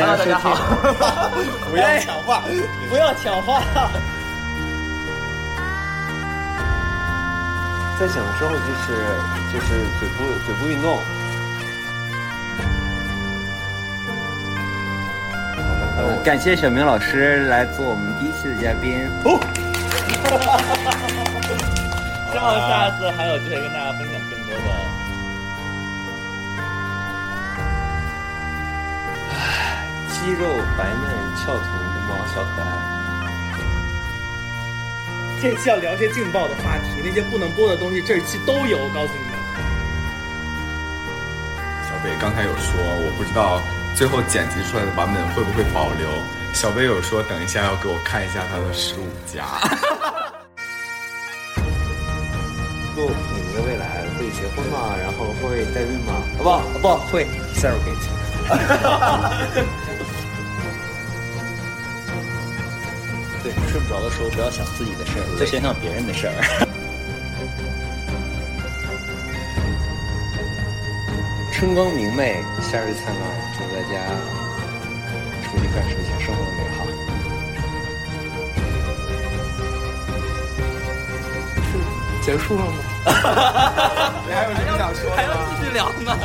大家收听。不要抢话，不要抢话。在讲的时候就是就是嘴部嘴部运动。感谢小明老师来做我们第一期的嘉宾。哦，希望下次还有机会跟大家分享肌肉白嫩翘臀的毛小可爱。这期要聊些劲爆的话题，那些不能播的东西，这期都有。我告诉你们，小北刚才有说，我不知道最后剪辑出来的版本会不会保留。小北有说，等一下要给我看一下他的十五加。不，你们的未来会结婚吗？然后会代孕吗？不不会，surrogate。对，的时候不要想自己的事儿，再想想别人的事儿。春光明媚，夏日灿烂，祝大家出去感受一下生活的美好。是结束了吗？你 还有什么想说的还要继续聊吗？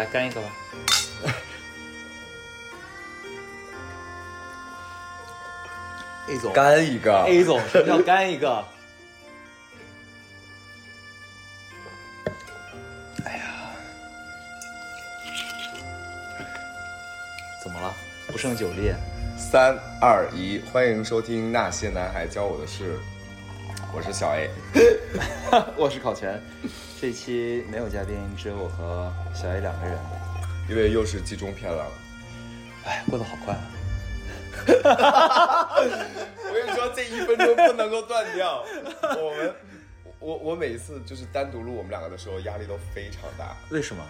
来干一个吧。A 总干一个 A 总什么叫干一个？哎呀怎么了？不胜酒力。三二一，欢迎收听《那些男孩教我的事》，我是小 A。我是考全，这期没有嘉宾，只有我和小 A 两个人。因为又是季中片了。哎，过得好快啊！我跟你说，这一分钟不能够断掉。我们，我我每一次就是单独录我们两个的时候，压力都非常大。为什么？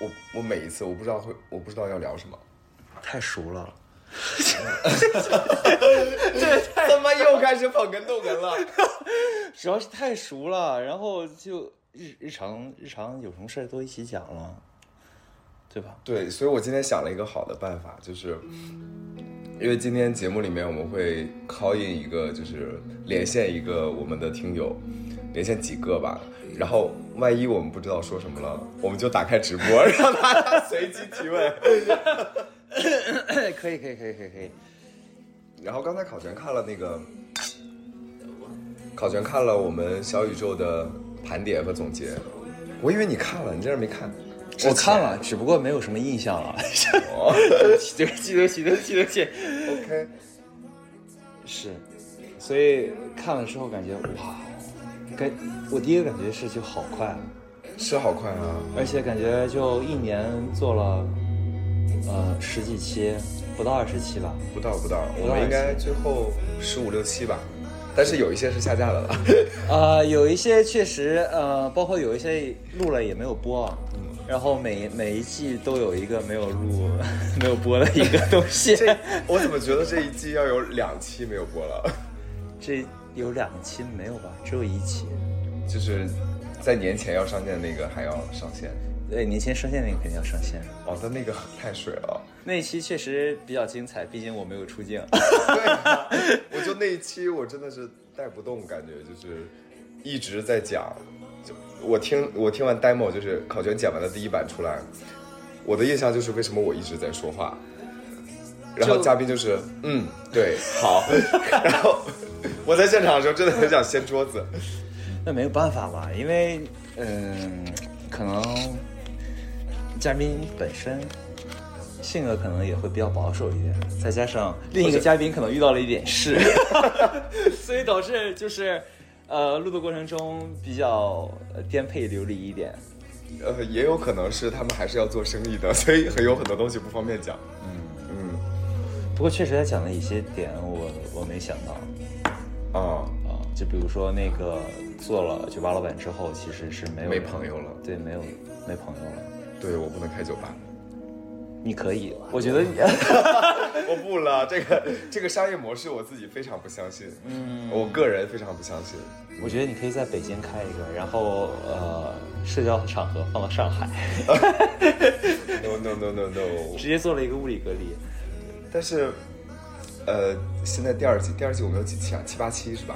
我我每一次我不知道会，我不知道要聊什么。太熟了。怎么又开始捧哏逗哏了？主要是太熟了，然后就日日常日常有什么事儿都一起讲了，对吧？对，所以我今天想了一个好的办法，就是因为今天节目里面我们会 call in 一个，就是连线一个我们的听友，连线几个吧。然后万一我们不知道说什么了，我们就打开直播，让大家随机提问。可以可以可以可以可以。然后刚才考全看了那个，考全看了我们小宇宙的盘点和总结。我以为你看了，你竟然没看。我看了，只不过没有什么印象了。哦 对不起，对不起，对不起，对不起。OK，是，所以看了之后感觉哇，感我第一个感觉是就好快啊，是好快啊！而且感觉就一年做了呃十几期，不到二十期吧。不到不到，我应该最后十五六期吧，但是有一些是下架的了。呃，有一些确实呃，包括有一些录了也没有播，嗯，然后每每一季都有一个没有录、没有播的一个东西。这我怎么觉得这一季要有两期没有播了？这有两期没有吧？只有一期。就是在年前要上线的那个还要上线。对，年前上线那个肯定要上线。哦，但那个太水了。那一期确实比较精彩，毕竟我没有出镜。对啊，我就那一期我真的是带不动，感觉就是一直在讲。就我听我听完 demo，就是考卷剪完的第一版出来，我的印象就是为什么我一直在说话，然后嘉宾就是嗯对好，然后我在现场的时候真的很想掀桌子。那没有办法吧，因为嗯，可能嘉宾本身性格可能也会比较保守一点，再加上另一个嘉宾可能遇到了一点事，所以导致就是呃录的过程中比较呃颠沛流离一点。呃，也有可能是他们还是要做生意的，所以很有很多东西不方便讲。嗯，嗯，不过确实他讲了一些点我我没想到。啊、啊，就比如说那个做了酒吧老板之后，其实是没有没朋友了。对，没有没朋友了。对我不能开酒吧，你可以，我觉得你 我不了，这个这个商业模式我自己非常不相信，嗯，我个人非常不相信。我觉得你可以在北京开一个，然后呃，社交场合放到上海，No no no no no，直接做了一个物理隔离。但是，呃，现在第二季，第二季我们有几期啊？七八期是吧？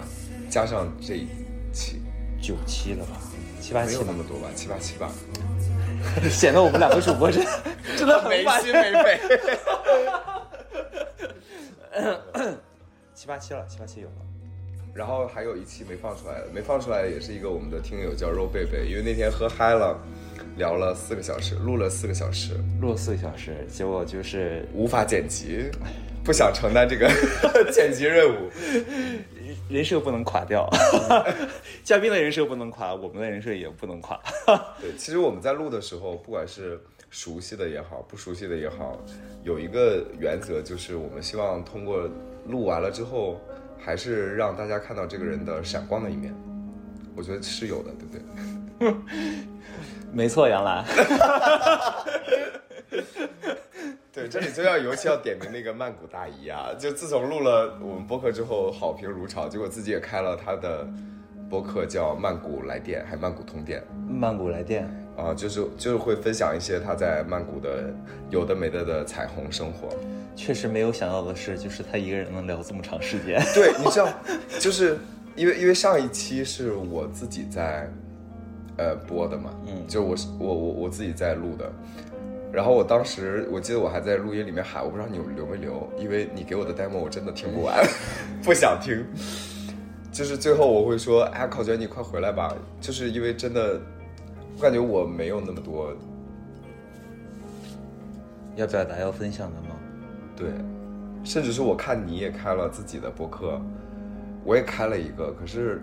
加上这一期，九期了吧，七八没期了有那么多吧？七八期吧？显得我们两个主播真的 真的很没。心没肺。七八七了，七八七有了。然后还有一期没放出来的，没放出来的也是一个我们的听友叫肉贝贝，因为那天喝嗨了，聊了四个小时，录了四个小时，录了四个小时，结果就是无法剪辑，不想承担这个剪辑任务。人设不能垮掉，嘉宾的人设不能垮，我们的人设也不能垮。对，其实我们在录的时候，不管是熟悉的也好，不熟悉的也好，有一个原则，就是我们希望通过录完了之后，还是让大家看到这个人的闪光的一面。我觉得是有的，对不对？没错，杨澜，对，这里就要尤其要点名那个曼谷大姨啊！就自从录了我们播客之后，好评如潮，结果自己也开了他的播客，叫曼谷来电，还曼谷通电曼谷来电，啊，就是就是会分享一些他在曼谷的有的没的的彩虹生活。确实没有想到的是，就是他一个人能聊这么长时间。对，你知道，就是因为因为上一期是我自己在呃播的嘛，嗯，就我是我我我自己在录的，然后我当时我记得我还在录音里面喊，我不知道你留没留，因为你给我的 demo 我真的听不完，不想听，就是最后我会说，哎，考卷你快回来吧，就是因为真的，我感觉我没有那么多要表达要分享的吗？对，甚至是我看你也开了自己的博客，我也开了一个，可是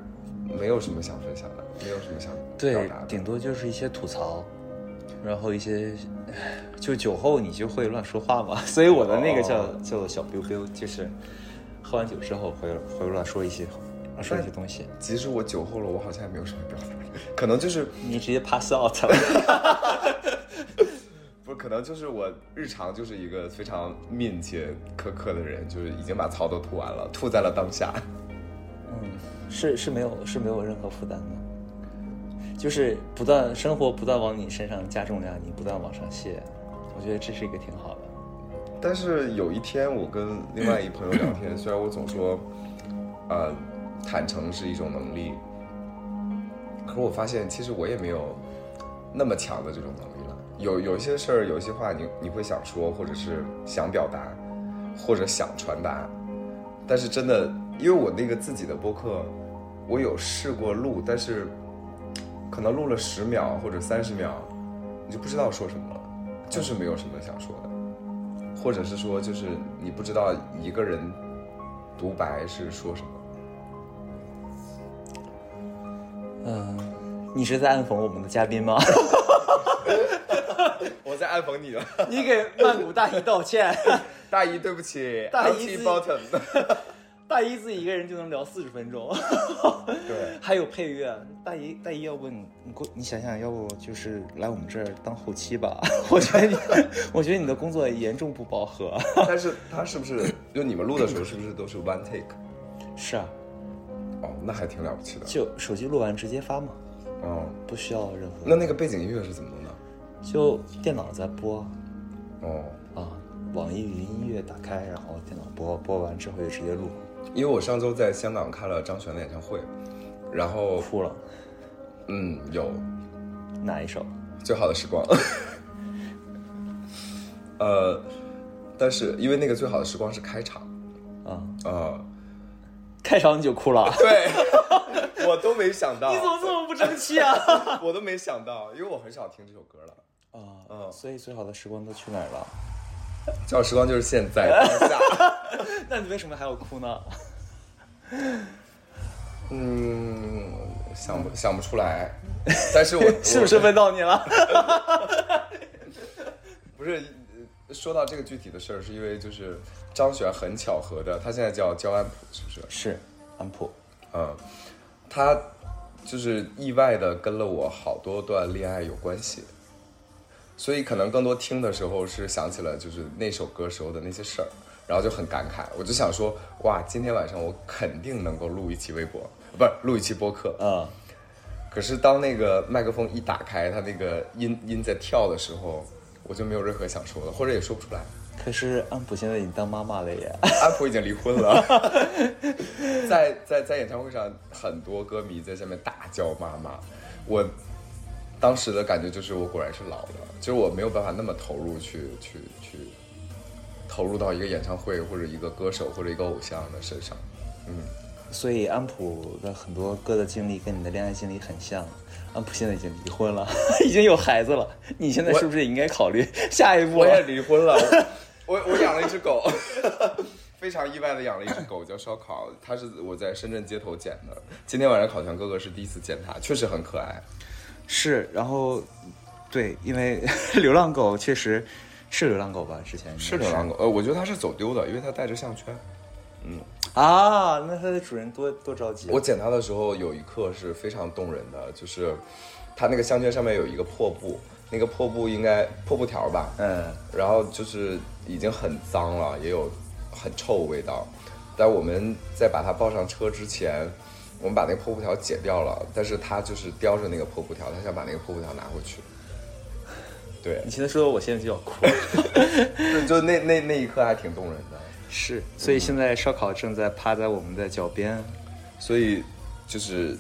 没有什么想分享的，没有什么想表对达，的。顶多就是一些吐槽，然后一些，唉就酒后你就会乱说话嘛，所以我的那个叫、哦。叫做小 biu biu，就是喝完酒之后会会乱说一些乱说一些东西，即使我酒后了，我好像也没有什么表达，可能就是你直接 pass out 了。不可能就是我日常就是一个非常敏捷苛刻的人，就是已经把槽都吐完了，吐在了当下。嗯，是是没有是没有任何负担的，就是不断生活不断往你身上加重量，你不断往上卸，我觉得这是一个挺好的。但是有一天，我跟另外一朋友聊天，虽然我总说，呃，坦诚是一种能力，可是我发现其实我也没有那么强的这种能力了。有有一些事儿，有一些话你你会想说，或者是想表达，或者想传达，但是真的，因为我那个自己的播客，我有试过录，但是可能录了十秒或者三十秒，你就不知道说什么了，就是没有什么想说的。或者是说，就是你不知道一个人独白是说什么。嗯，你是在暗讽我们的嘉宾吗？我在暗讽你了，你给曼谷大姨道歉。大姨，对不起，大姨 bottom。大姨自己一个人就能聊四十分钟，对，还有配乐。大姨，大姨，要不你你过，你想想，要不就是来我们这儿当后期吧？我觉得你，我觉得你的工作严重不饱和。但是他是不是就你们录的时候是不是都是 one take？是啊，哦，那还挺了不起的。就手机录完直接发嘛，哦，不需要任何。那那个背景音乐是怎么弄的？就电脑在播哦，啊，网易云音乐打开，然后电脑播，播完之后就直接录，因为我上周在香港看了张悬的演唱会，然后哭了。嗯，有哪一首？最好的时光。呃，但是因为那个最好的时光是开场，啊，呃，开场你就哭了。对，我都没想到，你怎么这么不争气啊？我都没想到，因为我很少听这首歌了。啊，嗯所以最好的时光都去哪儿了？最好时光就是现在 当下。那你为什么还要哭呢？嗯，想不想不出来，但是我是不是问到你了？不是，说到这个具体的事儿，是因为就是张悬很巧合的，他现在叫焦安普，是不是？是安普，嗯，他就是意外的跟了我好多段恋爱有关系，所以可能更多听的时候是想起了就是那首歌时候的那些事儿，然后就很感慨。我就想说，哇，今天晚上我肯定能够录一期微博，不是录一期播客。嗯，可是当那个麦克风一打开，它那个音音在跳的时候，我就没有任何想说的，或者也说不出来。可是安普现在已经当妈妈了耶。安普已经离婚了，在在在演唱会上，很多歌迷在下面大叫妈妈。我当时的感觉就是，我果然是老了，就是我没有办法那么投入去去去投入到一个演唱会或者一个歌手或者一个偶像的身上。嗯，所以安普的很多歌的经历跟你的恋爱经历很像。安普现在已经离婚了，已经有孩子了。你现在是不是也应该考虑下一步？我也离婚了，我我养了一只狗，非常意外的养了一只狗叫烧烤，它是我在深圳街头捡的。今天晚上烤全哥哥是第一次见它，确实很可爱。是，然后对，因为 流浪狗确实是流浪狗吧？之前是流浪狗，呃，我觉得它是走丢的，因为它带着项圈。嗯啊，那它的主人多多着急啊。我捡它的时候有一刻是非常动人的，就是它那个项圈上面有一个破布，那个破布应该破布条吧，嗯，然后就是已经很脏了，也有很臭味道。但我们在把它抱上车之前，我们把那个破布条解掉了，但是他就是叼着那个破布条，他想把那个破布条拿回去。对你，现在说的，我现在就要哭。就就那那那一刻还挺动人的。是，所以现在烧烤正在趴在我们的脚边。所以就是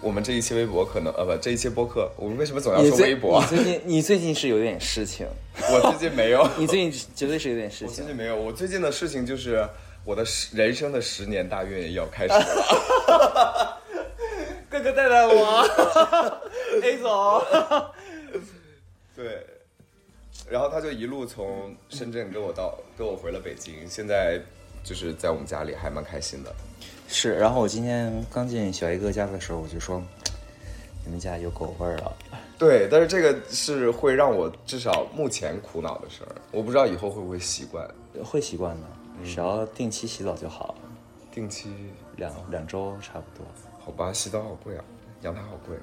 我们这一期微博可能呃不这一期播客，我们为什么总要说微博你？最近你最近是有点事情，我最近没有，你最近绝对是有点事情我最近。没有，我最近的事情就是我的十人生的十年大运要开始了。哥哥带带我，A 总。对，然后他就一路从深圳跟我到跟我回了北京，现在就是在我们家里还蛮开心的。是，然后我今天刚进小 A 哥家的时候，我就说，你们家有狗味儿了。对，但是这个是会让我至少目前苦恼的事儿，我不知道以后会不会习惯。会习惯的，只要定期洗澡就好，定期两两周差不多。好吧，洗澡好贵啊，阳台好贵。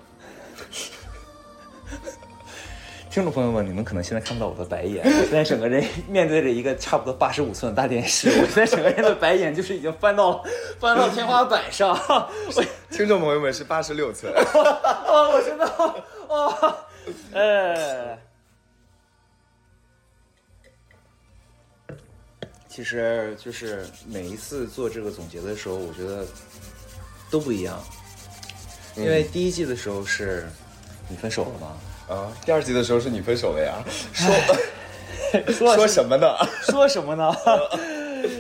听众朋友们，你们可能现在看不到我的白眼，我现在整个人面对着一个差不多八十五寸的大电视，我现在整个人的白眼就是已经翻到翻到天花板上。我听众朋友们是八十六寸，哦，我真的哦，哎。其实就是每一次做这个总结的时候，我觉得都不一样。因为第一季的时候是你分手了吗？啊，第二季的时候是你分手了呀？说 说 说什么呢？说什么呢？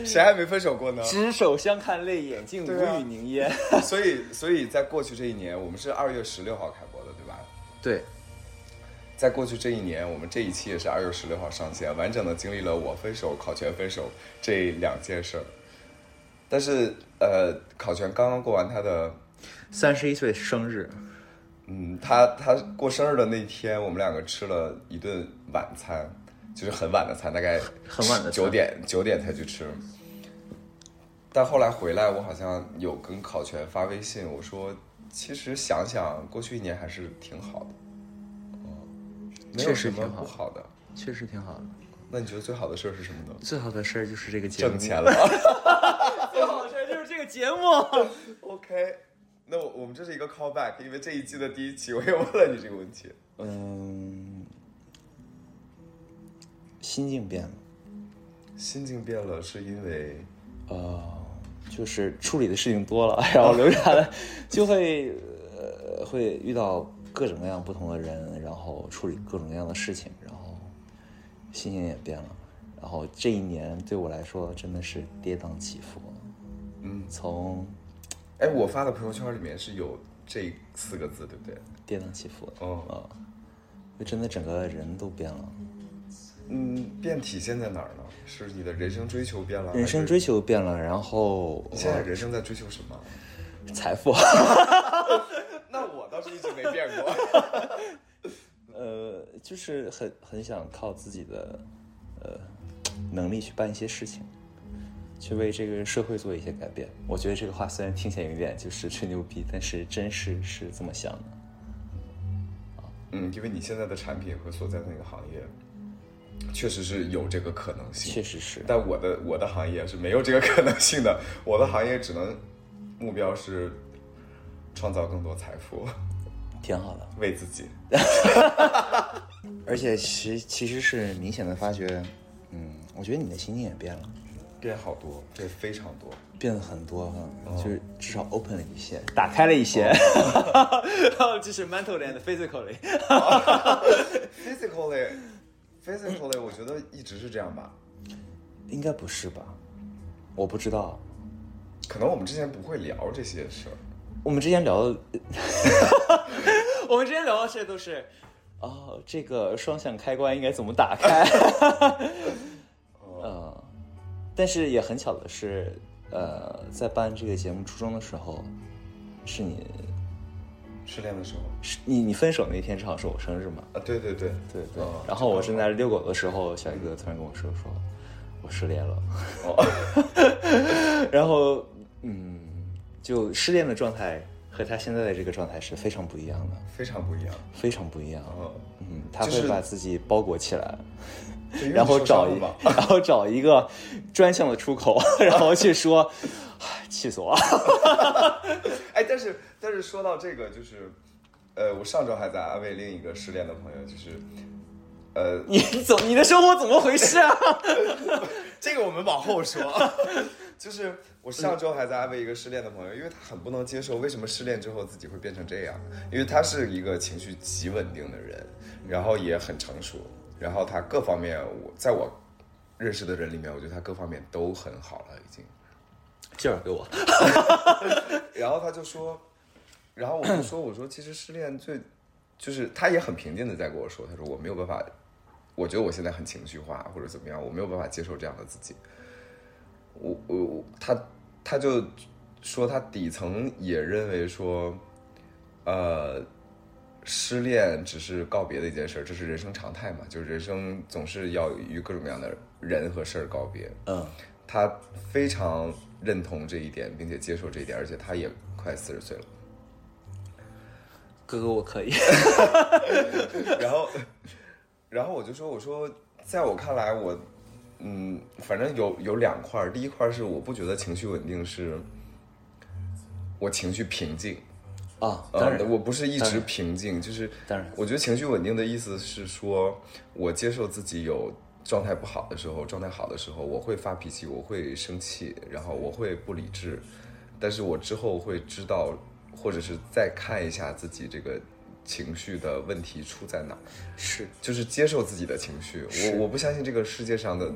谁还没分手过呢？执手相看泪眼，竟无语凝噎。所以，所以在过去这一年，我们是二月十六号开播的，对吧？对，在过去这一年，我们这一期也是二月十六号上线，完整的经历了我分手、考全分手这两件事儿。但是，呃，考全刚刚过完他的，三十一岁生日，嗯，他他过生日的那天，我们两个吃了一顿晚餐，就是很晚的餐，大概很晚的餐九点九点才去吃。但后来回来，我好像有跟考全发微信，我说，其实想想过去一年还是挺好的，嗯，没有确实什么挺好不好的。确实挺好的。那你觉得最好的事儿是什么呢？最好的事儿就是这个节目，挣钱了。最好的事儿就是这个节目。OK，那我我们这是一个 callback，因为这一季的第一期我也问了你这个问题。嗯，心境变了，心境变了，是因为呃，就是处理的事情多了，然后留下来就会呃会遇到各种各样不同的人，然后处理各种各样的事情，然后心情也变了。然后这一年对我来说真的是跌宕起伏，嗯，从哎，我发的朋友圈里面是有这四个字，对不对？跌宕起伏，哦嗯，就真的整个人都变了，嗯，变体现在哪儿呢？是你的人生追求变了？人生追求变了，然后？你现在人生在追求什么？财富，那我倒是一直没变过。呃，就是很很想靠自己的呃能力去办一些事情，去为这个社会做一些改变。我觉得这个话虽然听起来有点就是吹牛逼，但是真是是这么想的。嗯，因为你现在的产品和所在的那个行业，确实是有这个可能性。确实是，但我的我的行业是没有这个可能性的，我的行业只能目标是创造更多财富，挺好的。为自己。而且其其实是明显的发觉，嗯，我觉得你的心境也变了，变好多，变非常多。变了很多哈，就是至少 open 了一些，打开了一些，就是 mentally and physically。Physically, physically，我觉得一直是这样吧。应该不是吧？我不知道。可能我们之前不会聊这些事儿。我们之前聊的，我们之前聊的事都是，哦，这个双向开关应该怎么打开？嗯，但是也很巧的是，呃，在办这个节目初中的时候，是你失恋的时候是你你分手那天正好是我生日嘛？啊，对对对对对。哦然后我正在遛狗的时候，小一哥突然跟我说说，我失恋了。哦，然后，嗯，就失恋的状态和他现在的这个状态是非常不一样的，非常不一样。非常不一样。嗯，嗯，他会把自己包裹起来，然后找一，然后找一个专项的出口，然后去说，唉气死我了。哎，但是但是说到这个，就是，呃，我上周还在安慰另一个失恋的朋友，就是，呃，你怎你的生活怎么回事啊？这个我们往后说。就是我上周还在安慰一个失恋的朋友，因为他很不能接受为什么失恋之后自己会变成这样，因为他是一个情绪极稳定的人，然后也很成熟，然后他各方面我在我认识的人里面，我觉得他各方面都很好了，已经。介绍给我。然后他就说，然后我就说，我说其实失恋最，就是他也很平静的在跟我说，他说我没有办法，我觉得我现在很情绪化或者怎么样，我没有办法接受这样的自己。我我我他他就说他底层也认为说，呃，失恋只是告别的一件事，这是人生常态嘛，就是人生总是要与各种各样的人和事儿告别。嗯，他非常认同这一点，并且接受这一点，而且他也快四十岁了。哥哥我可以。然后，然后我就说，我说，在我看来，我，嗯，反正有有两块儿，第一块儿是我不觉得情绪稳定是，我情绪平静，啊，呃当然，我不是一直平静，就是当然。我觉得情绪稳定的意思是说，我接受自己有状态不好的时候，状态好的时候，我会发脾气，我会生气，然后我会不理智，但是我之后会知道，或者是再看一下自己这个情绪的问题出在哪儿，是就是接受自己的情绪。我我不相信这个世界上的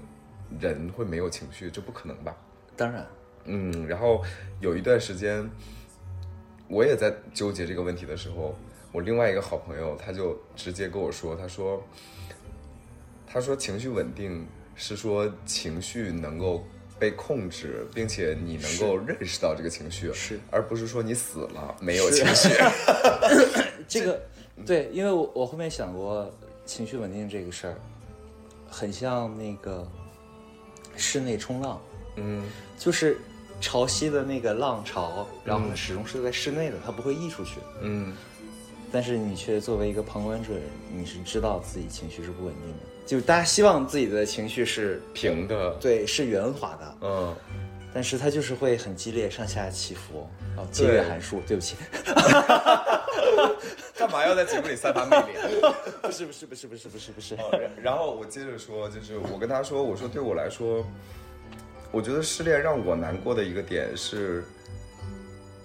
人会没有情绪，这不可能吧？当然，嗯，然后有一段时间，我也在纠结这个问题的时候，我另外一个好朋友他就直接跟我说，他说，他说情绪稳定是说情绪能够被控制，并且你能够认识到这个情绪，是，而不是说你死了没有情绪。这个对，因为我我后面想过情绪稳定这个事儿，很像那个室内冲浪，嗯，就是潮汐的那个浪潮，然后它始终是在室内的，它不会溢出去。嗯，但是你却作为一个旁观者，你是知道自己情绪是不稳定的，就大家希望自己的情绪是平的，对是圆滑的，嗯，但是它就是会很激烈，上下起伏。哦，激烈函数，对不起，干嘛要在节目里散发魅力？不是不是不是不是不是不是，哦然然后我接着说，就是我跟他说，我说对我来说，我觉得失恋让我难过的一个点是，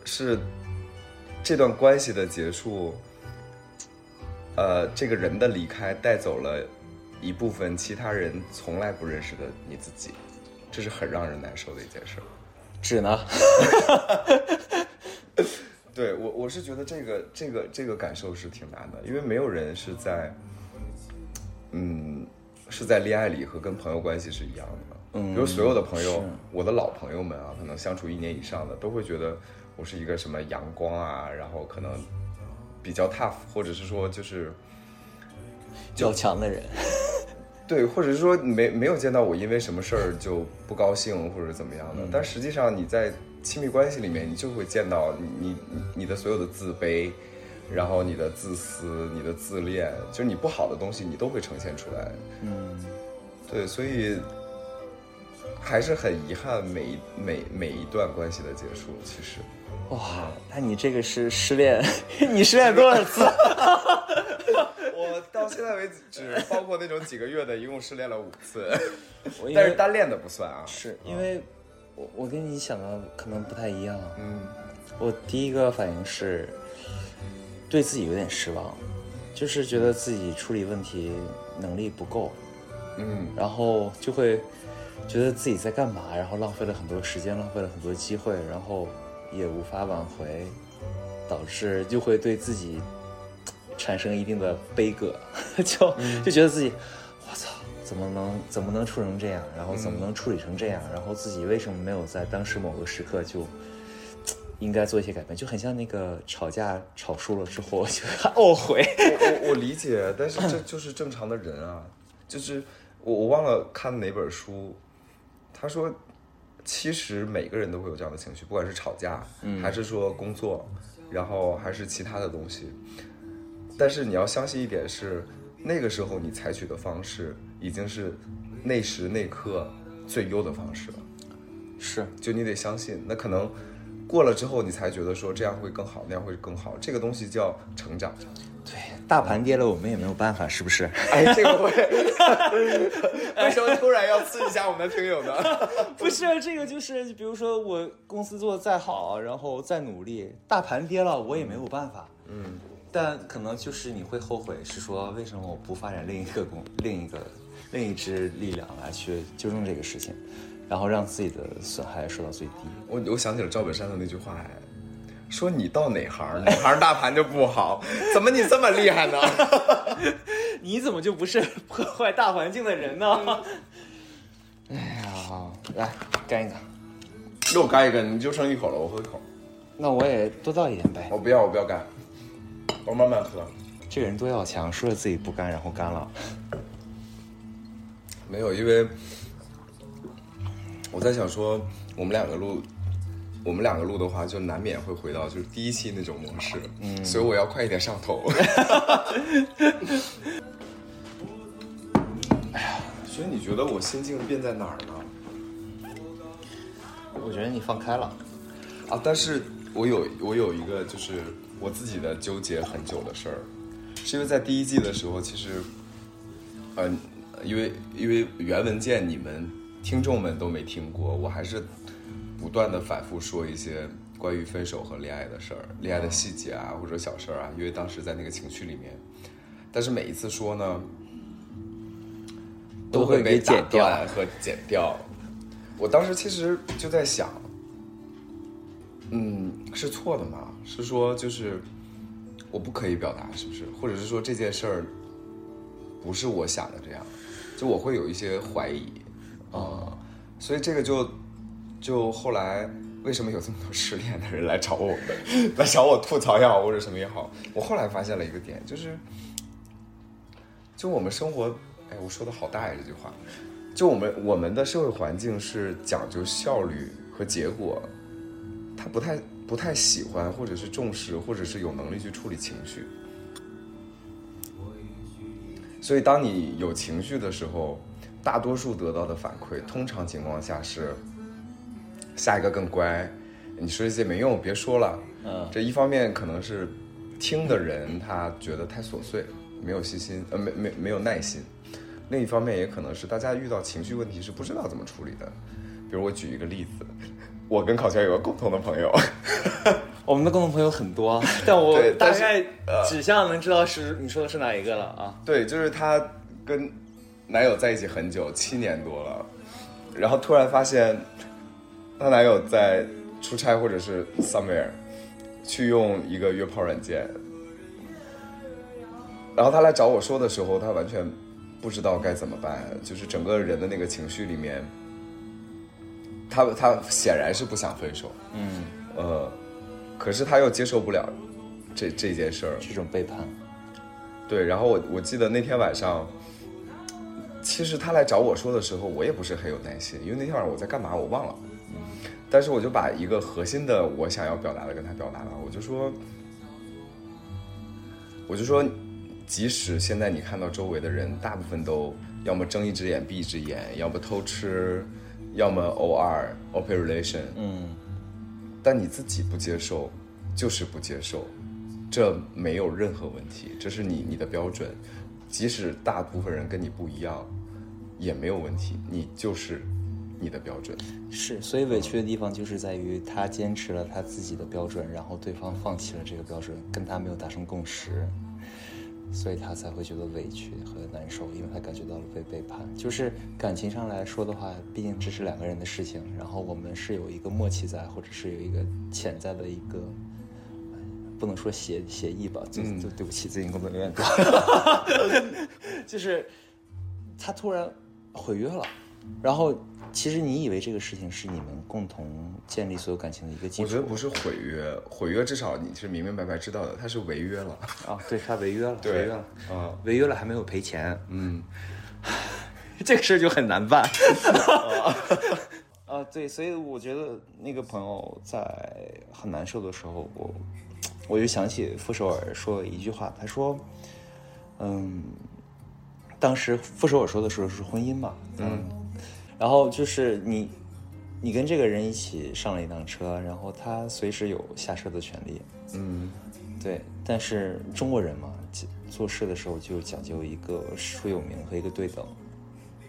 是这段关系的结束，呃，这个人的离开带走了一部分其他人从来不认识的你自己，这是很让人难受的一件事。纸呢？对我，我是觉得这个这个这个感受是挺难的，因为没有人是在，嗯，是在恋爱里和跟朋友关系是一样的。嗯比如所有的朋友，我的老朋友们啊，可能相处一年以上的，都会觉得我是一个什么阳光啊，然后可能比较 tough，或者是说就是较强的人，对，或者是说没没有见到我因为什么事儿就不高兴或者怎么样的，但实际上你在亲密关系里面，你就会见到你你你的所有的自卑，然后你的自私、你的自恋，就是你不好的东西，你都会呈现出来。嗯，对，所以还是很遗憾每一每每一段关系的结束。其实，哇，那你这个是失恋，你失恋多少次？我到现在为止，包括那种几个月的，一共失恋了五次，我但是单恋的不算啊。是因为我我跟你想的可能不太一样。嗯我第一个反应是对自己有点失望，就是觉得自己处理问题能力不够，嗯然后就会觉得自己在干嘛，然后浪费了很多时间，浪费了很多机会，然后也无法挽回，导致就会对自己产生一定的悲歌，就就觉得自己，我操，怎么能怎么能处成这样，然后怎么能处理成这样，然后自己为什么没有在当时某个时刻就。应该做一些改变，就很像那个吵架吵输了之后 就懊悔。我我我理解，但是这 就是正常的人啊，就是我我忘了看哪本书，他说，其实每个人都会有这样的情绪，不管是吵架，还是说工作，然后还是其他的东西，但是你要相信一点是，那个时候你采取的方式已经是那时那刻最优的方式了，是，就你得相信，那可能。过了之后，你才觉得说这样会更好，那样会更好。这个东西叫成长。对，大盘跌了，我们也没有办法，是不是？哎，这个会为什么突然要刺一下我们的听友呢？不是，这个就是，比如说我公司做的再好，然后再努力，大盘跌了，我也没有办法。嗯，但可能就是你会后悔，是说为什么我不发展另一个工、另一个、另一支力量来去纠正这个事情，然后让自己的损害受到最低。我我想起了赵本山的那句话，哎，说你到哪行哪行大盘就不好，怎么你这么厉害呢？你怎么就不是破坏大环境的人呢？哎呀，来干一个，给我干一个，你就剩一口了，我喝一口。那我也多倒一点呗。我不要，我不要干，我慢慢喝。这个人多要强，说着自己不干，然后干了。没有，因为我在想说，我们两个录，我们两个录的话，就难免会回到就是第一期那种模式，嗯，所以我要快一点上头。哎呀，所以你觉得我心境变在哪儿呢？我觉得你放开了。啊，但是我有我有一个就是我自己的纠结很久的事儿，是因为在第一季的时候，其实，呃，因为因为原文件你们听众们都没听过，我还是不断的反复说一些关于分手和恋爱的事儿、恋爱的细节啊或者小事儿啊，因为当时在那个情绪里面，但是每一次说呢，都会被剪断和剪掉。我当时其实就在想，嗯，是错的吗？是说就是我不可以表达，是不是？或者是说这件事儿不是我想的这样？就我会有一些怀疑啊、所以这个就就后来为什么有这么多失恋的人来找我们，来找我吐槽也好，或者什么也好，我后来发现了一个点，就是就我们生活，哎，我说的好大呀这句话，就我们我们的社会环境是讲究效率和结果，他不太不太喜欢或者是重视或者是有能力去处理情绪，所以当你有情绪的时候，大多数得到的反馈，通常情况下是下一个更乖，你说这些没用，别说了。嗯这一方面可能是听的人他觉得太琐碎，没有细心，呃，没没没有耐心。另一方面也可能是大家遇到情绪问题是不知道怎么处理的。比如我举一个例子，我跟考全有个共同的朋友，我们的共同朋友很多，但我大概指向能知道是你说的是哪一个了啊？对，就是她跟男友在一起很久，七年多了，然后突然发现她男友在出差或者是 somewhere 去用一个约炮软件，然后她来找我说的时候，她完全不知道该怎么办，就是整个人的那个情绪里面，她她显然是不想分手，嗯，呃，可是他又接受不了这这件事儿，这种背叛，对，然后我我记得那天晚上，其实他来找我说的时候，我也不是很有耐心，因为那天晚上我在干嘛我忘了。但是我就把一个核心的我想要表达的跟他表达了，我就说，我就说，即使现在你看到周围的人，大部分都要么睁一只眼闭一只眼，要么偷吃，要么偶尔 open relation，嗯，但你自己不接受，就是不接受，这没有任何问题，这是你你的标准，即使大部分人跟你不一样，也没有问题，你就是你的标准。是，所以委屈的地方就是在于他坚持了他自己的标准，然后对方放弃了这个标准，跟他没有达成共识，所以他才会觉得委屈和难受，因为他感觉到了被背叛。就是感情上来说的话，毕竟这是两个人的事情，然后我们是有一个默契在，或者是有一个潜在的一个。不能说协协议吧，就就对不起，最近工作有点多，就是他突然毁约了，然后其实你以为这个事情是你们共同建立所有感情的一个基础。我觉得不是毁约，毁约至少你是明明白白知道的，他是违约了。啊，对他违约了，违约了，啊违约了还没有赔钱，嗯，这个事儿就很难办。啊，对，所以我觉得那个朋友在很难受的时候，我我就想起傅首尔说了一句话，他说，嗯，当时傅首尔说的时候是婚姻嘛，嗯，然后就是你你跟这个人一起上了一辆车，然后他随时有下车的权利，嗯，对，但是中国人嘛，做做事的时候就讲究一个师出有名和一个对等，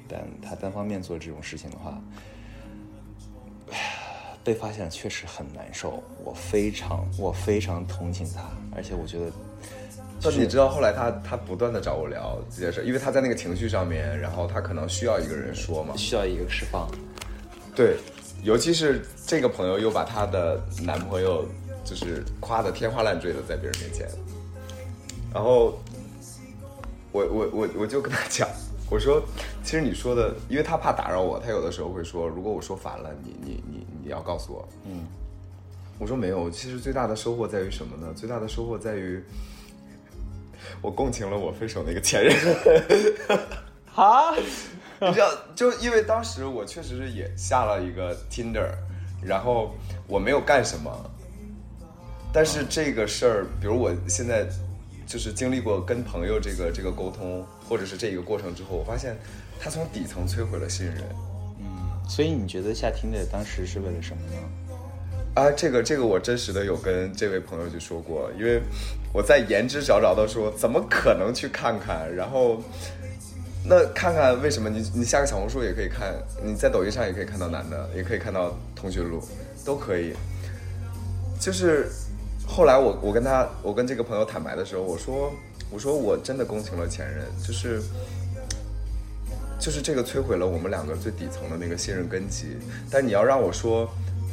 但他单方面做这种事情的话，唉 被发现确实很难受。我非常我非常同情他，而且我觉得，但你知道后来他他不断的找我聊这件事，因为他在那个情绪上面，然后他可能需要一个人说嘛，需要一个释放。对，尤其是这个朋友又把她的男朋友就是夸的天花乱坠的在别人面前，然后我我我我就跟他讲，我说其实你说的，因为他怕打扰我，他有的时候会说，如果我说烦了，你你你你要告诉我，嗯，我说没有，其实最大的收获在于什么呢？最大的收获在于我共情了我分手那个前任。哈，你知道，就因为当时我确实是也下了一个 Tinder，然后我没有干什么，但是这个事儿，比如我现在就是经历过跟朋友这个这个沟通，或者是这一个过程之后，我发现他从底层摧毁了信任。嗯所以你觉得下 Tinder 当时是为了什么呢？啊，这个这个我真实的有跟这位朋友就说过，因为我在言之凿凿的说，怎么可能去看看？然后那看看为什么你你下个小红书也可以看，你在抖音上也可以看到男的，也可以看到通讯录，都可以。就是后来我我跟他我跟这个朋友坦白的时候，我说我说我真的共情了前任，就是就是这个摧毁了我们两个最底层的那个信任根基。但你要让我说，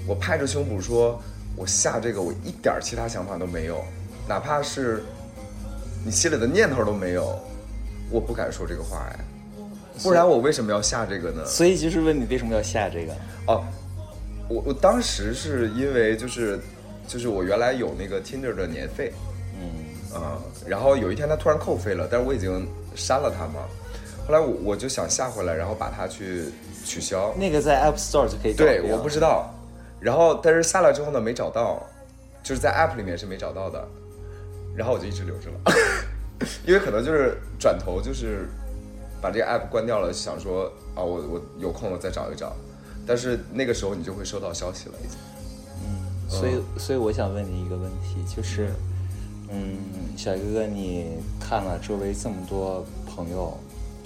我拍着胸脯说，我下这个我一点其他想法都没有，哪怕是你心里的念头都没有，我不敢说这个话哎。不然我为什么要下这个呢？所以就是问你为什么要下这个？哦，我我当时是因为就是就是我原来有那个 Tinder 的年费，嗯，啊、然后有一天他突然扣费了，但是我已经删了它嘛。后来我我就想下回来，然后把它去取消。那个在 App Store 就可以找对，我不知道。然后但是下来之后呢，没找到，就是在 App 里面是没找到的。然后我就一直留着了，因为可能就是转头就是把这个 App 关掉了，想说啊，我我有空了再找一找。但是那个时候你就会收到消息了，已经。嗯所以，所以我想问你一个问题，就是，嗯，小哥哥，你看了周围这么多朋友，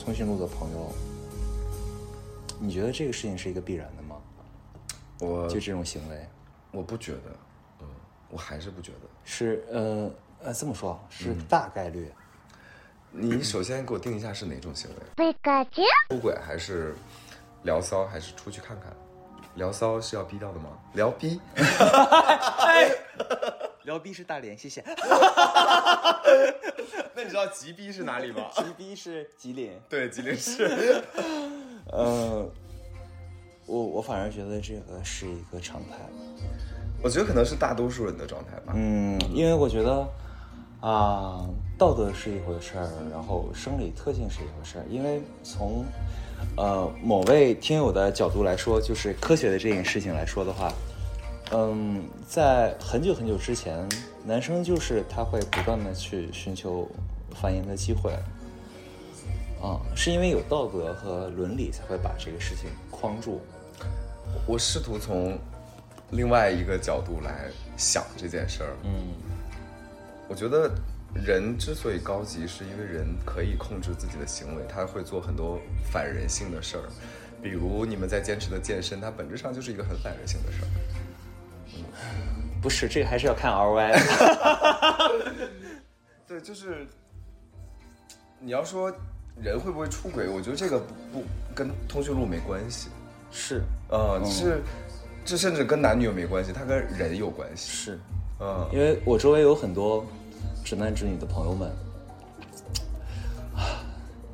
通讯录的朋友，你觉得这个事情是一个必然的吗？我就这种行为我不觉得，嗯，我还是不觉得。是呃呃这么说，是嗯大概率。你首先给我定一下是哪种行为？ピカチュウ出轨还是聊骚，还是出去看看？聊骚是要逼掉的吗？聊逼？聊逼是大连，谢谢。那你知道吉逼是哪里吗？吉逼是吉林。对，吉林市。呃，我我反而觉得这个是一个常态。我觉得可能是大多数人的状态吧。嗯，因为我觉得， 啊，道德是一回事儿，然后生理特性是一回事儿。因为从呃某位听友的角度来说，就是科学的这件事情来说的话，嗯，在很久很久之前，男生就是他会不断的去寻求繁衍的机会，啊，是因为有道德和伦理才会把这个事情框住。我试图从另外一个角度来想这件事儿。嗯我觉得人之所以高级，是因为人可以控制自己的行为，他会做很多反人性的事儿。比如你们在坚持的健身，它本质上就是一个很反人性的事儿。不是，这个还是要看 RY 的。对，就是你要说人会不会出轨，我觉得这个不不跟通讯录没关系，是呃，是这甚至跟男女又没关系，它跟人有关系。是，嗯，因为我周围有很多直男直女的朋友们，啊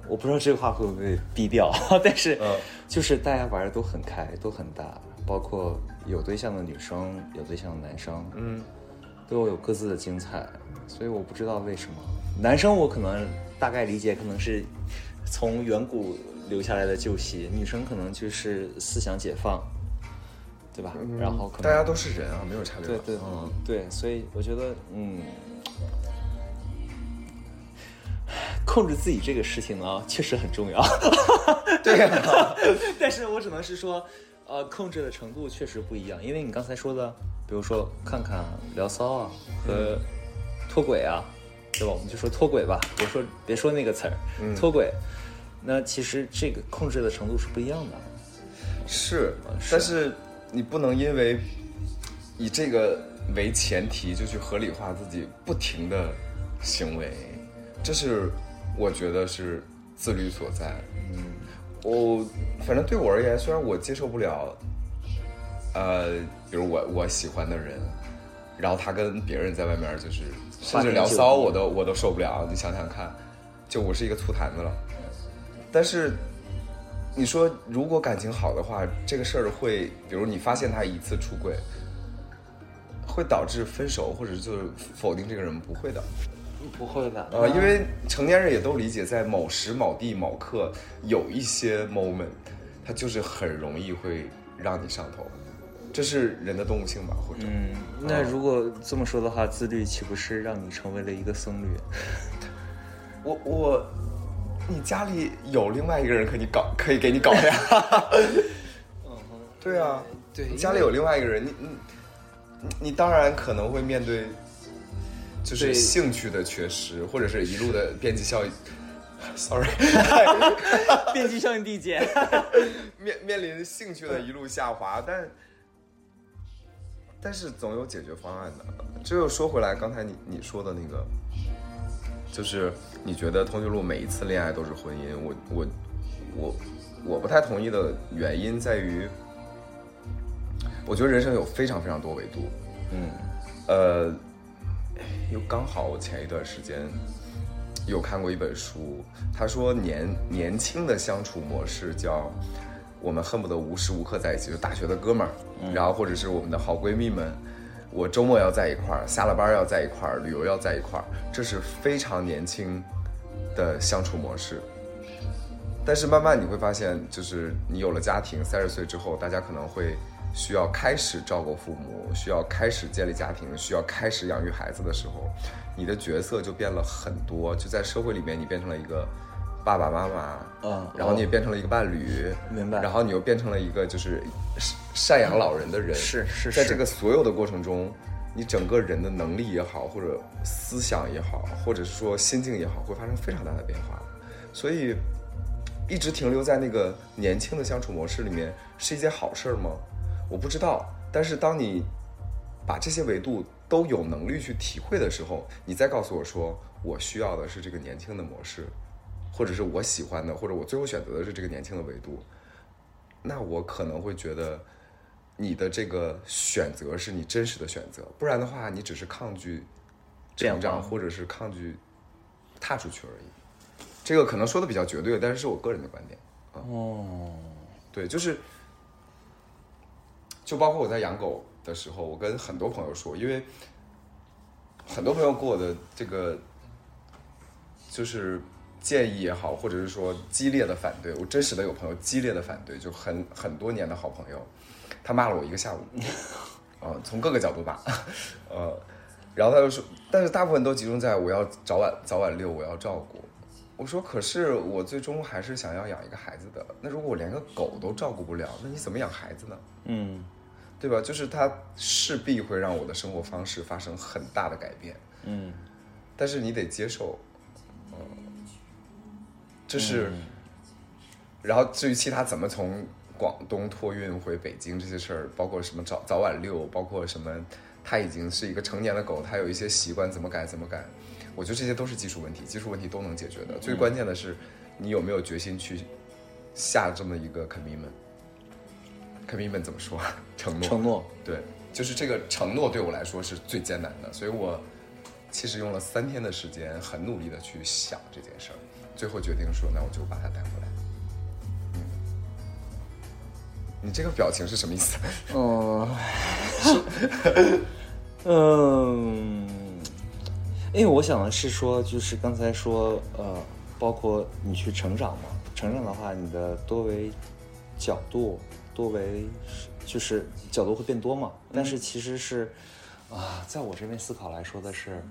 我不知道这个话会不会低调，但是嗯就是大家玩的都很开，都很大，包括有对象的女生，有对象的男生，嗯，都有各自的精彩，所以我不知道为什么男生我可能大概理解可能是从远古留下来的旧习，女生可能就是思想解放，对吧？然后可能大家都是人啊，没有差别吧。对对嗯对，所以我觉得嗯，控制自己这个事情呢，确实很重要。对呀、但是我只能是说，呃，控制的程度确实不一样，因为你刚才说的，比如说看看聊骚啊和脱轨啊，对吧？我们就说脱轨吧，别说别说那个词儿，脱轨。那其实这个控制的程度是不一样的。是，但是你不能因为以这个为前提就去合理化自己不停的行为，这是我觉得是自律所在。嗯，我反正对我而言，虽然我接受不了，呃，比如我我喜欢的人，然后他跟别人在外面就是甚至聊骚，我都我都受不了。你想想看，就我是一个醋坛子了，但是。你说，如果感情好的话，这个事儿会，比如你发现他一次出轨，会导致分手，或者就是否定这个人，不会的。不会的，呃，因为成年人也都理解，在某时某地某刻有一些 moment，它就是很容易会让你上头，这是人的动物性吧，或者，嗯，那如果这么说的话，自律岂不是让你成为了一个僧侣？我我，你家里有另外一个人可以搞，可以给你搞呀。对啊，对你家里有另外一个人，你你你你当然可能会面对，就是兴趣的缺失，或者是一路的 边际效益。Sorry，边际效应递减。面面临兴趣的一路下滑，但但是总有解决方案的。这又说回来，刚才你你说的那个，就是你觉得通讯录每一次恋爱都是婚姻，我我我我不太同意的原因在于，我觉得人生有非常非常多维度，嗯呃，又刚好我前一段时间有看过一本书，他说年年轻的相处模式叫我们恨不得无时无刻在一起，就大学的哥们儿，然后或者是我们的好闺蜜们，我周末要在一块儿，下了班要在一块儿，旅游要在一块儿，这是非常年轻的相处模式。但是慢慢你会发现，就是你有了家庭，三十岁之后，大家可能会需要开始照顾父母，需要开始建立家庭，需要开始养育孩子的时候，你的角色就变了很多。就在社会里面，你变成了一个爸爸妈妈，嗯然后你也变成了一个伴侣，明白然后你又变成了一个就是赡养老人的人，是是是在这个所有的过程中，你整个人的能力也好，或者思想也好，或者是说心境也好，会发生非常大的变化。所以，一直停留在那个年轻的相处模式里面，是一件好事儿吗？我不知道。但是当你把这些维度都有能力去体会的时候，你再告诉我说，我需要的是这个年轻的模式，或者是我喜欢的，或者我最后选择的是这个年轻的维度，那我可能会觉得你的这个选择是你真实的选择，不然的话，你只是抗拒成长，或者是抗拒踏出去而已。这个可能说的比较绝对，但是是我个人的观点。哦，对，就是，就包括我在养狗的时候，我跟很多朋友说，因为很多朋友给我的这个就是建议也好，或者是说激烈的反对，我真实的有朋友激烈的反对，就很很多年的好朋友，他骂了我一个下午，啊、从各个角度骂，呃，然后他就说，但是大部分都集中在我要早晚早晚遛，我要照顾。我说，可是我最终还是想要养一个孩子的。那如果我连个狗都照顾不了，那你怎么养孩子呢？嗯对吧？就是它势必会让我的生活方式发生很大的改变，嗯但是你得接受，嗯，这是，然后至于其他怎么从广东托运回北京这些事儿，包括什么早早晚遛，包括什么，它已经是一个成年的狗，它有一些习惯怎么改怎么改，我觉得这些都是技术问题，技术问题都能解决的。最关键的是，你有没有决心去下这么一个 commitment。commitment 怎么说？承诺。承诺。对，就是这个承诺对我来说是最艰难的，所以我其实用了三天的时间，很努力的去想这件事儿，最后决定说，那我就把它带回来。嗯，你这个表情是什么意思？嗯，嗯，因为我想的是说，就是刚才说，呃，包括你去成长嘛，成长的话，你的多维角度、多维就是角度会变多嘛。但是其实是啊，在我这边思考来说的是，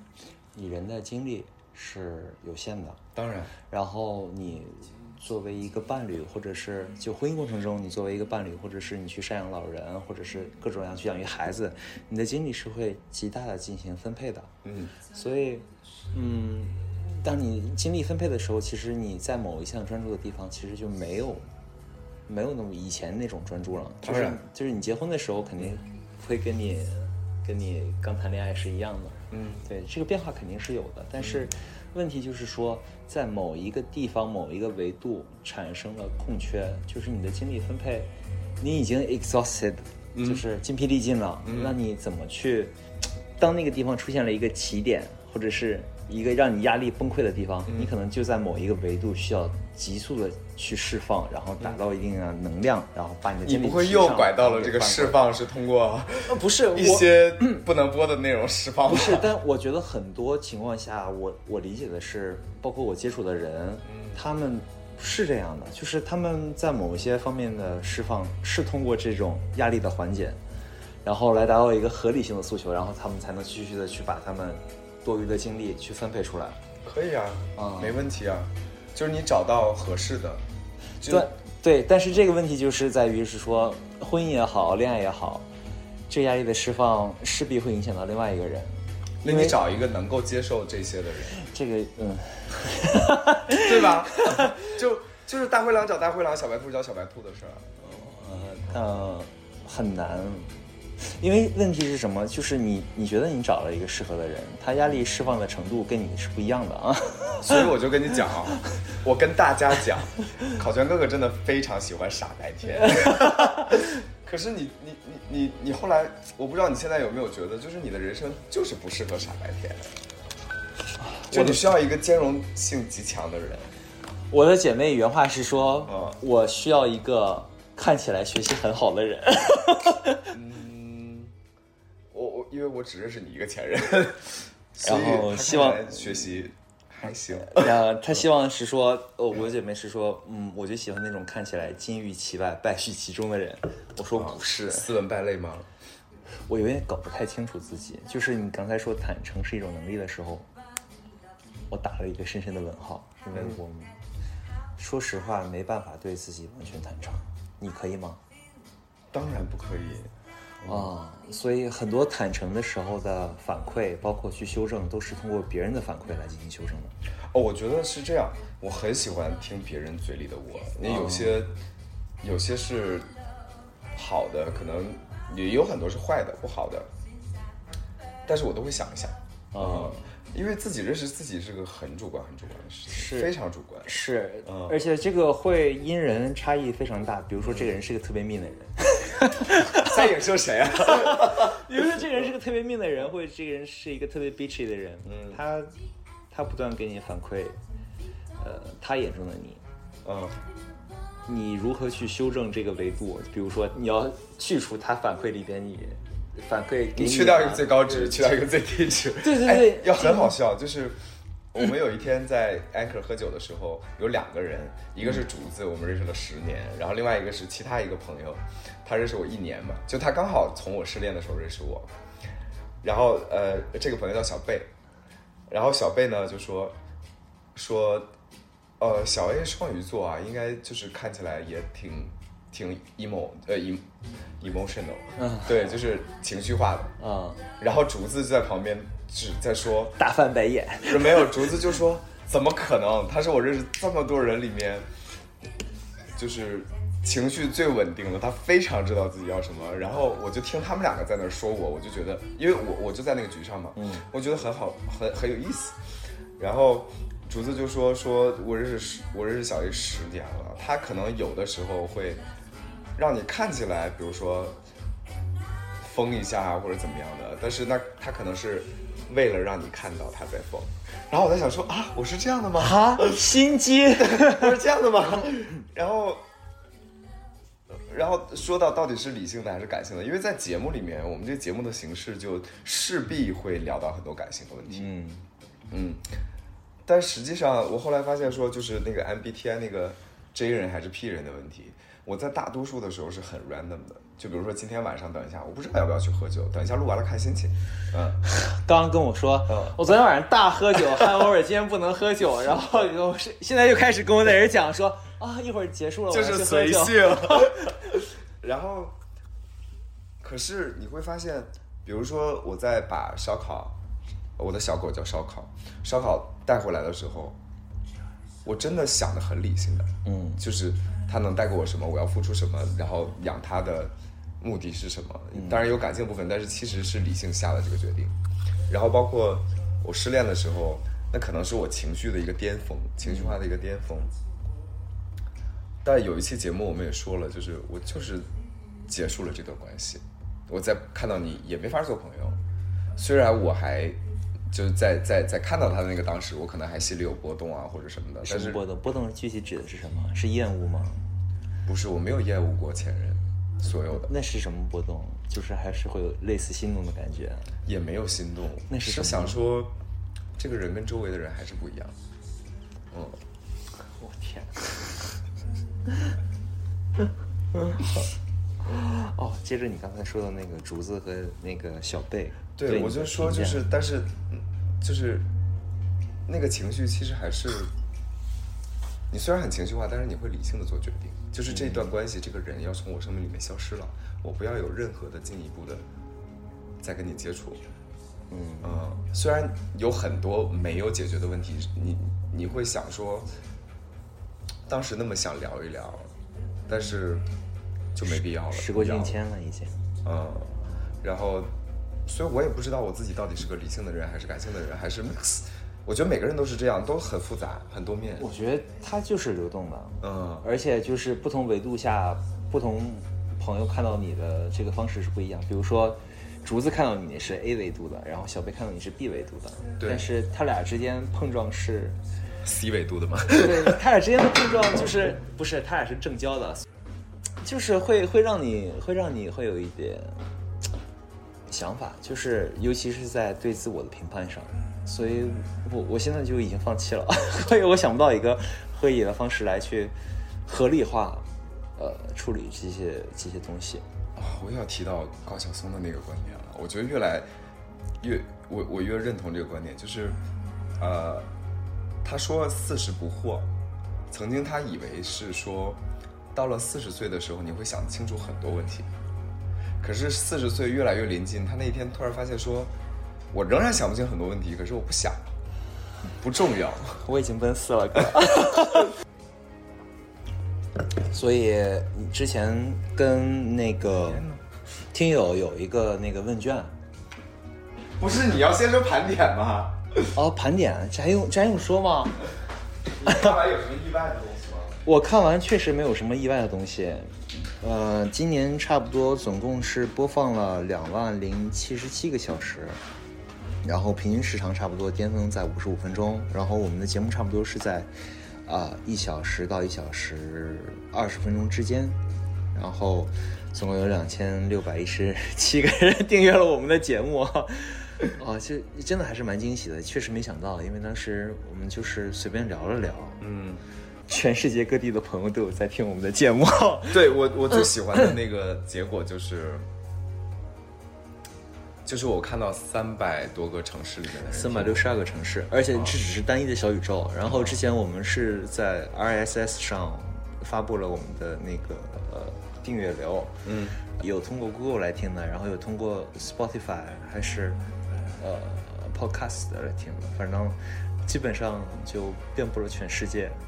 你人的精力是有限的，当然，然后你作为一个伴侣，或者是就婚姻过程中，你作为一个伴侣，或者是你去赡养老人，或者是各种各样去养育孩子，你的精力是会极大的进行分配的。嗯，所以，嗯，当你精力分配的时候，其实你在某一项专注的地方，其实就没有没有那么以前那种专注了。就是就是你结婚的时候，肯定会跟你跟你刚谈恋爱是一样的。嗯，对，这个变化肯定是有的，但是问题就是说，在某一个地方、某一个维度产生了空缺，就是你的精力分配，你已经 exhausted，、就是精疲力尽了，那你怎么去？当那个地方出现了一个起点，或者是一个让你压力崩溃的地方，你可能就在某一个维度需要急速的去释放，然后达到一定的能量，然后把你的你精力不会又拐到了这个？释放是通过呃，不是 一些不能播的内容释放吗？不是，但我觉得很多情况下，我我理解的是，包括我接触的人，他们是这样的，就是他们在某一些方面的释放是通过这种压力的缓解，然后来达到一个合理性的诉求，然后他们才能继续的去把他们多余的精力去分配出来。可以啊，啊没问题啊，就是你找到合适的，就对对，但是这个问题就是在于是说，婚姻也好，恋爱也好，这压力的释放势必会影响到另外一个人。那你找一个能够接受这些的人，这个嗯，对吧？就就是大灰狼找大灰狼，小白兔找小白兔的事儿。呃，很难，因为问题是什么？就是你你觉得你找了一个适合的人，他压力释放的程度跟你是不一样的啊。所以我就跟你讲啊，我跟大家讲，考全哥哥真的非常喜欢傻白甜。可是你你你你你后来，我不知道你现在有没有觉得，就是你的人生就是不适合傻白甜，就你需要一个兼容性极强的人。我的姐妹原话是说，嗯我需要一个看起来学习很好的人。嗯，我我因为我只认识你一个前任，然后希望学习还行。呃，他希 望是说，呃，我姐妹是说，嗯，我就喜欢那种看起来金玉其外，败絮其中的人。我说不是，斯文败类吗？我有点搞不太清楚自己。就是你刚才说坦诚是一种能力的时候，我打了一个深深的问号，因为我说实话没办法对自己完全坦诚。你可以吗？当然不可以。啊、所以很多坦诚的时候的反馈，包括去修正，都是通过别人的反馈来进行修正的。哦，我觉得是这样，我很喜欢听别人嘴里的我，因为有些、有些是好的，可能也有很多是坏的、不好的，但是我都会想一想，啊嗯，因为自己认识自己是个很主观、很主观的事情，是非常主观。是嗯，而且这个会因人差异非常大。比如说，这个人是个特别命的人，在影射谁啊？比如说这个人是个特别命的人，或者这个人是一个特别 bitchy 的人，嗯他他不断给你反馈，呃，他眼中的你，嗯，你如何去修正这个维度？比如说，你要去除他反馈里边你反馈给你去掉一个最高值，去掉一个最低值，对对对哎要很好笑。就是我们有一天在 Anchor 喝酒的时候，有两个人，一个是竹子，我们认识了十年，然后另外一个是其他一个朋友，他认识我一年嘛，就他刚好从我失恋的时候认识我，然后呃，这个朋友叫小贝，然后小贝呢就说说，呃，小 A 双鱼座啊，应该就是看起来也挺挺 emo 呃 em emotional，嗯对，就是情绪化的。嗯、然后竹子就在旁边只在说，大翻白眼。没有竹子就说怎么可能？他是我认识这么多人里面，就是情绪最稳定了，他非常知道自己要什么。然后我就听他们两个在那儿说我，我就觉得，因为我我就在那个局上嘛，嗯我觉得很好，很很有意思。然后竹子就说说我认识十我认识小 A 十年了，他可能有的时候会让你看起来，比如说疯一下啊或者怎么样的，但是那他可能是为了让你看到他在疯。然后我在想说啊，我是这样的吗？啊，心机。我是这样的吗？然后，然后说到到底是理性的还是感性的？因为在节目里面，我们这节目的形式就势必会聊到很多感性的问题。嗯，嗯，但实际上我后来发现说，就是那个 MBTI 那个 J 人还是 P 人的问题，我在大多数的时候是很 random 的。就比如说今天晚上等一下，我不知道要不要去喝酒，等一下录完了看心情。嗯，刚刚跟我说，嗯我昨天晚上大喝酒，汉欧尔今天不能喝酒，然后我现在又开始跟我在这讲说啊，一会儿结束了，我就是。随性。然后，可是你会发现，比如说我在把烧烤，我的小狗叫烧烤，烧烤带回来的时候，我真的想的很理性的，嗯就是它能带给我什么，我要付出什么，然后养它的目的是什么。嗯当然有感性部分，但是其实是理性下的这个决定。然后包括我失恋的时候，那可能是我情绪的一个巅峰，情绪化的一个巅峰。但有一期节目我们也说了，就是我就是结束了这段关系，我再看到你也没法做朋友。虽然我还就是在在在看到他的那个当时，我可能还心里有波动啊或者什么的，但是什么波动？波动具体指的是什么？是厌恶吗？不是我没有厌恶过前任，所有的那是什么波动？就是还是会有类似心动的感觉。也没有心动，那是想说这个人跟周围的人还是不一样。嗯，我天！哦，接着你刚才说的那个竹子和那个小贝，对，我就说就是，但是嗯就是那个情绪其实还是你虽然很情绪化，但是你会理性的做决定。就是这段关系，这个人要从我生命里面消失了，我不要有任何的进一步的再跟你接触。嗯嗯，虽然有很多没有解决的问题，你你会想说，当时那么想聊一聊，但是就没必要了。时过境迁了已经。嗯，然后，所以我也不知道我自己到底是个理性的人，还是感性的人，还是 mix。我觉得每个人都是这样，都很复杂，很多面。我觉得它就是流动的，嗯，而且就是不同维度下，不同朋友看到你的这个方式是不一样。比如说，竹子看到你是 A 维度的，然后小贝看到你是 B 维度的，对但是他俩之间碰撞是，C 维度的嘛。对他俩之间的碰撞就是不是他俩是正交的，就是会会让你会让你会有一点想法，就是尤其是在对自我的评判上，所以我我现在就已经放弃了，所以我想不到一个合理的方式来去合理化，呃，处理这些这些东西。啊，我又要提到高晓松的那个观点了。我觉得越来越，我我越认同这个观点，就是，呃，他说四十不惑，曾经他以为是说，到了四十岁的时候，你会想清楚很多问题。可是四十岁越来越临近，他那一天突然发现说，我仍然想不清很多问题，可是我不想，不重要。我已经奔四了，哥。所以你之前跟那个听友有一个那个问卷，不是你要先说盘点吗？哦，盘点，这还用这还用说吗？你看完有什么意外的东西吗？我看完确实没有什么意外的东西，呃，今年差不多总共是播放了两万零七十七个小时，然后平均时长差不多巅峰在五十五分钟，然后我们的节目差不多是在啊一、小时到一小时二十分钟之间，然后总共有两千六百一十七个人订阅了我们的节目。哦，其实真的还是蛮惊喜的，确实没想到，因为当时我们就是随便聊了聊，嗯，全世界各地的朋友都有在听我们的节目。对我我最喜欢的那个结果就是，就是我看到三百多个城市里面三百六十二个城市，而且这只是单一的小宇宙。然后之前我们是在 RSS 上发布了我们的那个呃订阅流，嗯，有通过 Google 来听的，然后有通过 Spotify 还是呃 Podcast 来听的，反正基本上就遍布了全世界。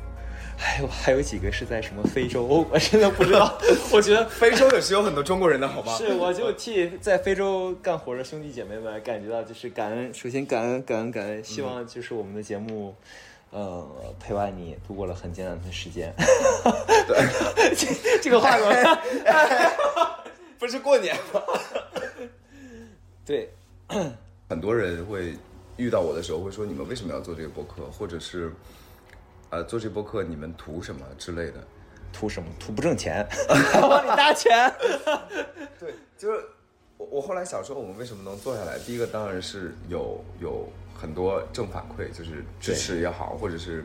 还有还有几个是在什么非洲，我真的不知道。我觉得非洲也是有很多中国人的，好吧？是，我就替在非洲干活的兄弟姐妹们感觉到就是感恩，首先感恩感恩感恩，希望就是我们的节目，呃，陪伴你度过了很艰难的时间。对，这这个话怎么？不是过年吗？对，很多人会遇到我的时候会说：“你们为什么要做这个播客？或者是，呃，做这播客你们图什么之类的图什么？图不挣钱，帮你搭钱。”对，就是我我后来想说，我们为什么能做下来？第一个当然是有有很多正反馈，就是支持也好，或者是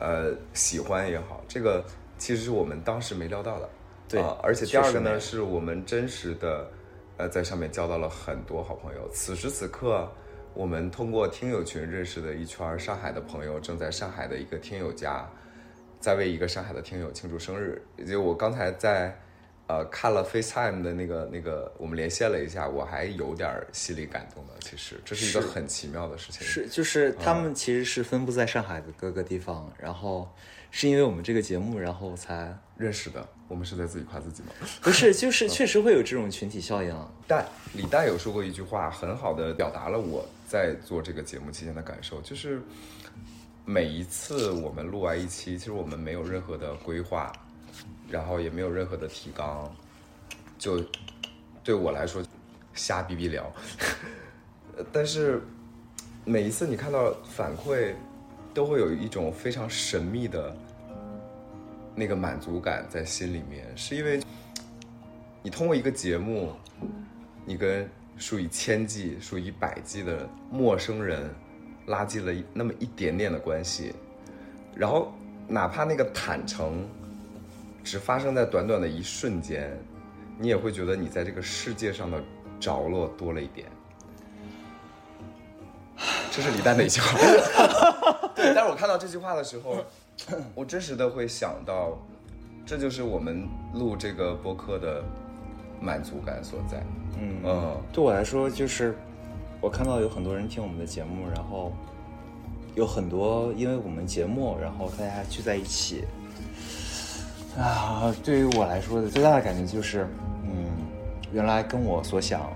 呃喜欢也好，这个其实是我们当时没料到的。对啊而且第二个呢，是我们真实的呃在上面交到了很多好朋友。此时此刻，我们通过听友群认识的一圈上海的朋友，正在上海的一个听友家，在为一个上海的听友庆祝生日。也就我刚才在呃看了 FaceTime 的那个那个，我们连线了一下，我还有点儿心里感动的。其实这是一个很奇妙的事情。是，就是他们其实是分布在上海的各个地方，然后是因为我们这个节目，然后才认识的，我们是在自己夸自己吗？不是，就是确实会有这种群体效应。但李诞有说过一句话，很好的表达了我在做这个节目期间的感受，就是每一次我们录完一期，其实我们没有任何的规划，然后也没有任何的提纲，就对我来说瞎逼逼聊。呃 但是每一次你看到反馈，都会有一种非常神秘的那个满足感在心里面，是因为你通过一个节目，你跟数以千计、数以百计的陌生人拉近了那么一点点的关系，然后哪怕那个坦诚只发生在短短的一瞬间，你也会觉得你在这个世界上的着落多了一点。这是李诞的一句话。对，但是我看到这句话的时候，我真实的会想到，这就是我们录这个播客的满足感所在。嗯嗯，对我来说，就是我看到有很多人听我们的节目，然后有很多因为我们节目，然后大家聚在一起。啊，对于我来说的最大的感觉就是，嗯，原来跟我所想、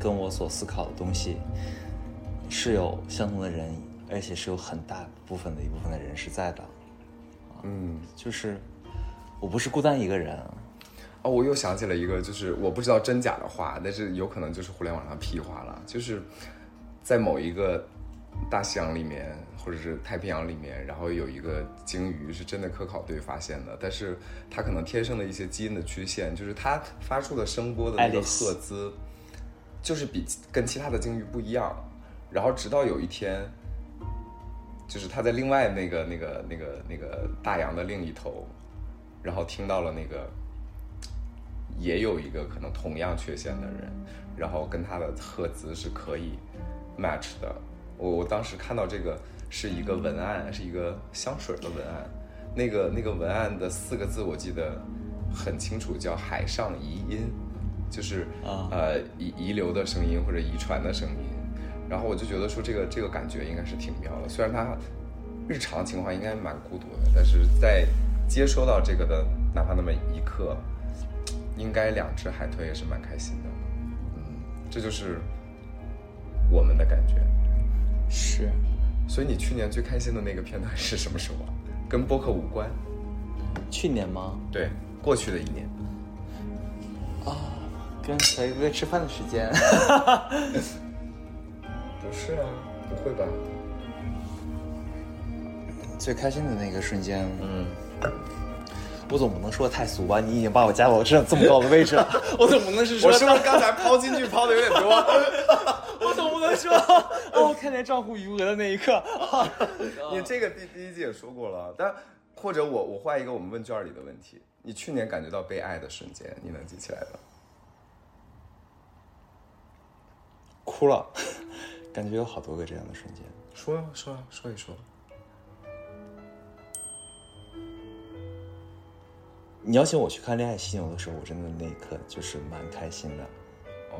跟我所思考的东西是有相同的人，而且是有很大部分的一部分的人是在的。嗯，就是我不是孤单一个人，哦，我又想起了一个，就是我不知道真假的话，但是有可能就是互联网上屁话了，就是在某一个大西洋里面，或者是太平洋里面，然后有一个鲸鱼是真的科考队发现的，但是它可能天生的一些基因的缺陷，就是它发出的声波的那个赫兹，就是比跟其他的鲸鱼不一样。然后直到有一天，就是他在另外那个那个那个那个大洋的另一头，然后听到了那个也有一个可能同样缺陷的人，然后跟他的赫兹是可以 match 的。我我当时看到这个是一个文案，是一个香水的文案，那个那个文案的四个字我记得很清楚，叫“海上遗音”，就是啊呃遗遗留的声音或者遗传的声音。然后我就觉得说这个这个感觉应该是挺妙的，虽然他日常情况应该蛮孤独的，但是在接收到这个的哪怕那么一刻，应该两只海豚也是蛮开心的。嗯，这就是我们的感觉。是所以你去年最开心的那个片段是什么时候啊？跟播客无关。去年吗？对，过去的一年。哦跟小鱼哥吃饭的时间。不是啊，不会吧？最开心的那个瞬间，嗯，我总不能说太俗吧？你已经把我加到这这么高的位置了，我总不能是说我是不是刚才抛金句抛的有点多？我总不能说哦，看见账户余额的那一刻，你这个第第一季也说过了，但或者我我换一个我们问卷里的问题，你去年感觉到被爱的瞬间，你能记起来的？哭了，感觉有好多个这样的瞬间。说呀说呀说一说。你邀请我去看《恋爱犀牛》的时候，我真的那一刻就是蛮开心的，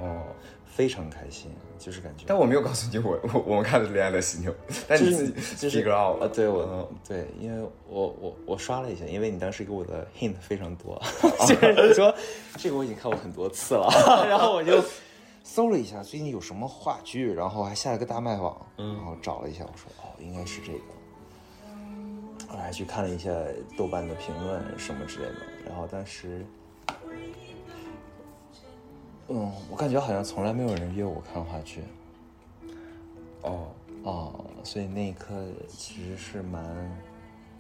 哦，非常开心，就是感觉。但我没有告诉你我我我们看的是《恋爱的犀牛》，但你自己就是 figure out 啊，对我、嗯对，因为我我我刷了一下，因为你当时给我的 hint 非常多，就是你说这个我已经看过很多次了，然后我就搜了一下最近有什么话剧，然后还下了个大麦网，然后找了一下，我说哦，应该是这个。我还去看了一下豆瓣的评论什么之类的，然后当时，嗯，我感觉好像从来没有人约我看话剧，哦，哦，所以那一刻其实是蛮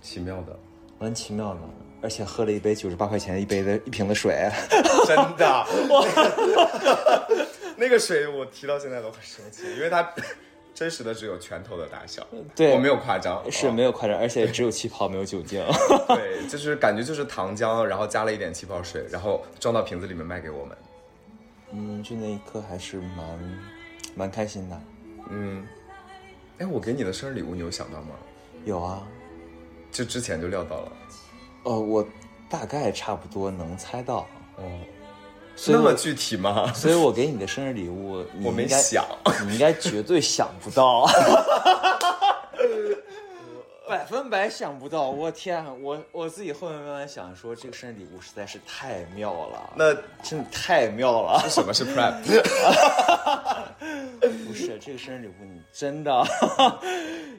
奇妙的，蛮奇妙的，而且喝了一杯九十八块钱一杯的一瓶的水，真的。那个水我提到现在都很生气，因为它真实的只有拳头的大小，对我没有夸张，是哦没有夸张，而且只有气泡没有酒精。对，就是感觉就是糖浆，然后加了一点气泡水，然后装到瓶子里面卖给我们。嗯，就那一刻还是蛮蛮开心的。嗯，哎，我给你的生日礼物你有想到吗？有啊，就之前就料到了。哦，我大概差不多能猜到，哦，那么具体吗？所以我给你的生日礼物，你我没想，你应该绝对想不到。百分百想不到，我天！啊我我自己后面慢慢想说，这个生日礼物实在是太妙了，那真的太妙了。什么是 prep？不是这个生日礼物，你真的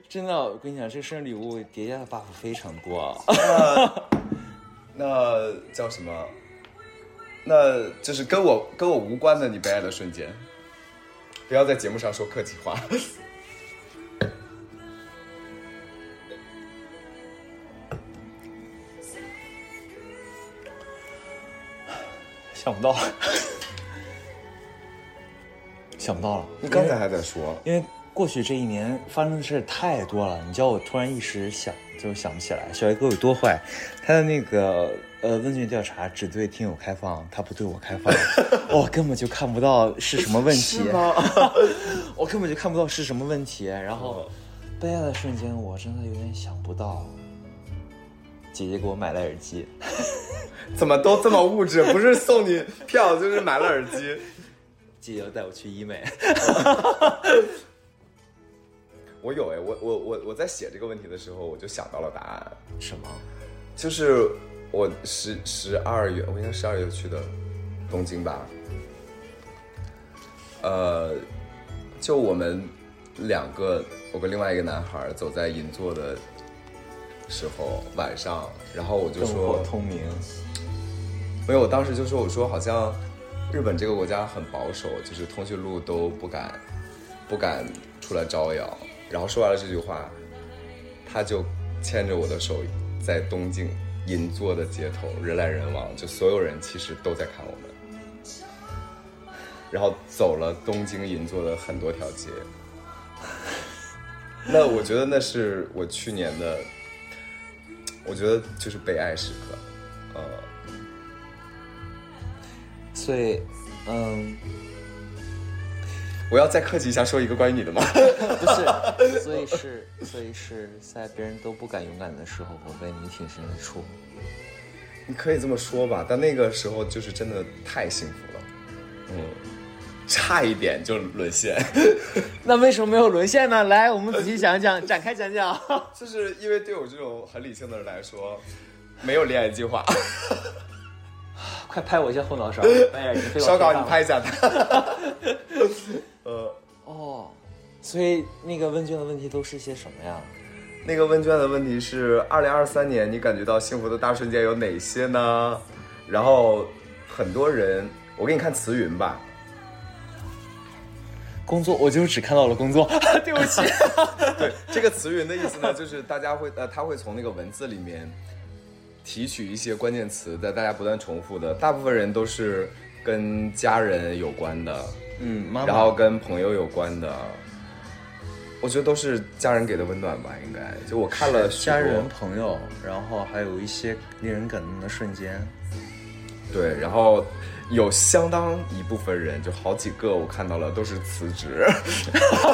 真的，我跟你讲，这个生日礼物叠加的 buff 非常多。那那叫什么？那就是跟我跟我无关的你被爱的瞬间，不要在节目上说客气话。想不到，想不到了。你刚才还在说，因为过去这一年发生的事太多了，你叫我突然一时想就想不起来。小艾哥有多坏？他的那个呃问卷调查只对听友开放，他不对我开放，我根本就看不到是什么问题 我根本就看不到是什么问题。然后悲哀的瞬间，我真的有点想不到。姐姐给我买了耳机，怎么都这么物质？不是送你票，就是买了耳机。姐姐要带我去医美。我有哎，我我我我在写这个问题的时候，我就想到了答案，什么？就是我十十二月，我应该十二月去的东京吧。呃，就我们两个，我跟另外一个男孩走在银座的时候，晚上，然后我就灯说火，通明。没有，我当时就说，我说好像日本这个国家很保守，就是通讯录都不敢不敢出来招摇。然后说完了这句话，他就牵着我的手，在东京银座的街头人来人往，就所有人其实都在看我们。然后走了东京银座的很多条街。那我觉得那是我去年的，我觉得就是被爱时刻，呃。所以，嗯，我要再客气一下说一个关于你的吗？不是，所以是，所以是在别人都不敢勇敢的时候，我为你挺身而出。你可以这么说吧，但那个时候就是真的太幸福了，嗯，差一点就沦陷，那为什么没有沦陷呢？来，我们仔细讲讲，展开讲讲。就是因为对我这种很理性的人来说，没有恋爱计划。快拍我一下后脑勺，哎呀，已经飞到烧烤，天上了你拍一下他。呃，哦。所以那个问卷的问题都是些什么呀？那个问卷的问题是：二零二三年你感觉到幸福的大瞬间有哪些呢？然后很多人，我给你看词云吧。工作，我就只看到了工作，对不起。对，这个词云的意思呢，就是大家会呃，他会从那个文字里面提取一些关键词，在大家不断重复的，大部分人都是跟家人有关的，嗯，妈妈然后跟朋友有关的。我觉得都是家人给的温暖吧，应该。就我看了家人、朋友，然后还有一些令人感动的瞬间。对，然后有相当一部分人，就好几个我看到了都是辞职，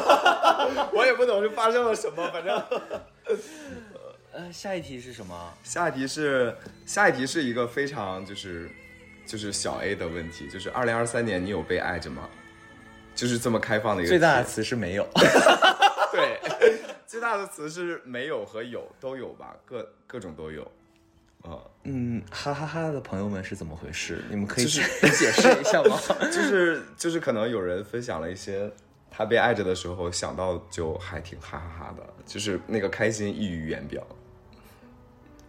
我也不懂是发生了什么，反正。呃，下一题是什么？下一题是下一题是一个非常就是就是小 A 的问题，就是二零二三年你有被爱着吗？就是这么开放的一个最大的词是没有。对，最大的词是没有和有都有吧，各各种都有。呃、嗯，哈哈哈的朋友们是怎么回事？你们可以就是解释一下吗？就是就是可能有人分享了一些他被爱着的时候想到就还挺哈哈哈的，就是那个开心溢于言表，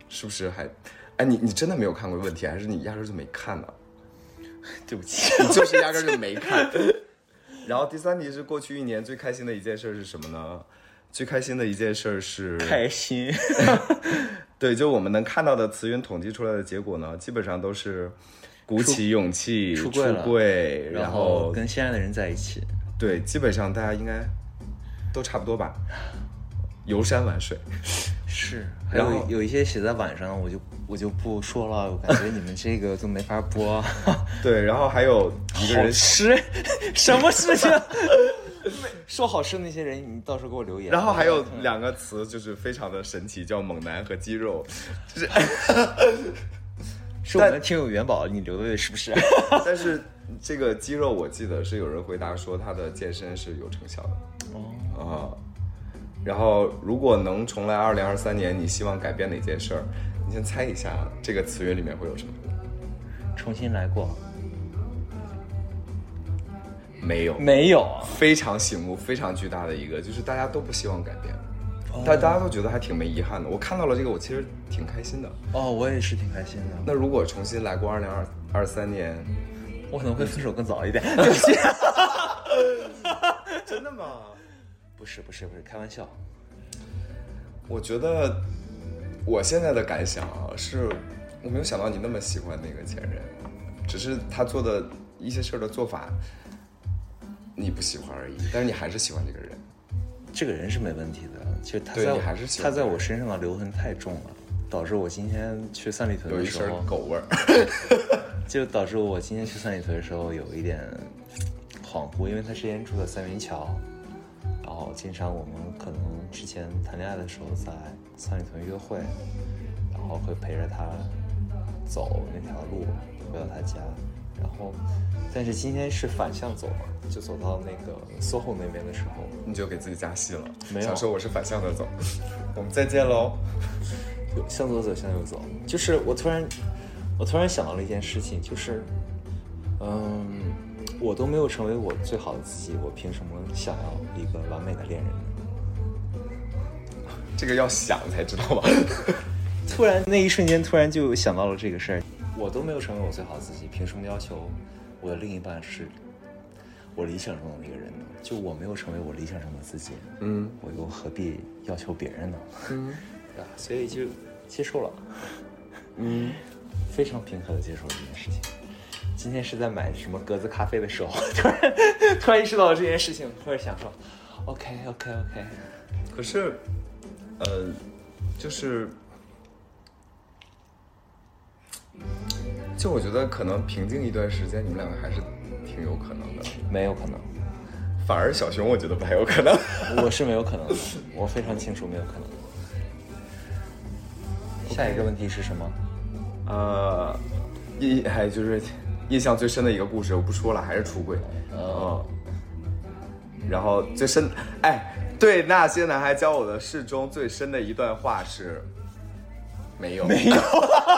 是不是还？哎，你你真的没有看过问题，还是你压根儿就没看呢？对不起，你就是压根儿就没看。然后第三题是过去一年最开心的一件事是什么呢？最开心的一件事是开心。对，就我们能看到的词云统计出来的结果呢，基本上都是鼓起勇气出柜然后跟心爱的人在一起。对，基本上大家应该都差不多吧，游山玩水。是，还有有一些写在晚上，我就我就不说了，我感觉你们这个就没法播。对，然后还有一个人，吃，什么事情？说好吃的那些人，你到时候给我留言。然后还有两个词就是非常的神奇，叫猛男和肌肉，就是是我们的听友元宝，你留的是不是？但是这个肌肉我记得是有人回答说他的健身是有成效的。哦啊，然后如果能重来二零二三年，你希望改变哪件事儿？你先猜一下这个词语里面会有什么？重新来过？没有，没有啊。非常醒目、非常巨大的一个，就是大家都不希望改变，哦但大家都觉得还挺没遗憾的。我看到了这个，我其实挺开心的。哦，我也是挺开心的。那如果重新来过二零二二三年，我可能会分手更早一点。对不起。真的吗？不是不是不是，开玩笑。我觉得我现在的感想啊，是我没有想到你那么喜欢那个前任，只是他做的一些事儿的做法你不喜欢而已，但是你还是喜欢这个人。这个人是没问题的，其实他在你还是喜欢他在我身上的留痕太重了，导致我今天去三里屯有一身的时候，狗味儿，就导致我今天去三里屯的时候有一点恍惚，因为他之前住在三元桥，然后经常我们可能之前谈恋爱的时候在三里屯约会，然后会陪着他走那条路回到他家，然后但是今天是反向走嘛，就走到那个 SOHO 那边的时候，你就给自己加戏了。没有想说我是反向的走，我们再见喽。向左走，向右走。就是我突然，我突然想到了一件事情，就是，嗯，我都没有成为我最好的自己，我凭什么想要一个完美的恋人呢？这个要想才知道吧？突然那一瞬间，突然就想到了这个事儿。我都没有成为我最好的自己，凭什么要求我的另一半是我理想中的那个人呢？就我没有成为我理想中的自己，嗯，我又何必要求别人呢？嗯，对吧？所以就接受了，嗯，非常平和的接受这件事情。今天是在买什么格子咖啡的时候，突然突然意识到了这件事情，突然想说，OK OK OK，可是，呃，就是，就我觉得可能平静一段时间，你们两个还是挺有可能的。没有可能，反而小熊，我觉得不太有可能。我是没有可能的，我非常清楚没有可能。下一个问题是什么？呃，一还就是印象最深的一个故事，我不说了，还是出轨。嗯。然后最深，哎，对那些男孩教我的事中最深的一段话是，没有，没有，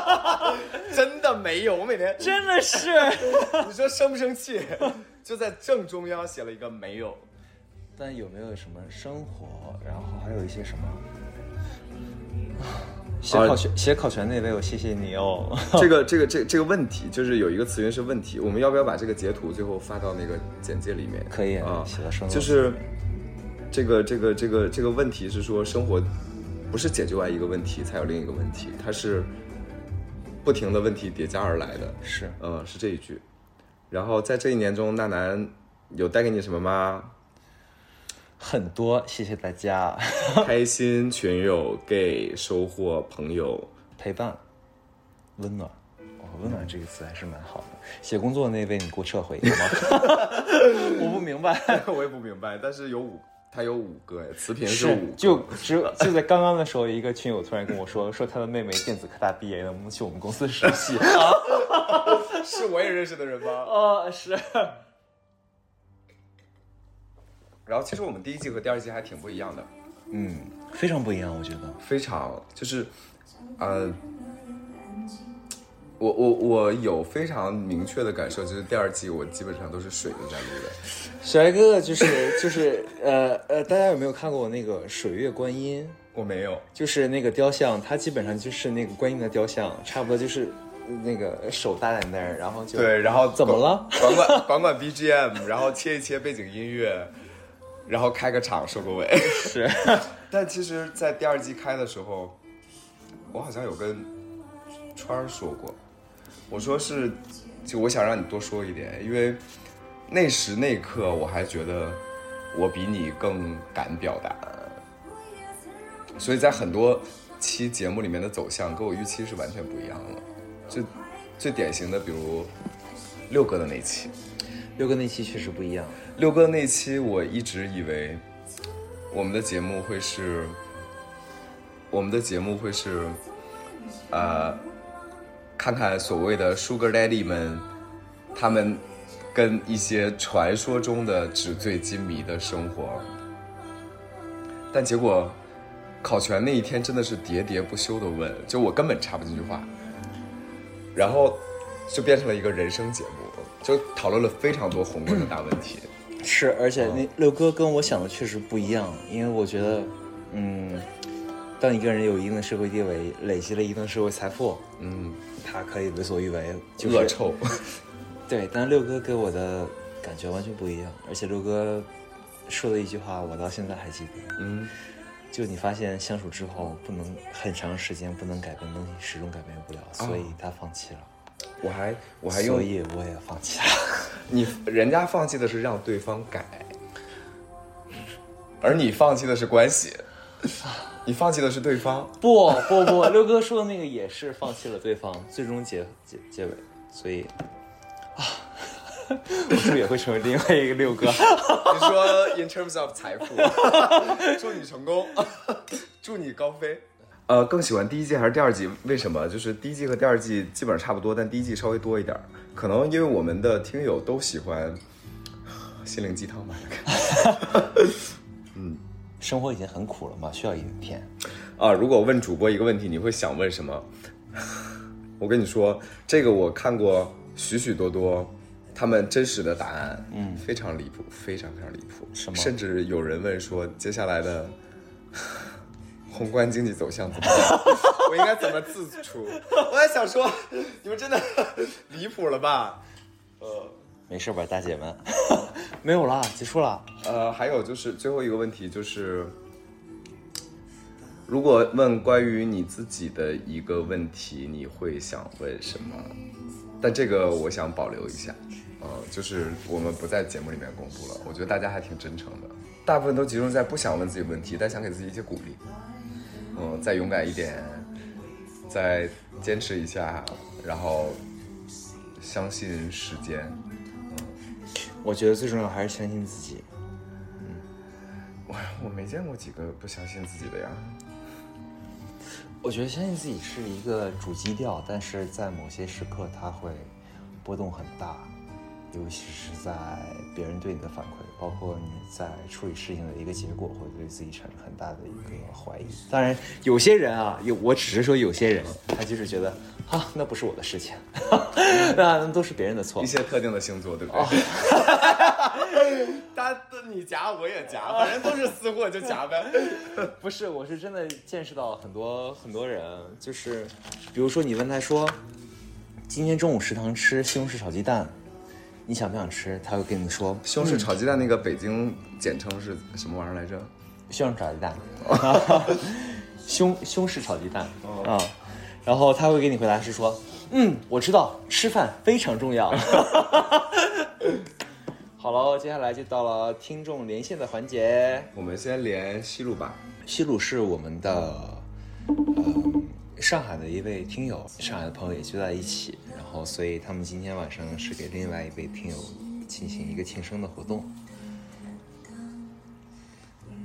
真的没有。我每天，真的是，你说生不生气？就在正中央写了一个没有。但有没有什么生活？然后还有一些什么？写考全写考全那位，我谢谢你哦。这个 这个这这个问题，就是有一个词源是问题，我们要不要把这个截图最后发到那个简介里面？可以啊，写到生活就是这个这个这个这个问题是说，生活不是解决完一个问题才有另一个问题，它是不停的问题叠加而来的。是嗯，是这一句。然后在这一年中，娜楠有带给你什么吗？很多，谢谢大家 开心、群友、gay、收获、朋友。陪伴，温暖。哦，温暖这个词还是蛮好的。写工作的那位，你给我撤回好吗？我不明白。我也不明白，但是有五，他有五个，哎，词频是五个，就只有就在刚刚的时候，一个群友突然跟我说，说他的妹妹电子科大毕业，能不能去我们公司实习？啊是我也认识的人吗？哦，是。然后其实我们第一季和第二季还挺不一样的，嗯，非常不一样，我觉得。非常就是，呃，我我我有非常明确的感受，就是第二季我基本上都是水的在录的。小白哥哥就是就是呃呃，大家有没有看过那个水月观音？我没有，就是那个雕像，它基本上就是那个观音的雕像，差不多就是那个手搭在那儿，然后就对，然后怎么了？管管管管 BGM，然后切一切背景音乐，然后开个场收个尾。是 但其实，在第二季开的时候，我好像有跟川儿说过，我说是，就我想让你多说一点，因为那时那刻我还觉得我比你更敢表达，所以在很多期节目里面的走向跟我预期是完全不一样的。就最典型的，比如六哥的那期，六哥那期确实不一样，六哥那期，我一直以为我们的节目会是，我们的节目会是，呃，看看所谓的 Sugar Daddy 们，他们跟一些传说中的纸醉金迷的生活，但结果考全那一天真的是喋喋不休的问，就我根本插不进去话，然后就变成了一个人生节目，就讨论了非常多宏观的大问题。是，而且那六哥跟我想的确实不一样，因为我觉得，嗯，当一个人有一定的社会地位，累积了一定的社会财富，嗯，他可以为所欲为，就是恶臭。对，但六哥给我的感觉完全不一样，而且六哥说的一句话，我到现在还记得，嗯，就你发现相处之后，不能很长时间不能改变的东西，始终改变不了，所以他放弃了，我还我还所用以我也放弃了。你，人家放弃的是让对方改，而你放弃的是关系，你放弃的是对方。不不不，六哥说的那个也是放弃了对方，最终结结结尾，所以啊，我是不是也会成为另外一个六哥？你说 in terms of 财富，祝你成功，祝你高飞。呃，更喜欢第一季还是第二季？为什么？就是第一季和第二季基本上差不多，但第一季稍微多一点儿。可能因为我们的听友都喜欢心灵鸡汤吧。嗯生活已经很苦了嘛，需要一点甜。啊，如果问主播一个问题，你会想问什么？我跟你说，这个我看过许许多多他们真实的答案，嗯，非常离谱，非常非常离谱。什么甚至有人问说，接下来的宏观经济走向怎么样？我应该怎么自处？我也想说，你们真的离谱了吧？呃没事吧，大姐们？没有啦，结束了。呃，还有就是最后一个问题就是，如果问关于你自己的一个问题，你会想问什么？但这个我想保留一下，呃，就是我们不在节目里面公布了。我觉得大家还挺真诚的，大部分都集中在不想问自己问题，但想给自己一些鼓励。嗯，再勇敢一点，再坚持一下，然后相信时间。嗯我觉得最重要还是相信自己。嗯我我没见过几个不相信自己的呀。我觉得相信自己是一个主基调，但是在某些时刻它会波动很大，尤其是在别人对你的反馈，包括你在处理事情的一个结果，会对自己产生很大的一个怀疑。当然，有些人啊，有我只是说有些人，他就是觉得啊，那不是我的事情，那都是别人的错一。些特定的星座，对不对？他你夹我也夹，反正都是私货就夹呗。不是，我是真的见识到很多很多人，就是比如说你问他说，今天中午食堂吃西红柿炒鸡蛋，你想不想吃？他会跟你说西红柿炒鸡蛋那个北京简称是什么玩意儿来着？西红柿炒鸡蛋，西红西红柿炒鸡蛋啊、然后他会给你回答是说，嗯，我知道，吃饭非常重要。好了，接下来就到了听众连线的环节。我们先连西路吧。西路是我们的，呃，上海的一位听友，上海的朋友也聚在一起，然后所以他们今天晚上是给另外一位听友进行一个庆生的活动，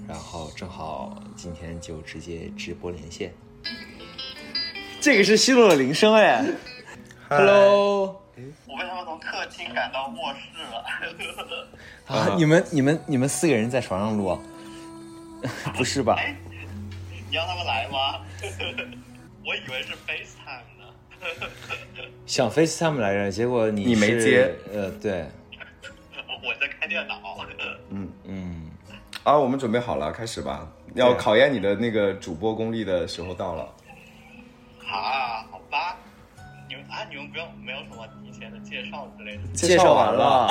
然后正好今天就直接直播连线。这个是西鲁的铃声哎，Hello 我被他们从客厅赶到卧室了。啊，你们你们你们四个人在床上录啊？不是吧？哎，你让他们来吗？我以为是 FaceTime 呢。想 FaceTime 来着，结果你你没接。呃，对，我在开电脑。嗯嗯，啊，我们准备好了，开始吧。要考验你的那个主播功力的时候到了。啊，好吧。你们啊，你们不用没有什么提前的介绍之类的介绍完了。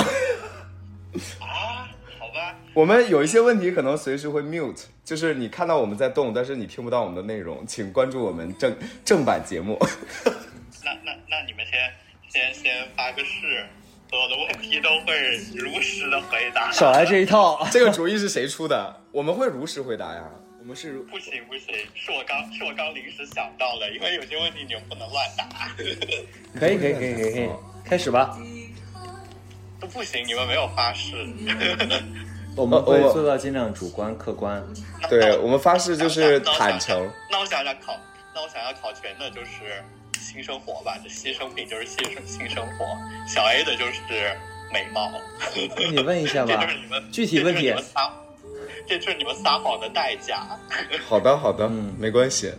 啊？好吧。我们有一些问题可能随时会 mute，就是你看到我们在动，但是你听不到我们的内容，请关注我们正正版节目。那那那你们先先先发个誓，所有的问题都会如实的回答。少来这一套。这个主意是谁出的？我们会如实回答呀。我们是不行不行，是我刚是我刚临时想到的，因为有些问题你们不能乱答。可以可以可以可以可以，开始吧。都不行，你们没有发誓。我们会做到尽量主观客观。对我们发誓就是坦诚。那我想想考，那我想要考全的就是性生活吧，这牺牲品就是新生新生活。小 A 的就是美貌。你问一下吧这就是你们具体问题这就是你们撒，这就是你们撒谎的代价。好的好的，嗯没关系。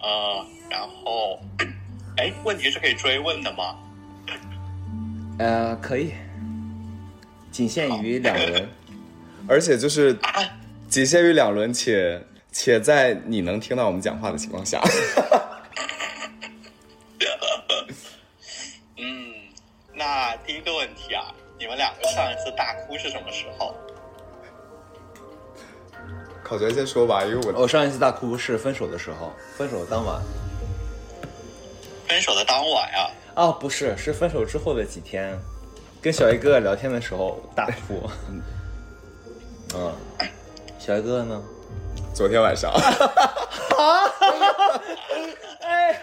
呃，然后，哎，问题是可以追问的吗？呃，可以，仅限于两轮。而且就是仅限于两轮，且且在你能听到我们讲话的情况下。考全先说吧，因为我我上一次大哭是分手的时候，分手当晚。分手的当晚啊，啊，不是，是分手之后的几天，跟小 A 哥哥聊天的时候大哭。嗯，小 A 哥哥呢？昨天晚上，哎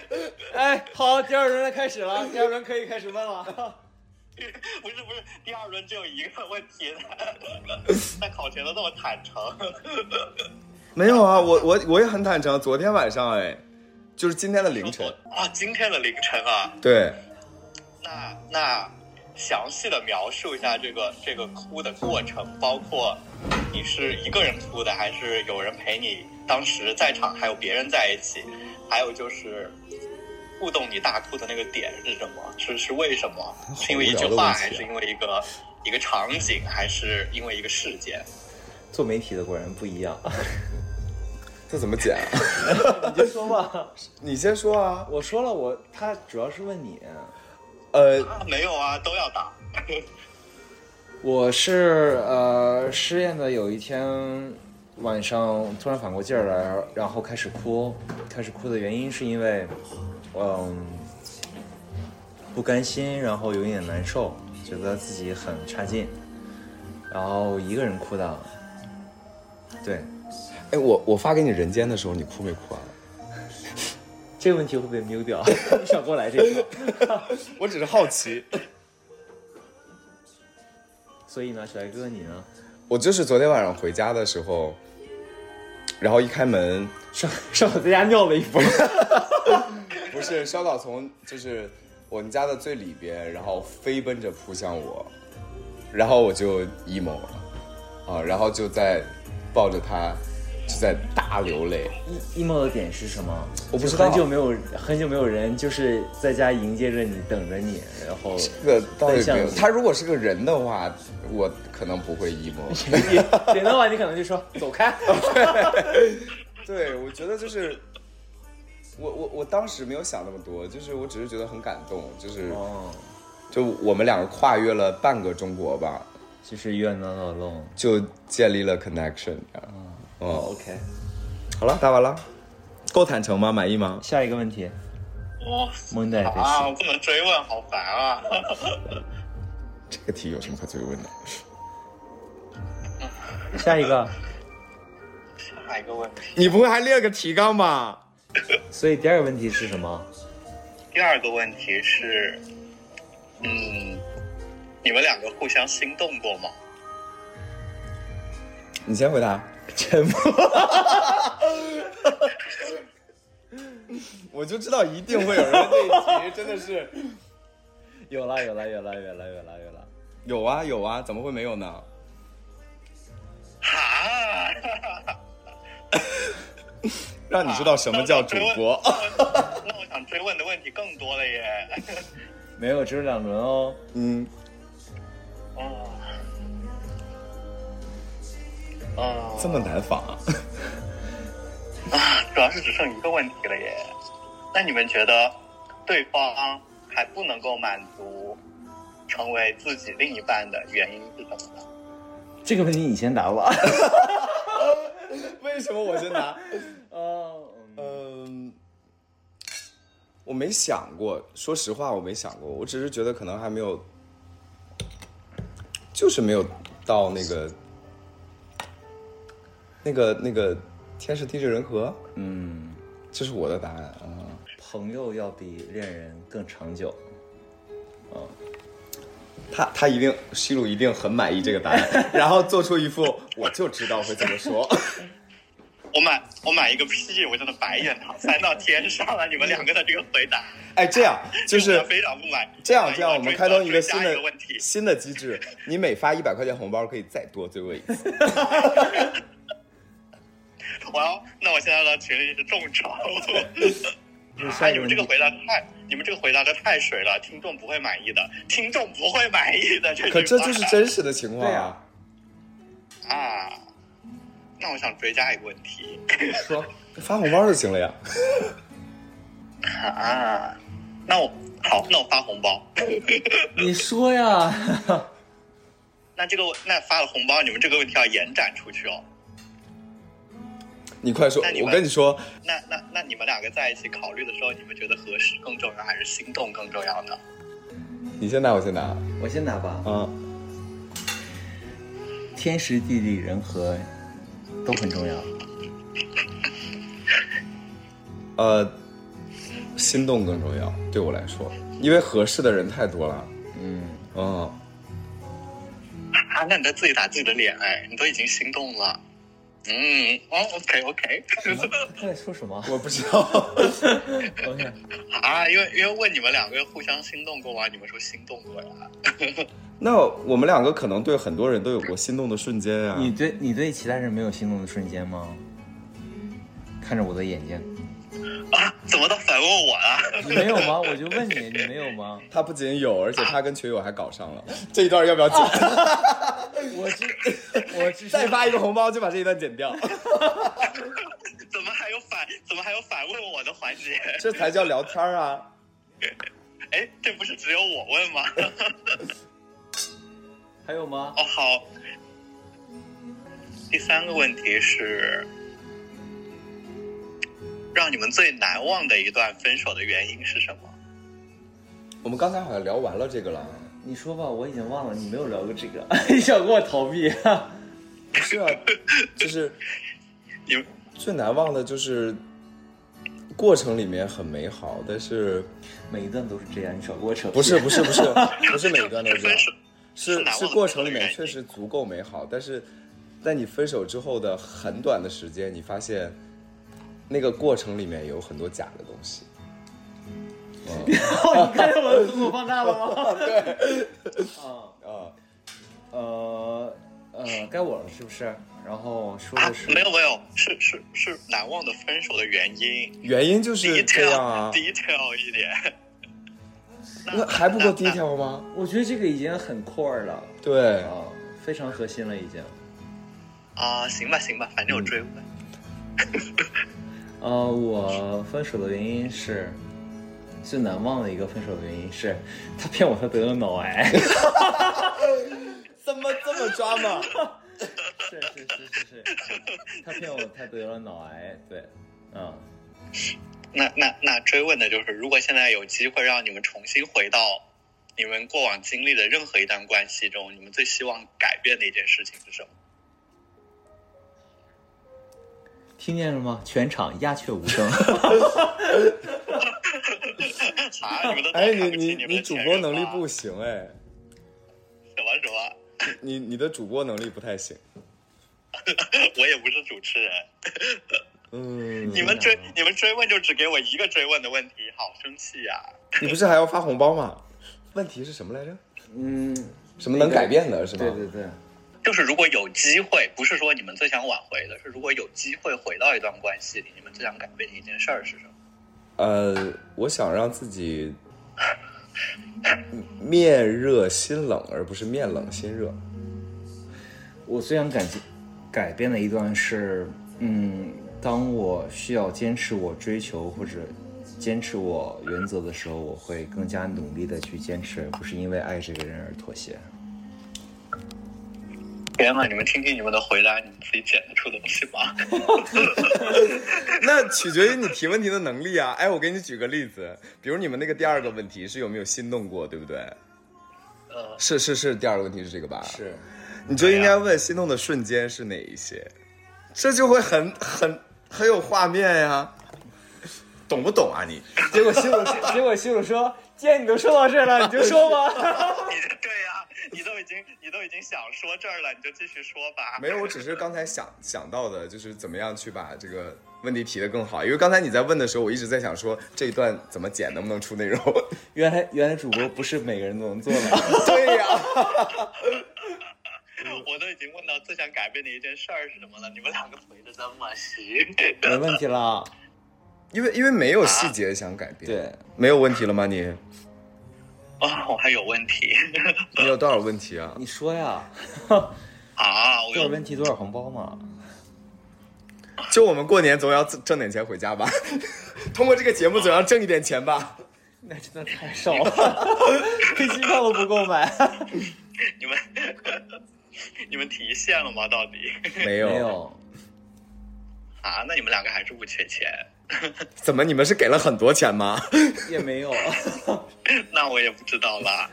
哎，好，第二轮来开始了，第二轮可以开始问了。不是不是，第二轮只有一个问题，那考前都那么坦诚。没有啊，我我我也很坦诚，昨天晚上哎，就是今天的凌晨。啊，今天的凌晨啊，对，那那详细的描述一下这个这个哭的过程，包括你是一个人哭的，还是有人陪你？当时在场还有别人在一起，还有就是触动你大哭的那个点是什么？是是为什么？是因为一句话，还是因为一个一个场景，还是因为一个事件？做媒体的果然不一样。这怎么剪啊？你就说吧，你先说啊。我说了，我他主要是问你。呃，啊，没有啊，都要打。我是呃失恋的有一天晚上突然反过劲儿来，然后开始哭，开始哭的原因是因为，嗯，不甘心，然后有一点难受，觉得自己很差劲，然后一个人哭的。对，哎，我我发给你人间的时候，你哭没哭啊？这个问题会被 mute 掉，你少给我来这个。我只是好奇。所以呢，小艾哥你呢？我就是昨天晚上回家的时候，然后一开门，上上我在家尿了一波。不是烧烤从就是我们家的最里边，然后飞奔着扑向我，然后我就 emo 了，啊，然后就在抱着他，就在大流泪。emo 的点是什么？我不知道很久没有很久没有人就是在家迎接着你，等着你，然后这个倒也没有，他如果是个人的话，我可能不会 emo。你点的话，你可能就说走开。对，我觉得就是，我我我当时没有想那么多，就是我只是觉得很感动，就是哦，就我们两个跨越了半个中国吧，就是 you are not alone。就建立了 connection。哦哦，，OK。好了，答完了，够坦诚吗？满意吗？下一个问题，哦蒙代飞啊，我。不能追问，好烦啊！这个题有什么可追问的？下一个，下一个问题，你不会还列了个提纲吧？所以第二个问题是什么？第二个问题是，嗯，你们两个互相心动过吗？你先回答。沉默。我就知道一定会有人问这一题，真的是有了，有了，有了，有了，有了，有了。有啊有啊，怎么会没有呢？哈，让你知道什么叫主播。那我想追问的问题更多了耶。没有，只有两轮哦。嗯，哦，哦，这么难仿啊？啊，主要是只剩一个问题了耶。那你们觉得对方还不能够满足成为自己另一半的原因是什么呢？这个问题你先答吧。为什么我先拿？哦，嗯，我没想过，说实话，我没想过，我只是觉得可能还没有，就是没有到那个，那个那个天时地利人和，嗯，这是我的答案啊。朋友要比恋人更长久。他他一定，西鲁一定很满意这个答案，然后做出一副我就知道会这么说。我买我买一个屁！我真的白眼他翻到天上了！你们两个的这个回答，哎，这样 就是非常不满。这样这样，我们开通一个新的个问题，新的机制，你每发一百块钱红包可以再多追问一次。我要，那我现在的群里是众筹。下啊，一个问题你们这个回答太，你们这个回答的太水了，听众不会满意的，听众不会满意的。这句可这就是真实的情况对啊啊！啊。那我想追加一个问题 说，发红包就行了呀。啊，那我好，那我发红包。你说呀。那这个那发了红包，你们这个问题要延展出去哦。你快说那你，我跟你说，那那那你们两个在一起考虑的时候，你们觉得合适更重要还是心动更重要呢？你先拿，我先拿。我先拿吧。嗯，天时地利人和都很重要。呃，心动更重要，对我来说，因为合适的人太多了。嗯，嗯，啊，那你在自己打自己的脸哎，你都已经心动了。嗯，哦，OK OK，他在说什么我不知道。OK，啊，因为因为问你们两个互相心动过吗？你们说心动过呀？那我们两个可能对很多人都有过心动的瞬间啊。你对你对其他人没有心动的瞬间吗？看着我的眼睛，啊，怎么都反问我了？你没有吗？我就问你，你没有吗？他不仅有，而且他跟群友还搞上了。这一段要不要剪？我只我只是再发一个红包就把这一段剪掉，怎么还有反？怎么还有反问我的环节？这才叫聊天啊！哎，这不是只有我问吗？还有吗？哦，好。第三个问题是，让你们最难忘的一段分手的原因是什么？我们刚才好像聊完了这个了。你说吧，我已经忘了，你没有聊过这个，你想跟我逃避？不是啊，就是 你最难忘的就是过程里面很美好，但是每一段都是这样，你少给我扯屁。不是不是不是 不是每一段都这样是是过程里面确实足够美好，但是在你分手之后的很短的时间，你发现那个过程里面有很多假的东西。你看见我的字母放大了吗？对啊，啊，呃呃，该我了是不是？然后说啊的是，没有没有，是是是难忘的分手的原因。原因就是这样啊 detail，detail 一点。那还不够那那 detail 吗？我觉得这个已经很 core 了对，啊，非常核心了已经。啊，行吧行吧，反正我追问。呃，我分手的原因是最难忘的一个分手的原因是，他骗我他得了脑癌。怎么这么抓嘛？是是是是是，他骗我他得了脑癌，对，嗯，那那那追问的就是，如果现在有机会让你们重新回到你们过往经历的任何一段关系中，你们最希望改变的一件事情是什么？听见了吗？全场鸦雀无声。啊，你们都哎，你你你主播能力不行哎，什么什么？你你的主播能力不太行。我也不是主持人，嗯，你们追你们追问就只给我一个追问的问题，好生气呀、你不是还要发红包吗？问题是什么来着？嗯，什么能改变的是吗？对对对，就是如果有机会，不是说你们最想挽回的，是如果有机会回到一段关系里，你们最想改变的一件事儿是什么？呃，我想让自己面热心冷，而不是面冷心热。我最想改改变的一段是，嗯，当我需要坚持我追求或者坚持我原则的时候，我会更加努力的去坚持，而不是因为爱这个人而妥协。天呐，你们听听你们的回答，你们自己剪得出东西吗？那取决于你提问题的能力啊！哎，我给你举个例子，比如你们那个第二个问题是有没有心动过，对不对？呃，是是是，第二个问题是这个吧？，是，你就应该问心动的瞬间是哪一些，这就会很很很有画面呀，懂不懂啊你？结果西鲁结果西鲁说，既然你都说到这儿了，你就说吧。你这对呀、你都已经你都已经想说这儿了，你就继续说吧。没有，我只是刚才想想到的，就是怎么样去把这个问题提得更好。因为刚才你在问的时候，我一直在想说这一段怎么剪，能不能出内容？原来原来主播不是每个人都能做的。对呀、我都已经问到最想改变的一件事儿是什么了，你们两个回的这么细。没问题了。因为因为没有细节想改变。对，没有问题了吗你？啊，我还有问题 你有多少问题啊？你说呀，啊！我多少有问题多少红包嘛？就我们过年总要挣挣点钱回家吧，通过这个节目总要挣一点钱吧。那真的太少了，飞机票都不够买。你们你们提现了吗？到底没有，没有，啊？那你们两个还是不缺钱？怎么你们是给了很多钱吗？也没有。那我也不知道啦。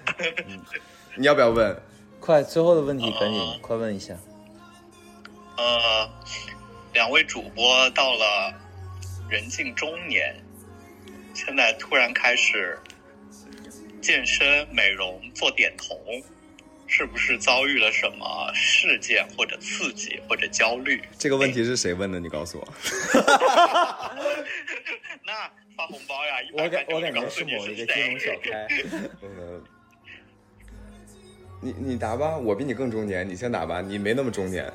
你要不要问？快，最后的问题，赶紧哦快问一下。呃，两位主播到了人近中年，现在突然开始健身、美容、做点童，是不是遭遇了什么事件或者刺激或者焦虑？这个问题是谁问的？你告诉我。那发红包呀！我感我感觉是某一个金融小开。呃，你你答吧，我比你更中年，你先答吧，你没那么中年。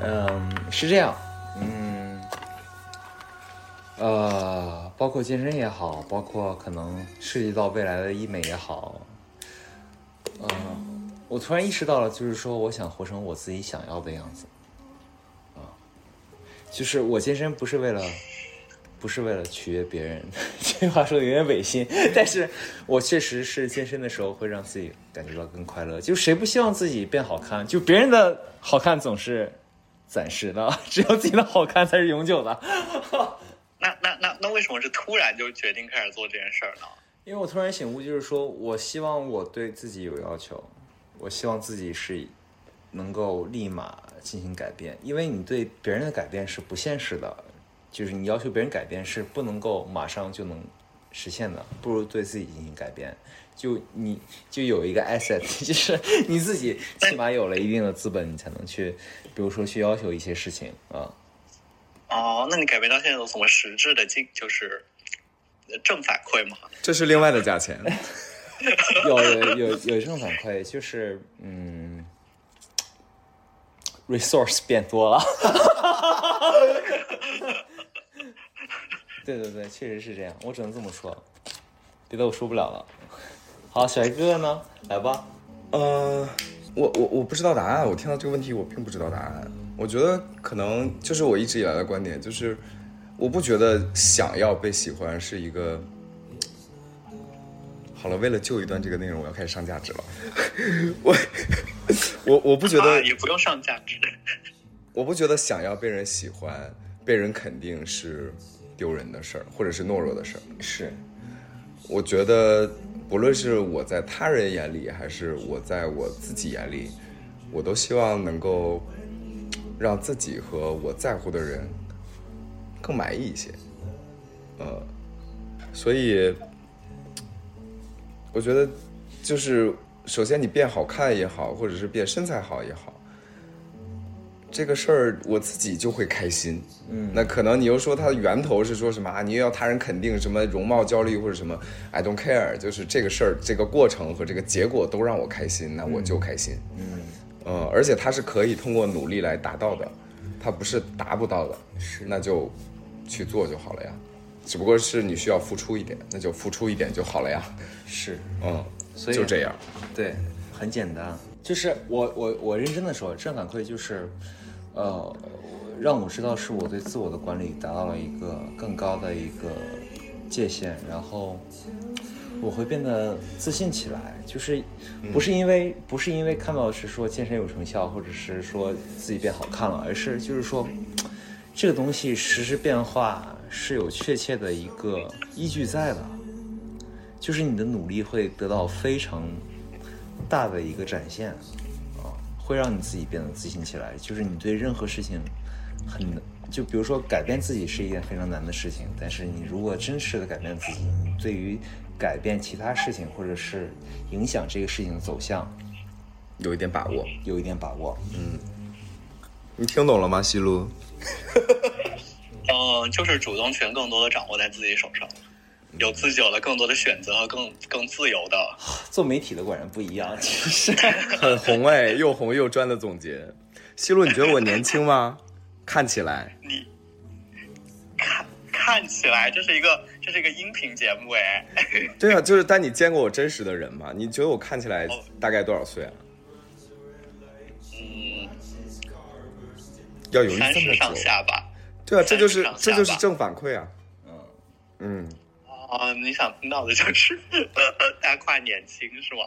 嗯，是这样，嗯，呃，包括健身也好，包括可能涉及到未来的医美也好，呃，我突然意识到了，就是说，我想活成我自己想要的样子，啊，就是我健身不是为了。不是为了取悦别人，这话说的有点违心，但是我确实是健身的时候会让自己感觉到更快乐。就谁不希望自己变好看？就别人的好看总是暂时的，只有自己的好看才是永久的。那那那那为什么是突然就决定开始做这件事儿呢？因为我突然醒悟，就是说我希望我对自己有要求，我希望自己是能够立马进行改变，因为你对别人的改变是不现实的，就是你要求别人改变是不能够马上就能实现的，不如对自己进行改变。就你就有一个 asset，就是你自己起码有了一定的资本，你才能去，比如说去要求一些事情啊。哦，那你改变到现在有什么实质的进就是正反馈吗？这是另外的价钱。有有有有正反馈，就是嗯，resource 变多了。对对对，确实是这样，我只能这么说，别的我说不了了。好，小鱼哥哥呢？来吧。呃，我我我不知道答案，我听到这个问题我并不知道答案。我觉得可能就是我一直以来的观点，就是我不觉得想要被喜欢是一个。好了，为了救一段这个内容，我要开始上价值了。我我我不觉啊，得，也不用上价值。我不觉得想要被人喜欢、被人肯定是丢人的事儿，或者是懦弱的事儿。是，我觉得，不论是我在他人眼里，还是我在我自己眼里，我都希望能够让自己和我在乎的人更满意一些。呃，所以我觉得，就是首先你变好看也好，或者是变身材好也好，这个事儿我自己就会开心。嗯，那可能你又说它的源头是说什么啊？你又要他人肯定什么容貌焦虑或者什么？I don't care，就是这个事儿，这个过程和这个结果都让我开心，那我就开心。嗯，呃，而且它是可以通过努力来达到的，它不是达不到的，是那就去做就好了呀。只不过是你需要付出一点，那就付出一点就好了呀。是，嗯，所以就这样。对，很简单，就是我我我认真的说，正反馈就是，呃，让我知道是我对自我的管理达到了一个更高的一个界限，然后我会变得自信起来，就是不是因为、不是因为看到是说健身有成效，或者是说自己变好看了，而是就是说这个东西实时变化是有确切的一个依据在的。就是你的努力会得到非常大的一个展现，啊，会让你自己变得自信起来。就是你对任何事情很，就比如说改变自己是一件非常难的事情，但是你如果真实的改变自己，对于改变其他事情或者是影响这个事情的走向有一点把握。有一点把握。嗯你听懂了吗，西路？嗯，就是主动权更多的掌握在自己手上，有自己有了更多的选择和更更自由的。做媒体的果然不一样，其实 很红哎，又红又专的总结。西路，你觉得我年轻吗？看起来，你看看起来这是一个这是一个音频节目哎，对啊，就是但你见过我真实的人吗？你觉得我看起来大概多少岁啊？嗯，要犹豫三十上？下吧。对啊，这就是这就是正反馈啊。嗯嗯哦，你想听到的就是大家夸年轻是吗？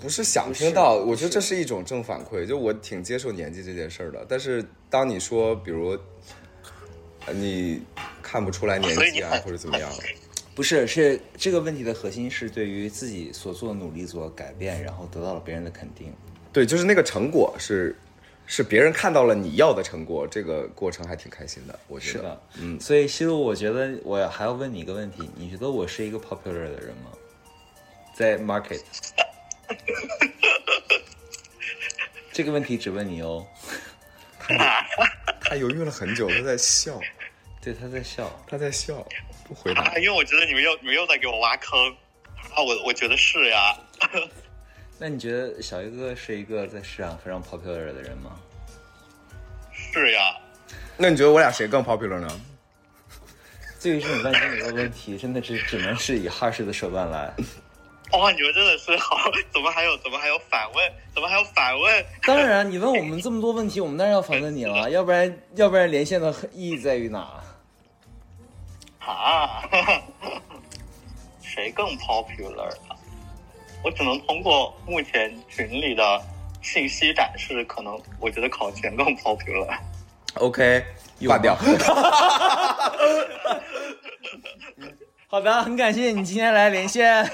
不是想听到，我觉得这是一种正反馈，就我挺接受年纪这件事儿的。但是当你说，比如呃你看不出来年纪啊，或者怎么样，不是是这个问题的核心是对于自己所做的努力所改变，然后得到了别人的肯定。对，就是那个成果是是别人看到了你要的成果，这个过程还挺开心的，我觉得。是的，嗯，所以西路，我觉得我还要问你一个问题，你觉得我是一个 popular 的人吗？在 market，这个问题只问你哦。他犹豫了很久，他在笑，对，他在笑。他在笑，不回答啊。因为我觉得你们又你们又在给我挖坑啊，我我觉得是呀。那你觉得小鱼哥哥是一个在市场非常 popular 的人吗？是呀，那你觉得我俩谁更 popular 呢？对于这种万金油的问题，真的是只能是以 harsh 的手段来。哇，你们真的是好，怎么还有怎么还有反问，怎么还有反问？当然，你问我们这么多问题，我们当然要反问你了，要不然要不然连线的意义在于哪？啊，谁更 popular 啊？我只能通过目前群里的信息展示，可能我觉得考前更 popular。OK，挂掉。好的，很感谢你今天来连线。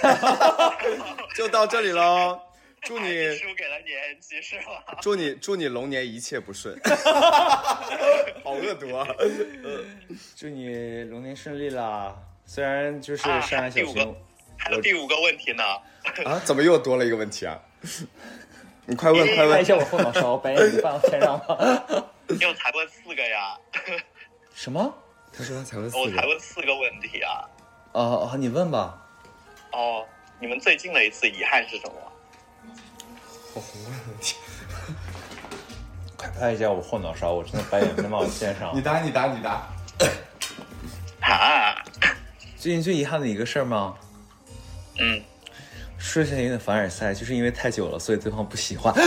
就到这里喽，祝你输给了年纪是吗？祝你祝你龙年一切不顺。好恶毒啊！祝你龙年顺利啦！虽然就是啊上海小熊第五个，还有第五个问题呢。啊，怎么又多了一个问题啊？你快问快问拍一！下我后脑勺，白眼 你放我天上了。又才问四个呀？什么？他说他才问我四个，才问四个问题啊！哦哦，你问吧。哦，你们最近的一次遗憾是什么？好红的问题。快拍一下我后脑勺，我真的白眼没往线上你。答你答你答。啊，最近最遗憾的一个事儿吗？嗯，说起来有点凡尔赛，就是因为太久了，所以对方不喜欢。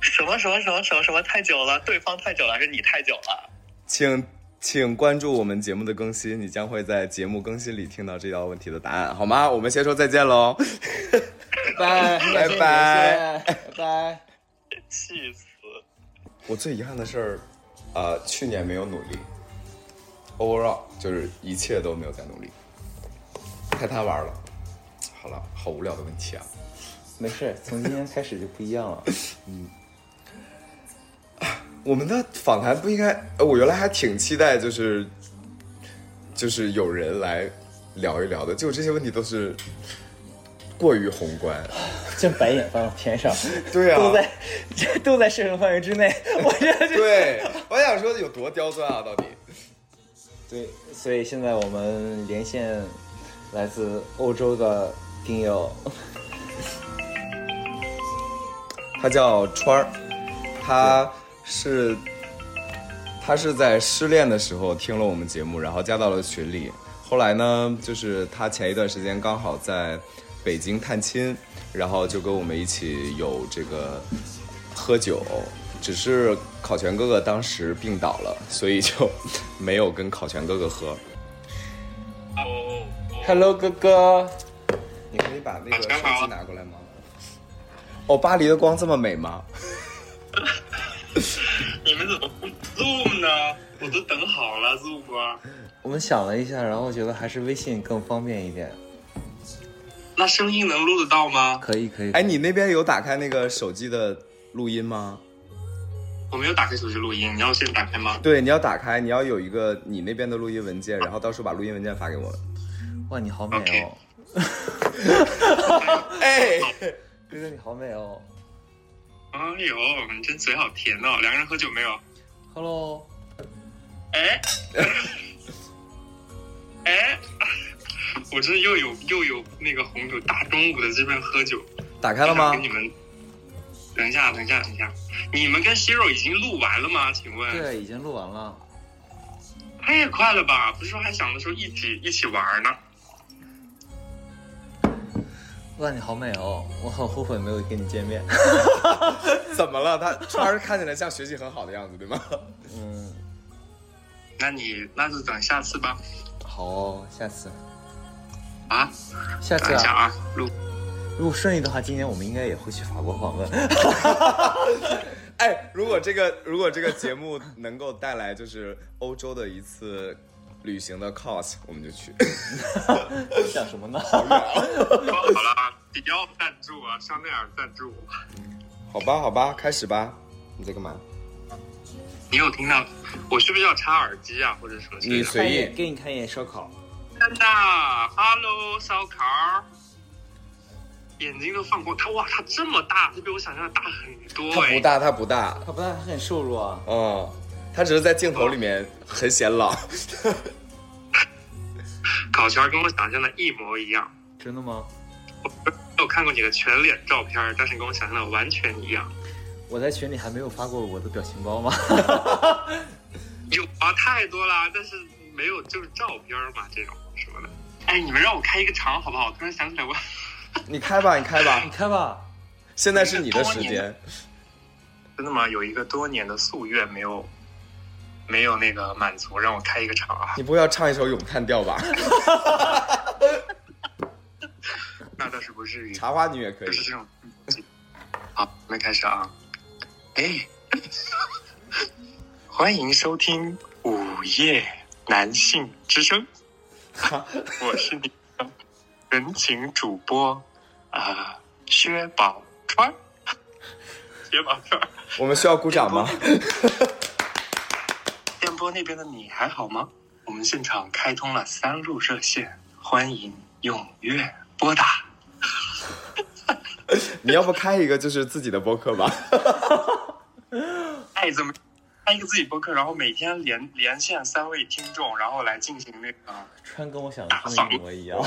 什么什么什么什么什么太久了？对方太久了，还是你太久了？请请关注我们节目的更新，你将会在节目更新里听到这道问题的答案，好吗？我们先说再见喽。拜拜，拜拜拜拜。气死！我最遗憾的事儿，呃，去年没有努力，overall 就是一切都没有在努力，太贪玩了。好了，好无聊的问题啊。没事，从今天开始就不一样了。嗯我们的访谈不应该，呃我原来还挺期待，就是就是有人来聊一聊的，结果这些问题都是过于宏观。正白眼放到天上，对啊都在都在射程范围之内。我这就对，我想说有多刁钻啊，到底。对，所以现在我们连线来自欧洲的听友，他叫川儿，他是他是在失恋的时候听了我们节目，然后加到了群里。后来呢，就是他前一段时间刚好在北京探亲，然后就跟我们一起有这个喝酒。只是烤全哥哥当时病倒了，所以就没有跟烤全哥哥喝。哦，Hello 哥哥，你可以把那个手机拿过来吗？哦，巴黎的光这么美吗？你们怎么不 Zoom 呢？我都等好了 Zoom 啊。我们想了一下，然后觉得还是微信更方便一点。那声音能录得到吗？可以可以，哎，你那边有打开那个手机的录音吗？我没有打开手机录音，你要先打开吗？对，你要打开，你要有一个你那边的录音文件，然后到时候把录音文件发给我。哇，你好美哦，哎，哥哥你好美哦。哎呦，你真嘴好甜哦！两个人喝酒没有？Hello，哎，哎，我这又有又有那个红酒，大中午的这边喝酒，打开了吗给？你们，等一下，等一下，等一下，你们跟西肉已经录完了吗？请问？对，已经录完了。太快了吧！不是说还想着说一起一起玩呢？哇，你好美哦！我好后悔没有跟你见面。怎么了？他川儿看起来像学习很好的样子，对吗？嗯，那你那就等下次吧。好哦，下次，啊，下次啊，等一下啊，录。如果顺利的话，今年我们应该也会去法国访问。哎，如果这个如果这个节目能够带来就是欧洲的一次旅行的 cos，我们就去。想什么呢？说好了，迪奥赞助啊，香奈儿赞助。好吧，好吧，开始吧。你在干嘛？你有听到？我是不是要插耳机啊，或者什么？你随意给你看一眼烧烤。真的，Hello，烧烤，眼睛都放光，他哇，他这么大，他比我想象的大很多哎。他不大，他不大。他不大，他很瘦弱啊，嗯，他只是在镜头里面很显老。烤全跟我想象的一模一样。真的吗？没有看过你的全脸照片，但是跟我想象的完全一样。我在群里还没有发过我的表情包吗？有啊，太多了，但是没有就是照片嘛，这种什么的。哎，你们让我开一个场好不好？我突然想起来我，你开吧，你开吧你，开吧。现在是你的时间。真的吗？有一个多年的夙愿没有，没有那个满足，让我开一个场啊。你不会要唱一首咏叹调吧？那倒是不至于，茶花女也可以就。是这种。好，我们开始啊。哎，欢迎收听午夜男性之声，我是你的人情主播啊、薛宝川。薛宝川，我们需要鼓掌吗？电波那边的你还好吗？我们现场开通了三路热线，欢迎踊跃拨打。你要不开一个就是自己的播客吧？哎，怎么开一个自己播客，然后每天连连线三位听众，然后来进行那个。穿跟我想的一模一样。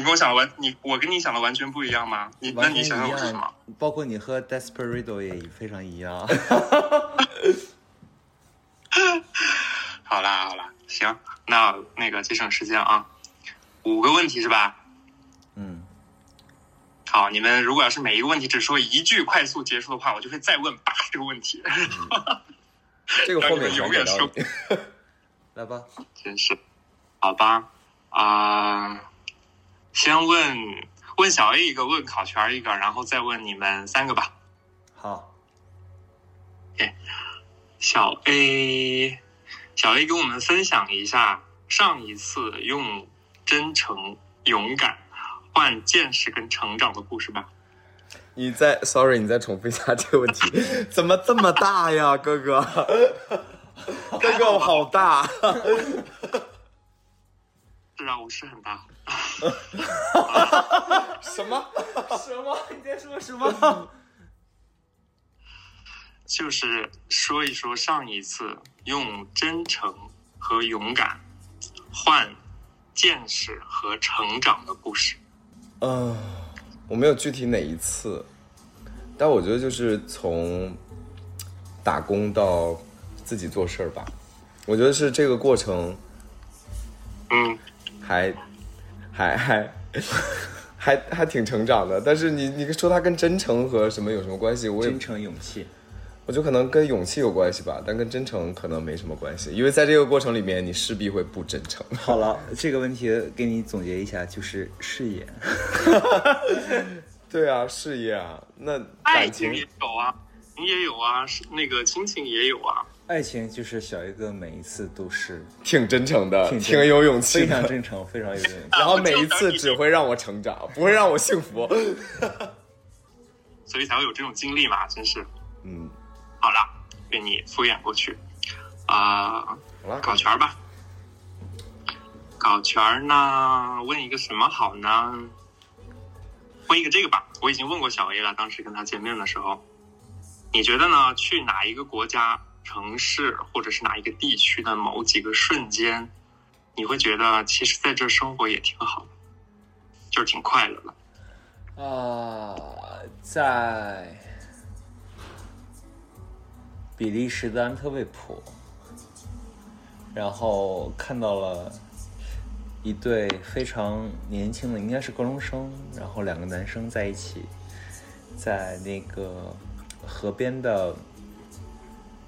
你跟我想的完，你我跟你想的完全不一样吗？你那你想想一我是什么？包括你和 Desperado 也非常一样。好啦好啦，行，那那个节省时间啊，五个问题是吧？嗯，好，你们如果要是每一个问题只说一句快速结束的话，我就会再问八十个问题。这个后面全给到你。来吧。真是，好吧，啊、先问问小 A 一个，问考全一个，然后再问你们三个吧。好，小 A，小 A 跟我们分享一下上一次用真诚、勇敢换见识跟成长的故事吧。你再，sorry，你再重复一下这个问题，怎么这么大呀，哥哥？哥哥我好大，是啊，我是很大。什么？什么？你在说什么？就是说一说上一次用真诚和勇敢换见识和成长的故事。嗯、我没有具体哪一次，但我觉得就是从打工到自己做事儿吧，我觉得是这个过程嗯，还还还 还还挺成长的。但是你你说他跟真诚和什么有什么关系？我也真诚勇气。我觉得可能跟勇气有关系吧，但跟真诚可能没什么关系，因为在这个过程里面，你势必会不真诚。好了，这个问题给你总结一下，就是事业。对啊，事业啊，那感情爱情也有啊，情也有啊，是那个亲情也有啊。爱情就是小一哥每一次都是挺真诚的，挺挺有勇气非常的，真诚，非常有勇气。然后每一次只会让我成长，不会让我幸福。所以才会有这种经历嘛，真是。嗯，好了，被你敷衍过去。啊、好了，搞圈儿吧。搞钱儿呢？问一个什么好呢？问一个这个吧。我已经问过小 A 了，当时跟他见面的时候，你觉得呢？去哪一个国家、城市，或者是哪一个地区的某几个瞬间，你会觉得其实在这生活也挺好的，就是挺快乐的。啊、在比利时的安特卫普，然后看到了一对非常年轻的，应该是高中生，然后两个男生在一起，在那个河边的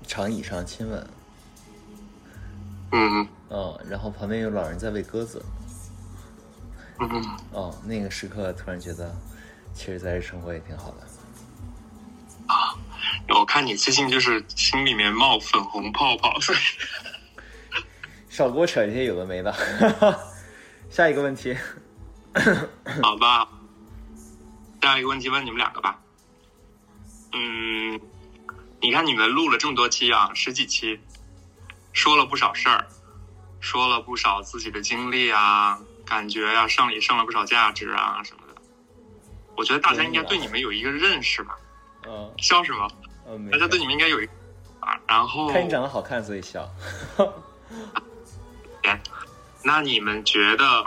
长椅上亲吻，嗯嗯，然后旁边有老人在喂鸽子，嗯嗯，哦，那个时刻突然觉得，其实在这生活也挺好的。啊我看你最近就是心里面冒粉红泡泡，所 以少给我扯一些有的没的。下一个问题，好吧。下一个问题问你们两个吧。嗯，你看你们录了这么多期啊，十几期，说了不少事儿，说了不少自己的经历啊、感觉呀、上也上了不少价值啊什么的。我觉得大家应该对你们有一个认识吧？嗯笑什么？大家对你们应该有一个啊。然后，看你长得好看，所以笑。那你们觉得，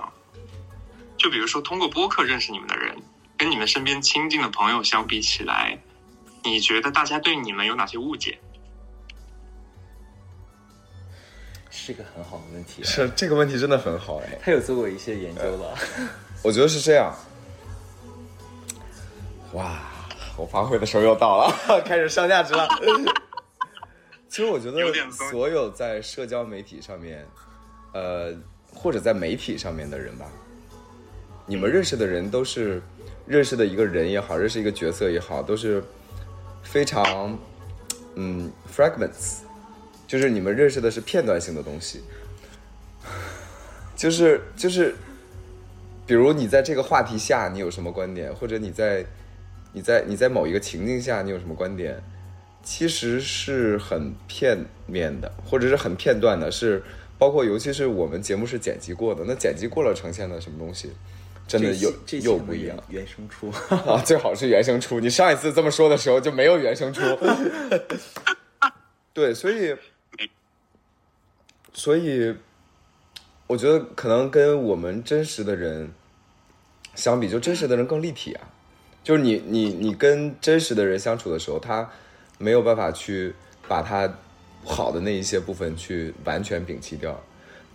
就比如说通过播客认识你们的人，跟你们身边亲近的朋友相比起来，你觉得大家对你们有哪些误解？是个很好的问题。是这个问题真的很好哎，他有做过一些研究的。我觉得是这样。哇，我发挥的时候又到了，开始上价值了。其实我觉得有点松所有在社交媒体上面，呃，或者在媒体上面的人吧，你们认识的人都是认识的一个人也好，认识一个角色也好，都是非常嗯 fragments，就是你们认识的是片段性的东西，就是就是比如你在这个话题下你有什么观点，或者你在你在你在某一个情境下你有什么观点，其实是很片面的，或者是很片段的，是包括尤其是我们节目是剪辑过的，那剪辑过了呈现的什么东西，真的又又不一样。原原声出。啊，最好是原声出。你上一次这么说的时候就没有原声出。对，所以，所以，我觉得可能跟我们真实的人相比，就真实的人更立体啊。就是你你你跟真实的人相处的时候，他没有办法去把他好的那一些部分去完全摒弃掉。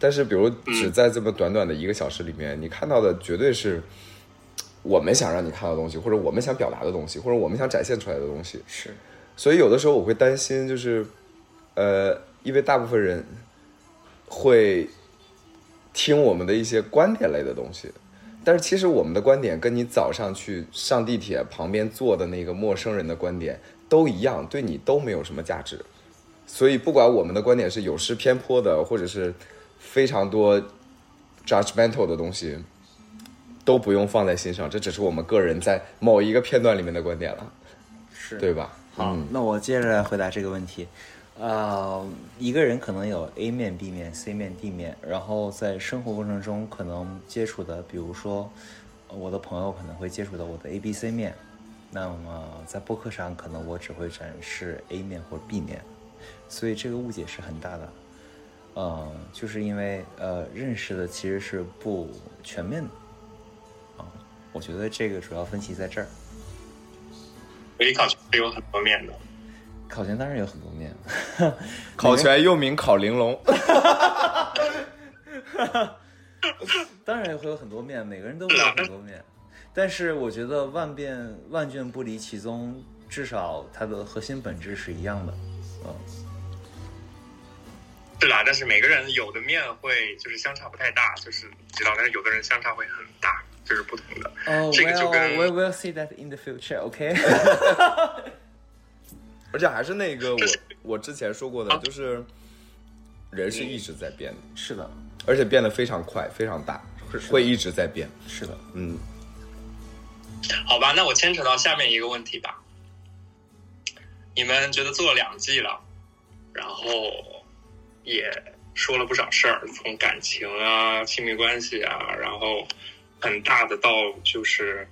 但是，比如只在这么短短的一个小时里面，你看到的绝对是我们想让你看到的东西，或者我们想表达的东西，或者我们想展现出来的东西。是，所以有的时候我会担心，就是，呃，因为大部分人会听我们的一些观点类的东西，但是其实我们的观点跟你早上去上地铁旁边坐的那个陌生人的观点都一样，对你都没有什么价值。所以不管我们的观点是有失偏颇的，或者是非常多 judgmental 的东西，都不用放在心上，这只是我们个人在某一个片段里面的观点了，是对吧？好，嗯那我接着来回答这个问题。呃，一个人可能有 A 面、B 面、C 面、D 面，然后在生活过程中可能接触的，比如说呃我的朋友可能会接触到我的 A、B、C 面，那么在播客上可能我只会展示 A 面或者 B 面，所以这个误解是很大的。呃，就是因为呃认识的其实是不全面的啊、我觉得这个主要分歧在这儿。所以考全是有很多面的。考前当然有很多面，考全又名考玲珑，当然也会有很多面，每个人都会有很多面，但是我觉得万变万卷不离其宗，至少它的核心本质是一样的。嗯，是啦，但是每个人有的面会就是相差不太大，就是你知道，但是有的人相差会很大，就是不同的。哦、这个就跟 we will see that in the future. OK 而且还是那个我我之前说过的，就是人是一直在变的，是的，而且变得非常快，非常大，会会一直在变。是的。嗯，好吧，那我牵扯到下面一个问题吧。你们觉得做了两季了，然后也说了不少事儿，从感情啊、亲密关系啊，然后很大的到就是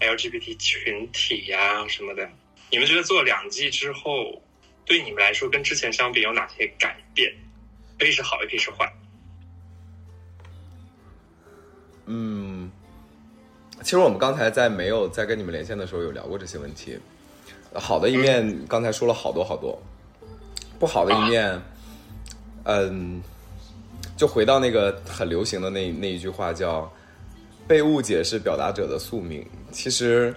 LGBT 群体呀、什么的。你们觉得做了两季之后，对你们来说跟之前相比有哪些改变？可以是好，也可以是坏。嗯，其实我们刚才在没有在跟你们连线的时候有聊过这些问题。好的一面，刚才说了好多好多，不好的一面，嗯，就回到那个很流行的那那一句话，叫“被误解是表达者的宿命”。其实，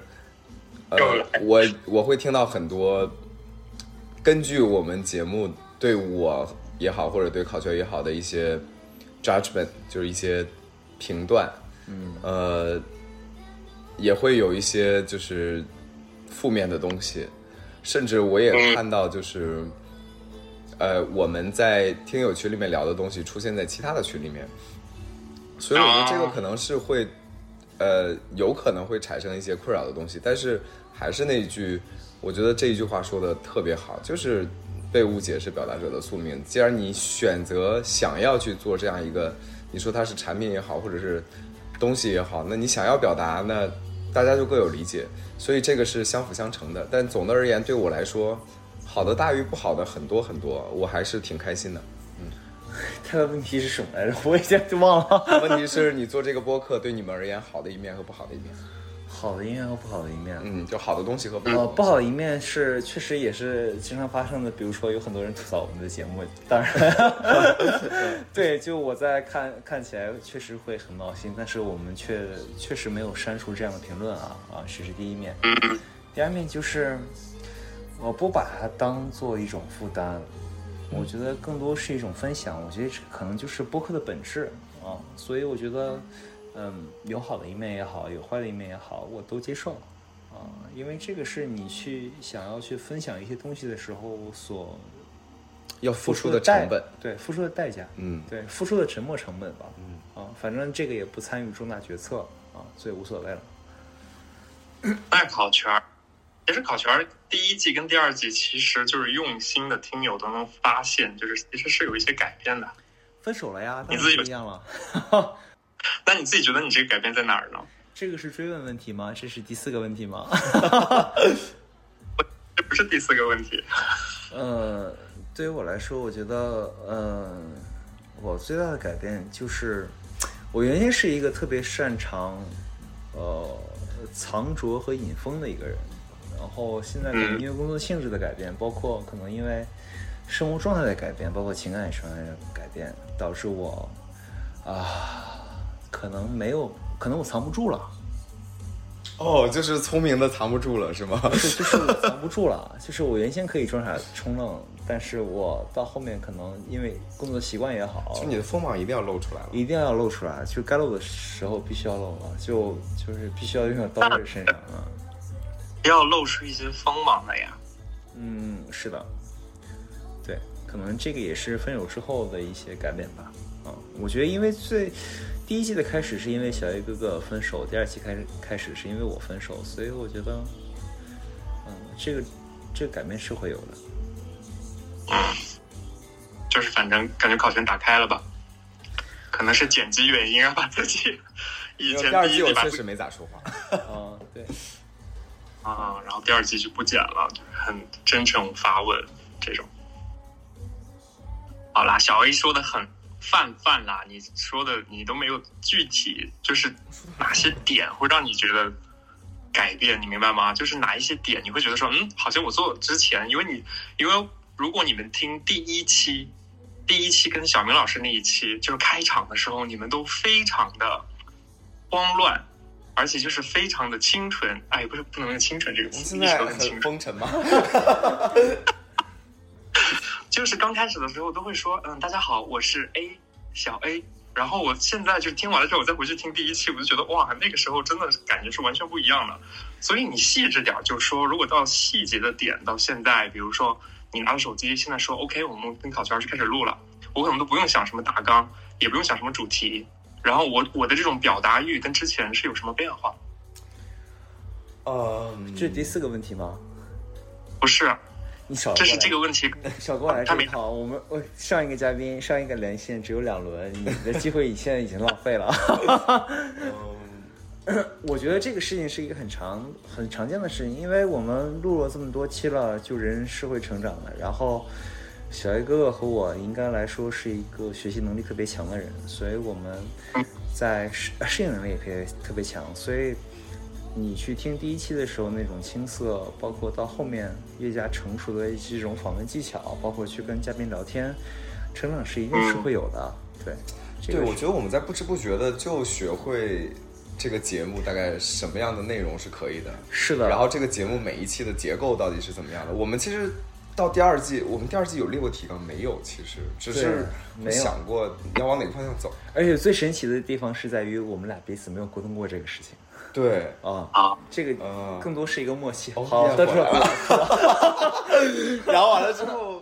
呃，我我会听到很多根据我们节目对我也好，或者对考球也好的一些 judgment，就是一些评断，嗯，呃，也会有一些就是负面的东西，甚至我也看到就是，呃，我们在听友群里面聊的东西出现在其他的群里面，所以我觉得这个可能是会，呃，有可能会产生一些困扰的东西，但是还是那一句，我觉得这一句话说的特别好，就是被误解是表达者的宿命。既然你选择想要去做这样一个，你说它是产品也好，或者是东西也好，那你想要表达，那大家就各有理解，所以这个是相辅相成的。但总的而言，对我来说，好的大于不好的很多很多，我还是挺开心的。嗯 他的问题是什么来着？我一下就忘了。问题是你做这个播客对你们而言好的一面和不好的一面，好的一面和不好的一面。嗯，就好的东西和不好呃，的东西不好的一面是，确实也是经常发生的。比如说，有很多人吐槽我们的节目，当然，对，就我在看看起来确实会很闹心，但是我们却确实没有删除这样的评论啊啊，这是第一面。第二面就是，我不把它当做一种负担，我觉得更多是一种分享。我觉得这可能就是播客的本质啊，所以我觉得，嗯，有好的一面也好，有坏的一面也好，我都接受啊，因为这个是你去想要去分享一些东西的时候所要付出的成本，对，付出的代价，嗯对，付出的沉没成本吧，嗯啊，反正这个也不参与重大决策啊，所以无所谓了。爱考圈儿，其实考圈儿第一季跟第二季，其实就是用心的听友都能发现，就是其实是有一些改变的。分手了呀，当你自己然不一样了。那你自己觉得你这个改变在哪儿呢？这个是追问问题吗？这是第四个问题吗？这不是第四个问题。呃，对于我来说，我觉得，呃，我最大的改变就是，我原先是一个特别擅长，呃，藏拙和隐风的一个人，然后现在可能因为工作性质的改变，包括可能因为生活状态的改变，包括情感状态的改变，导致我啊，可能没有，可能我藏不住了。哦，就是聪明的藏不住了，是吗？是，就是我藏不住了。就是我原先可以装傻充愣，但是我到后面可能因为工作习惯也好，就你的锋芒一定要露出来了。一定要露出来，就该露的时候必须要露了，就就是必须要用到刀刃身上啊。要露出一些锋芒了呀。嗯，是的，对，可能这个也是分手之后的一些改变吧。啊，我觉得因为最第一季的开始是因为小 A 哥哥分手，第二季开始开始是因为我分手，所以我觉得，嗯，这个这个改变是会有的。嗯就是反正感觉考全打开了吧，可能是剪辑原因啊，把自己 以前第二季第一季我确实没咋说话。嗯，对，啊，然后第二季就不剪了，很真诚发问这种。好啦，小 A 说的很泛泛啦，你说的你都没有具体，就是哪些点会让你觉得改变，你明白吗？就是哪一些点你会觉得说，嗯，好像我做之前，因为你因为如果你们听第一期，第一期跟小明老师那一期，就是开场的时候，你们都非常的慌乱。而且就是非常的清纯，哎，不是不能用清纯这个词，一直现在很都很清纯。风尘吗？就是刚开始的时候都会说，嗯，大家好，我是 A 小 A。然后我现在就是听完了之后，我再回去听第一期，我就觉得哇，那个时候真的是感觉是完全不一样的。所以你细致点儿，就是说，如果到细节的点，到现在，比如说你拿着手机，现在说 OK，我们跟考圈就开始录了，我可能都不用想什么大纲，也不用想什么主题，然后我我的这种表达欲跟之前是有什么变化？呃，这是第四个问题吗？不是，你少这是这个问题。少过来这一套。我们我上一个嘉宾上一个连线只有两轮，你的机会现在已经浪费了。我觉得这个事情是一个很常很常见的事情，因为我们录了这么多期了，就人是会成长的。然后小 A 哥哥和我应该来说是一个学习能力特别强的人，所以我们在适适应能力也可以特别强，所以。你去听第一期的时候那种青涩，包括到后面越加成熟的这种访问技巧，包括去跟嘉宾聊天，成长是一定是会有的。对，这对，我觉得我们在不知不觉的就学会这个节目大概什么样的内容是可以的，是的。然后这个节目每一期的结构到底是怎么样的？我们其实到第二季，我们第二季有列过提纲没有？其实只是没想过要往哪个方向走。而且最神奇的地方是在于我们俩彼此没有沟通过这个事情对，啊。啊，这个嗯更多是一个默契。哦好，变得出来了了。然后完了之后，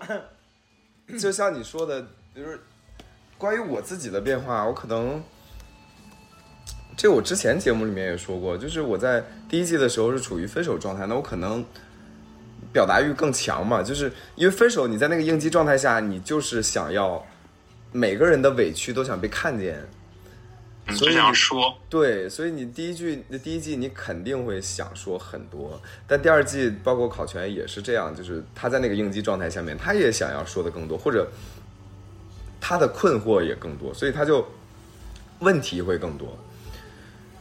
就像你说的，就是关于我自己的变化，我可能这我之前节目里面也说过，就是我在第一季的时候是处于分手状态，那我可能表达欲更强嘛，就是因为分手，你在那个应激状态下，你就是想要每个人的委屈都想被看见，所以你说，对，所以你第一句、第一季你肯定会想说很多，但第二季包括考全也是这样，就是他在那个应激状态下面，他也想要说的更多，或者他的困惑也更多，所以他就问题会更多。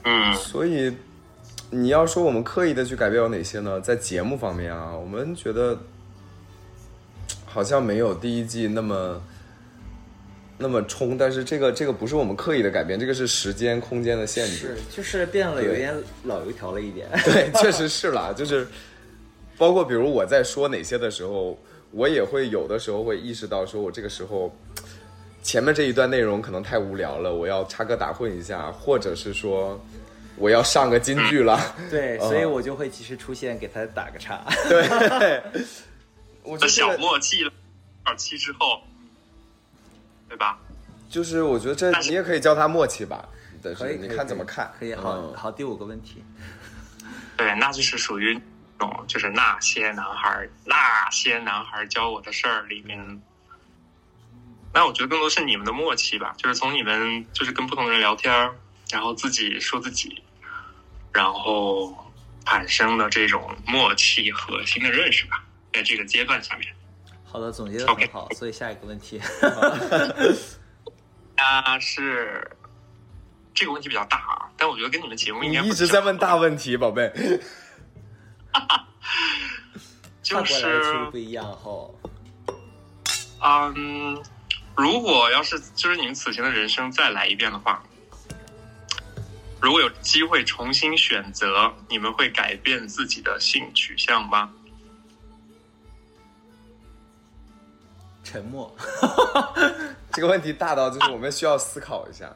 嗯。所以你要说我们刻意的去改变有哪些呢？在节目方面啊，我们觉得 好像没有第一季那么 那么冲，但是这个这个不是我们刻意的改变，这个是时间空间的限制是。，就是变了，对有点老油条了一点。对，确实是啦，就是包括比如我在说哪些的时候，我也会有的时候会意识到，说我这个时候 前面这一段内容可能太无聊了，我要插科打诨一下，或者是说我要上个金句了。对，嗯 所以我就会及时出现，给他打个岔。对，我觉的小默契了，二期之后，对吧？就是我觉得这你也可以叫他默契吧，但可以，是你看怎么看？可以，好嗯好，第五个问题。对，那就是属于那种就是那些男孩儿那些男孩儿教我的事儿里面。那我觉得更多是你们的默契吧，就是从你们就是跟不同的人聊天，然后自己说自己，然后产生的这种默契和新的认识吧，在这个阶段下面。好的，总结的 OK 很好。所以下一个问题，啊是这个问题比较大啊，但我觉得跟你们节目应该一直在问大问题，宝贝。就换过来的其实是不一样后。嗯，如果要是就是你们此前的人生再来一遍的话，如果有机会重新选择，你们会改变自己的性取向吗？沉默。这个问题大到就是我们需要思考一下。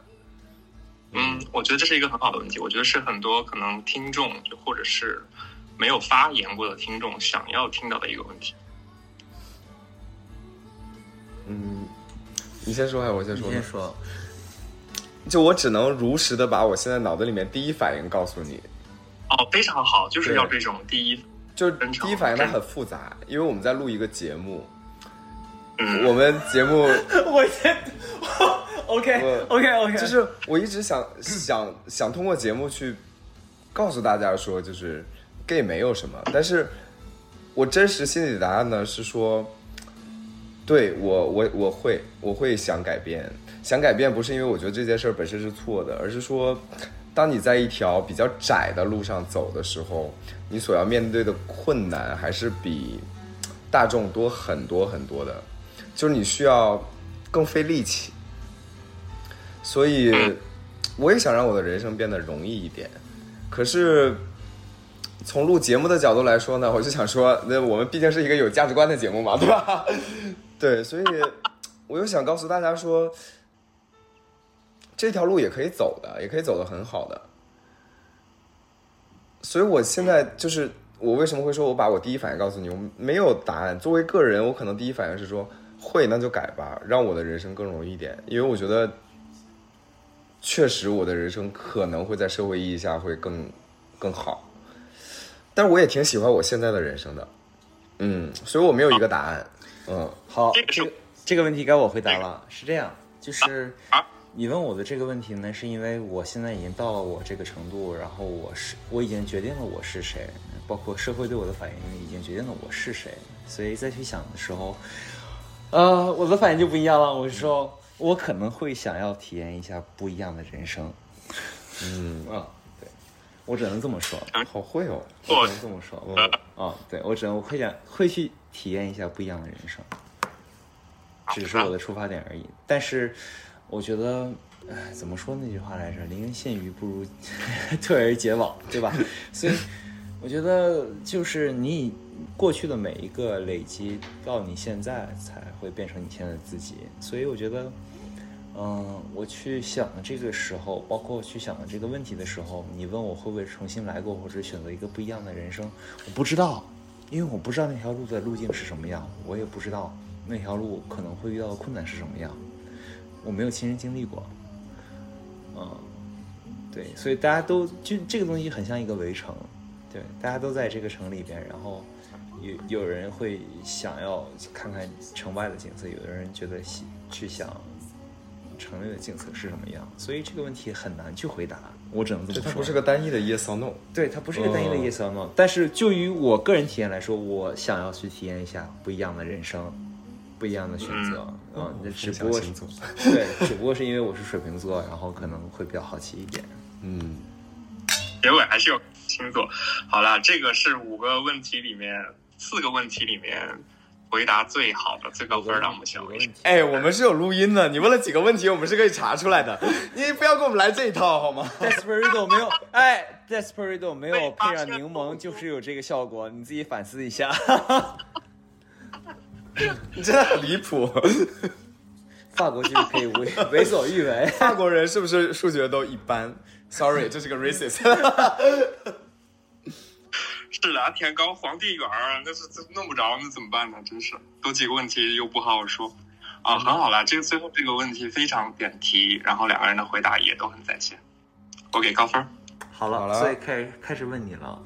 嗯，我觉得这是一个很好的问题，我觉得是很多可能听众就或者是没有发言过的听众想要听到的一个问题。嗯，你先说还是我先说？你先说。就我只能如实的把我现在脑子里面第一反应告诉你，哦，非常好，就是对。要这种第一，就是第一反应它很复杂，因为我们在录一个节目，嗯，我们节目 我先，OK OK OK，就是我一直想想想通过节目去告诉大家说，就是 gay 没有什么，但是我真实心里的答案呢是说，对我我我会我会想改变，想改变不是因为我觉得这件事本身是错的，而是说，当你在一条比较窄的路上走的时候，你所要面对的困难还是比大众多很多很多的，就是你需要更费力气。所以，我也想让我的人生变得容易一点。可是，从录节目的角度来说呢，我就想说，那我们毕竟是一个有价值观的节目嘛，对吧？对，所以我又想告诉大家说，这条路也可以走的，也可以走得很好的。所以我现在就是，我为什么会说我把我第一反应告诉你，我没有答案。作为个人，我可能第一反应是说，会那就改吧，让我的人生更容易一点，因为我觉得。确实，我的人生可能会在社会意义下会更更好，但是我也挺喜欢我现在的人生的，嗯，所以我没有一个答案，嗯，好，这个这个这个问题该我回答了。是这样，就是啊你问我的这个问题呢，是因为我现在已经到了我这个程度，然后我是我已经决定了我是谁，包括社会对我的反应已经决定了我是谁，所以再去想的时候，呃，我的反应就不一样了。我是说，我可能会想要体验一下不一样的人生。嗯，啊，对，我只能这么说。好会哦，我只能这么说。我啊，对我只能我会想会去体验一下不一样的人生，只是我的出发点而已。但是我觉得，哎，怎么说那句话来着？临渊羡鱼不如 退而结网，对吧？所以我觉得，就是你以过去的每一个累积到你现在，才会变成你现在的自己。所以我觉得。嗯，我去想这个时候，包括去想的这个问题的时候，你问我会不会重新来过，或者选择一个不一样的人生，我不知道，因为我不知道那条路的路径是什么样，我也不知道那条路可能会遇到的困难是什么样，我没有亲身经历过。嗯，对，所以大家都就这个东西很像一个围城，对，大家都在这个城里边，然后有有人会想要看看城外的景色，有的人觉得喜去想。城内的景色是什么样？所以这个问题很难去回答，我只能这么说。这它不是个单一的 yes or no，对，它不是个单一的嗯 yes or no、但是就于我个人体验来说，我想要去体验一下不一样的人生，不一样的选择啊。那、只不过是 对，只不过是因为我是水瓶座，然后可能会比较好奇一点。嗯，结尾还是有星座。好了，这个是五个问题里面四个问题里面回答最好的、最高分的，我们小薇有个问。题，哎，我们是有录音的，你问了几个问题，我们是可以查出来的，你不要给我们来这一套好吗？Desperado 没有，哎，Desperado 没有配上柠檬，就是有这个效果，你自己反思一下。你真的很离谱，法国就是可以为为所欲为。法国人是不是数学都一般？Sorry，这是个 racist。是啊，天高皇帝远儿，那是这弄不着，那怎么办呢？真是多几个问题又不好好说啊，很好啦，这个最后这个问题非常点题，然后两个人的回答也都很在线，我给高分。好了，好了所以开始开始问你了。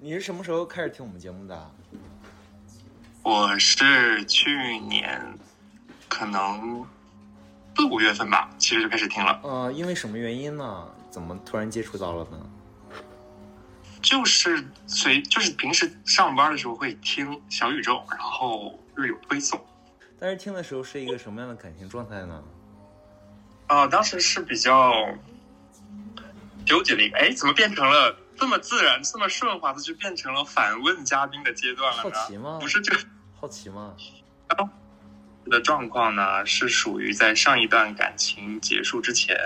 你是什么时候开始听我们节目的？我是去年可能四五月份吧，其实就开始听了，呃，因为什么原因呢？怎么突然接触到了呢？就是随就是平时上班的时候会听小宇宙，然后日有推送。但是听的时候是一个什么样的感情状态呢？啊，当时是比较纠结的一个，哎，怎么变成了这么自然、这么顺滑的，就变成了反问嘉宾的阶段了好呢？奇吗？不是这个好奇吗？的状况呢，是属于在上一段感情结束之前，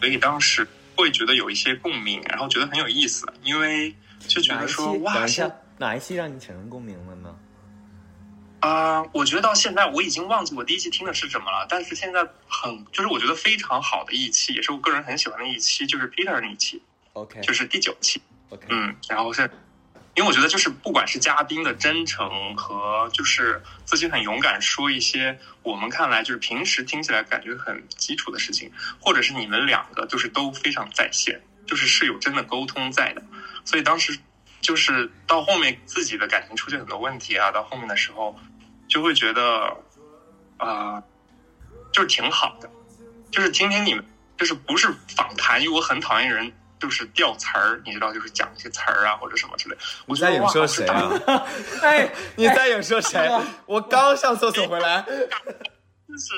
所以当时会觉得有一些共鸣，然后觉得很有意思，因为就觉？得说等哇，一现下，哪一期让你产生共鸣了呢？啊、我觉得到现在我已经忘记我第一期听的是什么了，但是现在很就是我觉得非常好的一期，也是我个人很喜欢的一期，就是 Peter 那一期，OK 就是第九期。OK，嗯，然后是因为我觉得就是不管是嘉宾的真诚和就是自己很勇敢说一些我们看来就是平时听起来感觉很基础的事情，或者是你们两个就是都非常在线，就是是有真的沟通在的，所以当时就是到后面自己的感情出现很多问题啊，到后面的时候就会觉得啊、就是挺好的，就是听听你们就是不是访谈，因为我很讨厌人。就是掉词儿，你知道，就是讲一些词儿啊，或者什么之类。我在影射谁啊？哎，你在影射谁？我刚上厕所回来。就是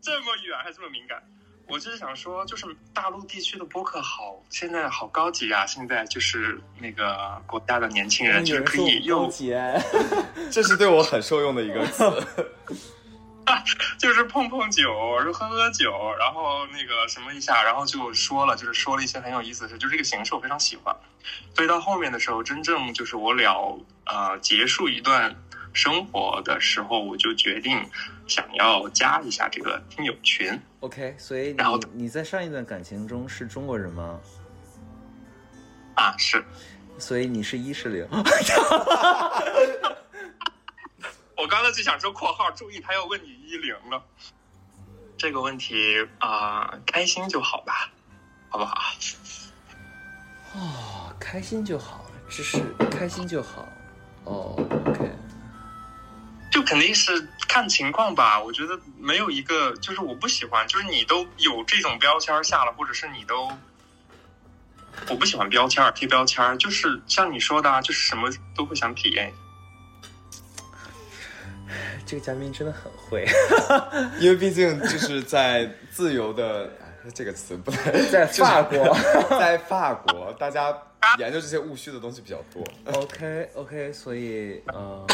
这么远还这么敏感。我就是想说，就是大陆地区的播客好，现在好高级啊！现在就是那个国家的年轻人，就是可以用 这是对我很受用的一个词。就是碰碰酒，喝喝酒，然后那个什么一下，然后就说了，就是说了一些很有意思的事，就是这个形式我非常喜欢。所以到后面的时候，真正就是我了呃结束一段生活的时候，我就决定想要加一下这个听友群。OK，所以然后你你在上一段感情中是中国人吗？啊，是所以你是一是零？我刚才就想说（括号），注意他要问你一零了。这个问题啊、开心就好吧，好不好？哦，开心就好，只是开心就好。哦，OK，就肯定是看情况吧。我觉得没有一个，就是我不喜欢，就是你都有这种标签下了，或者是你都，我不喜欢标签儿贴标签儿，就是像你说的，啊，就是什么都会想体验。这个嘉宾真的很会，因为毕竟就是在自由的哎这个词不太，在法国。在法国，大家研究这些务虚的东西比较多。OK OK，所以呃，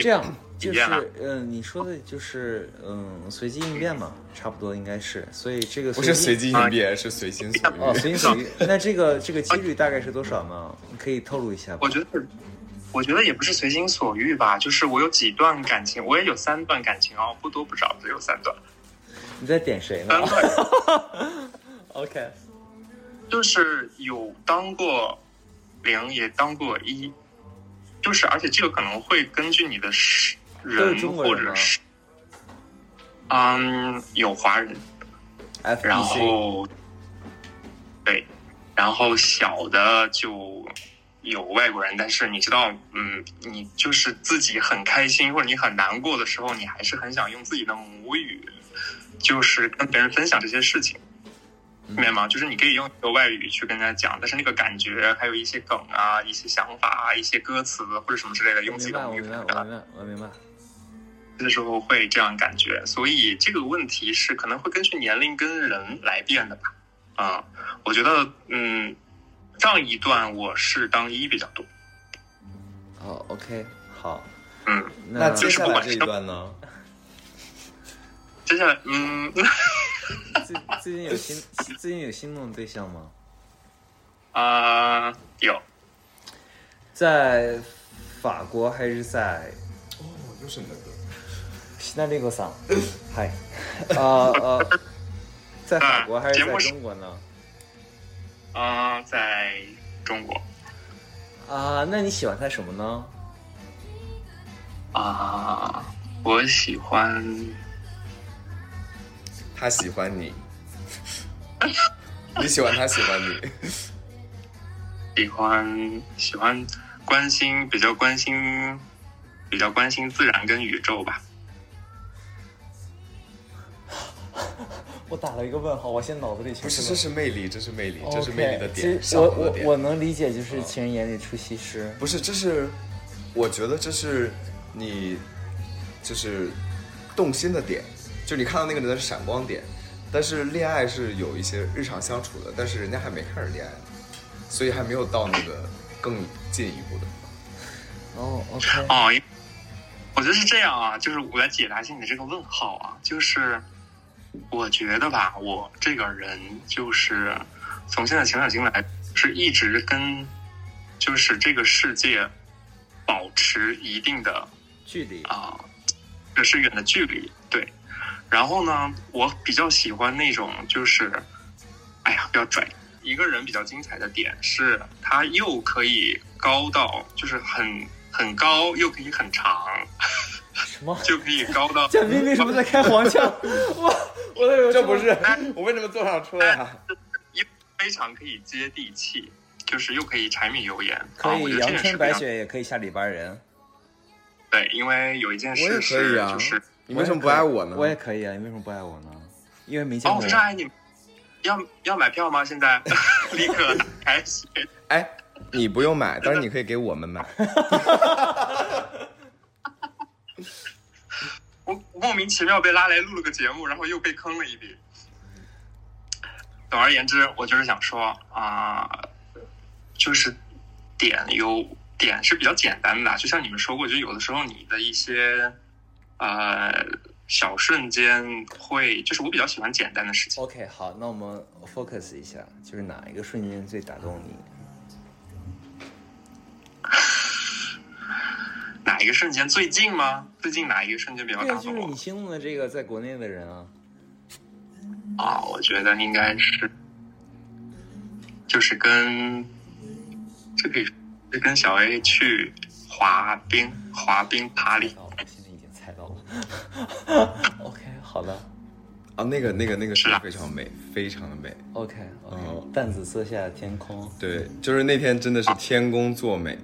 这样就是嗯、你说的就是嗯随机应变嘛，差不多应该是。所以这个不是随机应变，是随心所欲。哦，随心所欲。那这个这个几率大概是多少呢？你可以透露一下吧我。觉得，我觉得也不是随心所欲吧，就是我有几段感情，我也有三段感情哦，不多不少，只有三段。你在点谁呢？三段？OK，就是有当过零，也当过一，就是而且这个可能会根据你的人或者是，嗯，有华人，然后对，然后小的就有外国人，但是你知道，嗯，你就是自己很开心或者你很难过的时候，你还是很想用自己的母语，就是跟别人分享这些事情。明白吗？就是你可以用一个外语去跟人家讲，但是那个感觉，还有一些梗啊、一些想法啊、一些歌词或者什么之类的，用自己的母语我明白，表达我明白，我明白。的时候会这样感觉，所以这个问题是可能会根据年龄跟人来变的吧。啊、我觉得，嗯，上一段我是当一比较多，哦，OK，好。嗯，那接就是不管是下来这一段呢？接下来，嗯，最最近有心最近有心动的对象吗？啊、有在法国还是在哦，又是你的歌。西南利国桑？嗨，呃呃，在法国还是在中国呢？啊、在中国啊，那你喜欢他什么呢？啊、我喜欢他喜欢你，你喜欢他喜欢你。喜欢喜欢关心，比较关心，比较关心自然跟宇宙吧。我打了一个问号，我现在脑子里不是，这是魅力，这是魅力，这是魅力的点，其实我我。我能理解，就是情人眼里出西施。不是，这是我觉得这是你就是动心的点，就你看到那个人的闪光点。但是恋爱是有一些日常相处的，但是人家还没开始恋爱，所以还没有到那个更进一步的。哦，OK，哦，我觉得是这样啊，就是我来解答一下你的这个问号啊，就是我觉得吧，我这个人就是从现在情感经来，是一直跟就是这个世界保持一定的距离啊，这是远的距离，对。然后呢，我比较喜欢那种就是，哎呀，不要拽，一个人比较精彩的点是，他又可以高到就是很很高，又可以很长，什么？就可以高到嘉宾为什么在开黄腔？我我的有这不是我为什么坐上车呀？又非常可以接地气，就是又可以柴米油盐。可以阳春白雪，也可以下里巴人。对，因为有一件我也可事是，以啊就是你为什么不爱我呢？我也可以啊，你为什么不爱我呢？因为没见哦，过不是爱你，要要买票吗？现在 立刻打开始。哎，你不用买，但是你可以给我们买。莫名其妙被拉来录了个节目，然后又被坑了一笔。总而言之，我就是想说啊、就是点有点是比较简单的，就像你们说过，就有的时候你的一些呃小瞬间会，就是我比较喜欢简单的事情。OK，好，那我们 focus 一下，就是哪一个瞬间最打动你？哪一个瞬间最近吗？最近哪一个瞬间比较对啊，就是打动我？你心中的这个在国内的人啊。啊，我觉得应该是，就是跟这可以是跟小 A 去滑冰，滑冰爬里。哦，我现在已经猜到了。OK，好的。啊，那个那个那个是非常美，非常的美。OK 哦淡紫色下的天空，对，就是那天真的是天公作美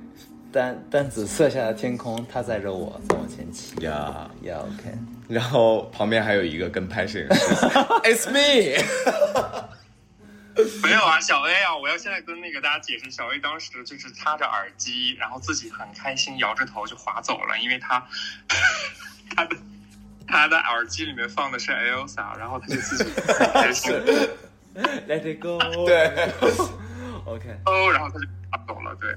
淡淡紫色下的天空，他载着我在往前骑。呀。呀、OK，然后旁边还有一个跟拍摄影师，It's me。没有啊，小 A 啊，我要现在跟那个大家解释，小 A 当时就是插着耳机，然后自己很开心，摇着头就滑走了，因为他他的他的耳机里面放的是 Elsa，然后他就自己很开心。Let it go。对，OK，哦，然后他就爬走了。对，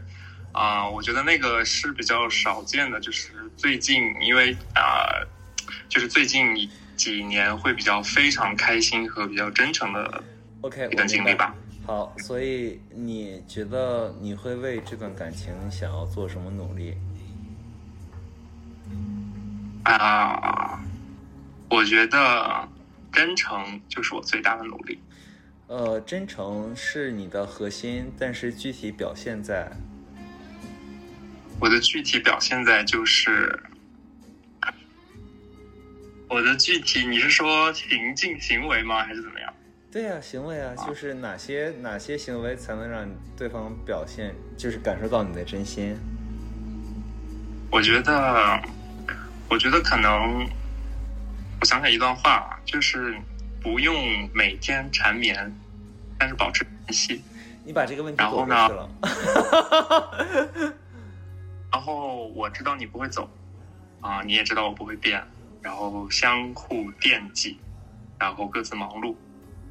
啊、我觉得那个是比较少见的，就是最近因为啊、就是最近几年会比较非常开心和比较真诚的 OK，一段经历吧。好，所以你觉得你会为这段感情想要做什么努力？啊、我觉得真诚就是我最大的努力。呃，真诚是你的核心，但是具体表现在我的具体表现在就是。我的具体，你是说行径行为吗？还是怎么样？对呀、行为啊，就是哪些哪些行为才能让对方表现，就是感受到你的真心。我觉得，我觉得可能，我想起一段话，就是不用每天缠绵，但是保持联系。你把这个问题躲然后呢过去了。然后我知道你不会走，啊，你也知道我不会变，然后相互惦记，然后各自忙碌。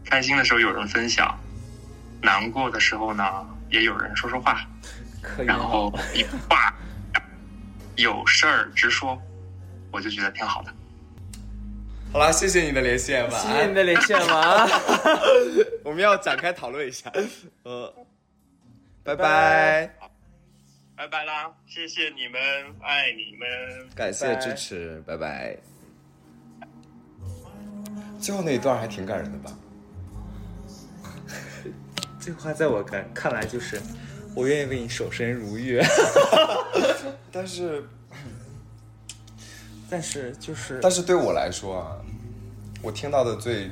开心的时候有人分享，难过的时候呢，也有人说说话，可以啊。然后有话有事儿直说，我就觉得挺好的。好啦，谢谢你的连线，晚谢谢你。的连线晚安。我们要展开讨论一下。呃，拜拜，拜拜啦，谢谢你们，爱你们。感谢支持，拜拜。最后那一段还挺感人的吧？这句话在我看看来就是，我愿意为你守身如玉。但是，但是就是，但是对我来说啊，我听到的最，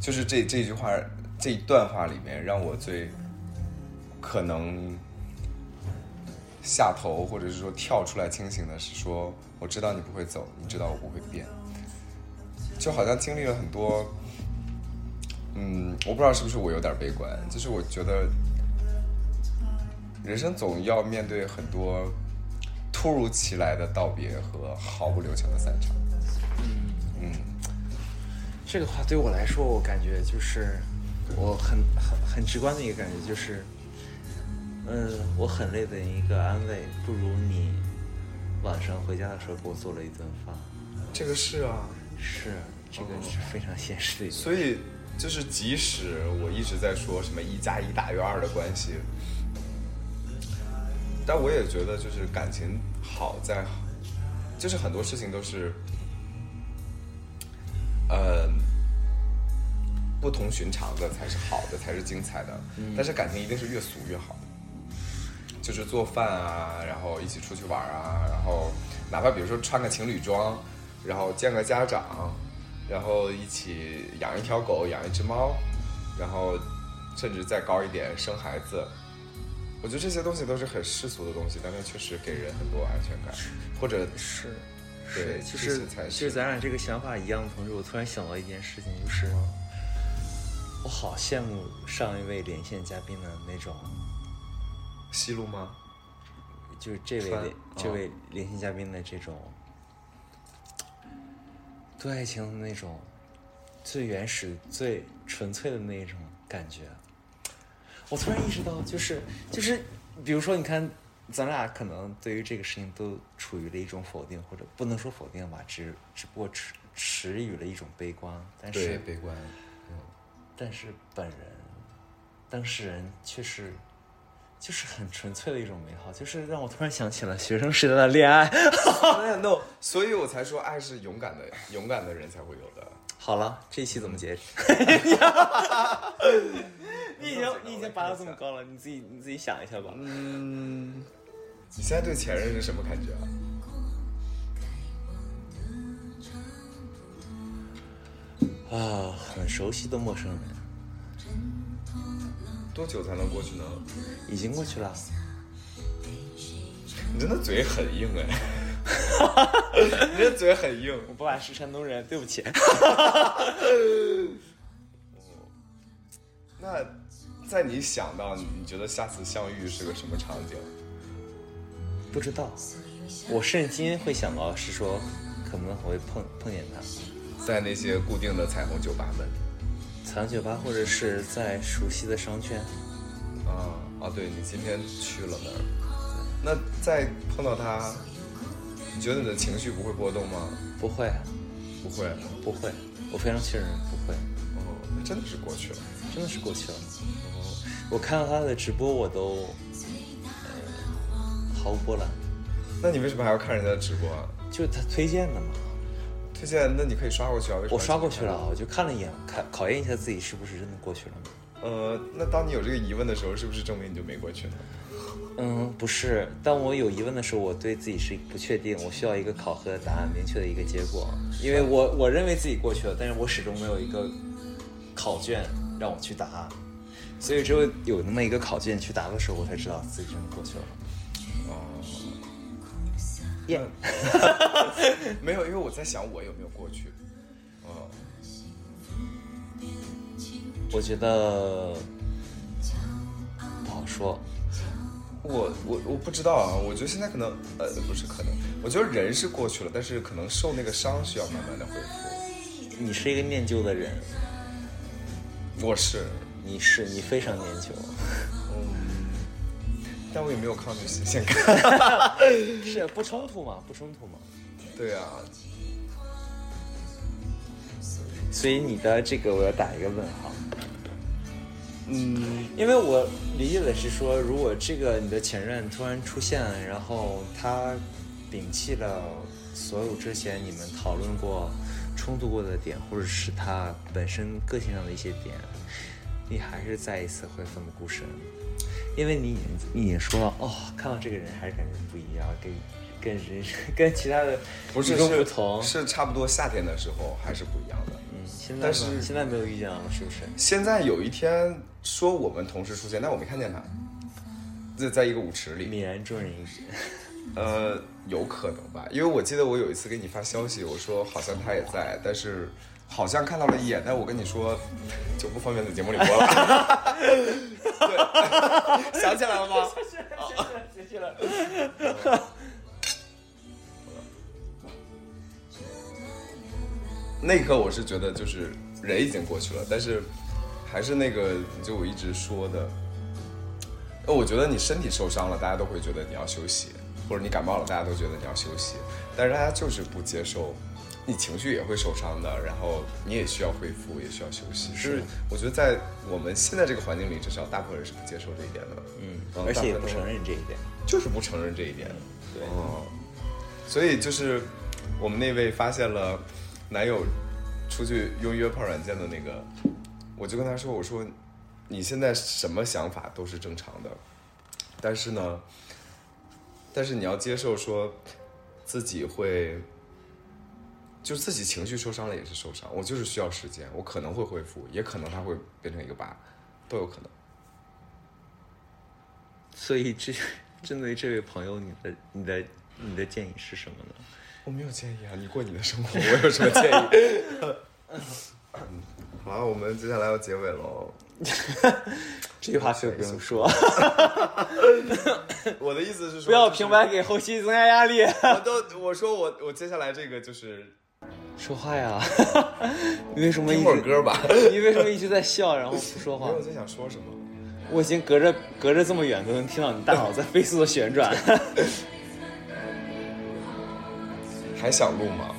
就是这这句话这一段话里面，让我最可能下头，或者是说跳出来清醒的是说，我知道你不会走，你知道我不会变，就好像经历了很多，嗯，我不知道是不是我有点悲观，就是我觉得人生总要面对很多突如其来的道别和毫不留情的散场。嗯，这个话对我来说，我感觉就是我很很很直观的一个感觉就是，嗯，我很累的一个安慰，不如你晚上回家的时候给我做了一顿饭。这个是啊，是，这个是非常现实的一个。所以就是即使我一直在说什么一加一大于二的关系，但我也觉得就是感情好在，就是很多事情都是，呃，不同寻常的才是好的，才是精彩的。但是感情一定是越俗越好。就是做饭啊，然后一起出去玩啊，然后哪怕比如说穿个情侣装，然后见个家长，然后一起养一条狗，养一只猫，然后甚至再高一点生孩子。我觉得这些东西都是很世俗的东西，但是确实给人很多安全感，或者是，对是，其实些才是其实咱俩这个想法一样的同时，我突然想到一件事情，就是我好羡慕上一位连线嘉宾的那种，西路吗？就是这位这哦位连线嘉宾的这种对爱情的那种最原始、最纯粹的那种感觉。我突然意识到，就是就是，比如说，你看，咱俩可能对于这个事情都处于了一种否定，或者不能说否定吧，只只不过持持予了一种悲观。但对，是，悲观。但是本人当事人却是就是很纯粹的一种美好，就是让我突然想起了学生时代的恋爱。no，所以我才说爱是勇敢的，勇敢的人才会有的。好了，这一期怎么结？你已经你已经拔到这么高了，你自己你自己想一下吧。嗯，你现在对前任是什么感觉啊？啊，很熟悉的陌生人，多久才能过去呢？已经过去了。你真的嘴很硬哎，你这嘴很硬。我不把是山东人，对不起。那在你想到你觉得下次相遇是个什么场景？不知道，我瞬间会想到是说，可能会碰碰见他，在那些固定的彩虹酒吧们彩虹酒吧或者是在熟悉的商圈。啊啊！对你今天去了那儿，那再碰到他，你觉得你的情绪不会波动吗？不会，不会。不会，我非常确认不会，哦，那真的是过去了。真的是过去了。哦我看到他的直播，我都、呃、毫无波澜，那你为什么还要看人家的直播啊？就是他推荐的嘛。推荐，那你可以刷过去啊。为什么我刷过去了，要我就看了一眼，看考验一下自己是不是真的过去了。呃，那当你有这个疑问的时候，是不是证明你就没过去呢？嗯，不是。当我有疑问的时候，我对自己是不确定，我需要一个考核的答案，明确的一个结果。因为我我认为自己过去了，但是我始终没有一个考卷让我去答，所以只有有那么一个考卷去答的时候，我才知道自己真的过去了。耶、没有，因为我在想我有没有过去。嗯，我觉得不好说。我我我不知道啊，我觉得现在可能呃不是可能，我觉得人是过去了，但是可能受那个伤需要慢慢的恢复。你是一个念旧的人，我是，你是你非常念旧。但我也没有抗拒新鲜感。是不冲突嘛？不冲突嘛？对啊，所以你的这个我要打一个问号。嗯，因为我理解的是说，如果这个你的前任突然出现，然后他摒弃了所有之前你们讨论过、冲突过的点，或者是他本身个性上的一些点，你还是再一次会奋不顾身，因为你已经你已经说了，哦，看到这个人还是感觉不一样，跟跟人跟其他的不是是不同。是差不多夏天的时候还是不一样的。嗯，现在但是呢现在没有遇见了，是不是？现在有一天说我们同时出现，但我没看见他，在在一个舞池里。泯然众人矣。呃，有可能吧，因为我记得我有一次给你发消息，我说好像他也在，但是好像看到了一眼，但我跟你说就不方便在节目里播了。对，想起来了吗？谢谢了。那一刻我是觉得就是人已经过去了，但是还是那个就我一直说的，呃，我觉得你身体受伤了，大家都会觉得你要休息，或者你感冒了，大家都觉得你要休息，但是大家就是不接受，你情绪也会受伤的，然后你也需要恢复，也需要休息。是，我觉得在我们现在这个环境里，至少大部分人是不接受这一点的，嗯，嗯而且不承认这一点。就是不承认这一点。对哦，所以就是我们那位发现了男友出去用约炮软件的那个我就跟他说，我说你现在什么想法都是正常的，但是呢，但是你要接受说自己会。就自己情绪受伤了也是受伤，我就是需要时间，我可能会恢复，也可能它会变成一个疤，都有可能。所以这针对这位朋友，你的你的你的建议是什么呢？我没有建议啊，你过你的生活，我有什么建议？嗯，好了，我们接下来要结尾喽。这句话可以不用说，我的意思是说，不要平白给后期增加压力。我都我说我我接下来这个就是说话呀，你为什么一听会歌吧。你为什么一直在笑，然后不说话我？在想说什么。我已经隔着隔着这么远都能听到你大脑在飞速的旋转。还想录吗？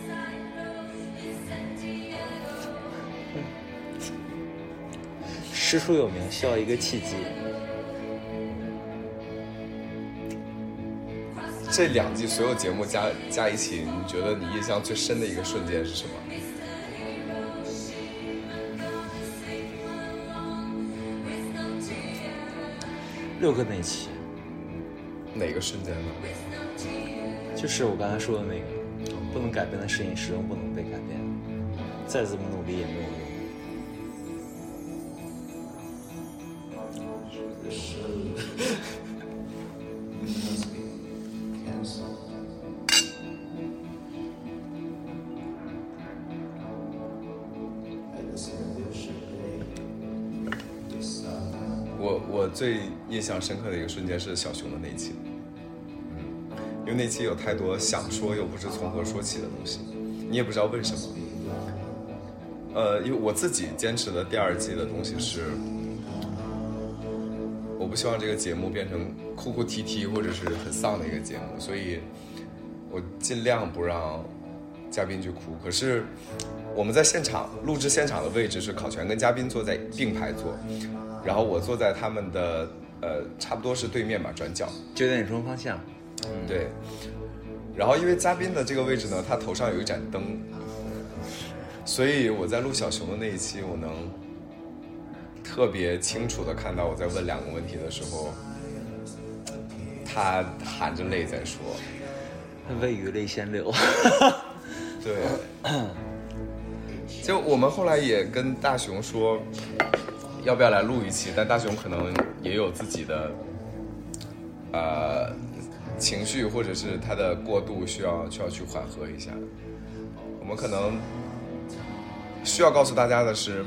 师出有名，需要一个契机。这两季所有节目加加一起，你觉得你印象最深的一个瞬间是什么？六个那期，哪个瞬间呢？就是我刚才说的那个，不能改变的事情始终不能被改变，再怎么努力也没有用。印象深刻的一个瞬间是小熊的那一期，嗯，因为那期有太多想说又不知从何说起的东西，你也不知道为什么。呃，因为我自己坚持的第二季的东西是，我不希望这个节目变成哭哭啼啼或者是很丧的一个节目，所以我尽量不让嘉宾去哭。可是我们在现场录制现场的位置是考全跟嘉宾坐在并排坐，然后我坐在他们的呃差不多是对面吧转角，九点钟方向，对。然后因为嘉宾的这个位置呢，他头上有一盏灯，所以我在录小熊的那一期，我能特别清楚的看到我在问两个问题的时候，他含着泪在说，未雨泪先流。对。就我们后来也跟大熊说，要不要来录一期，但大熊可能也有自己的，呃，情绪或者是他的过度需要需要去缓和一下。我们可能需要告诉大家的是，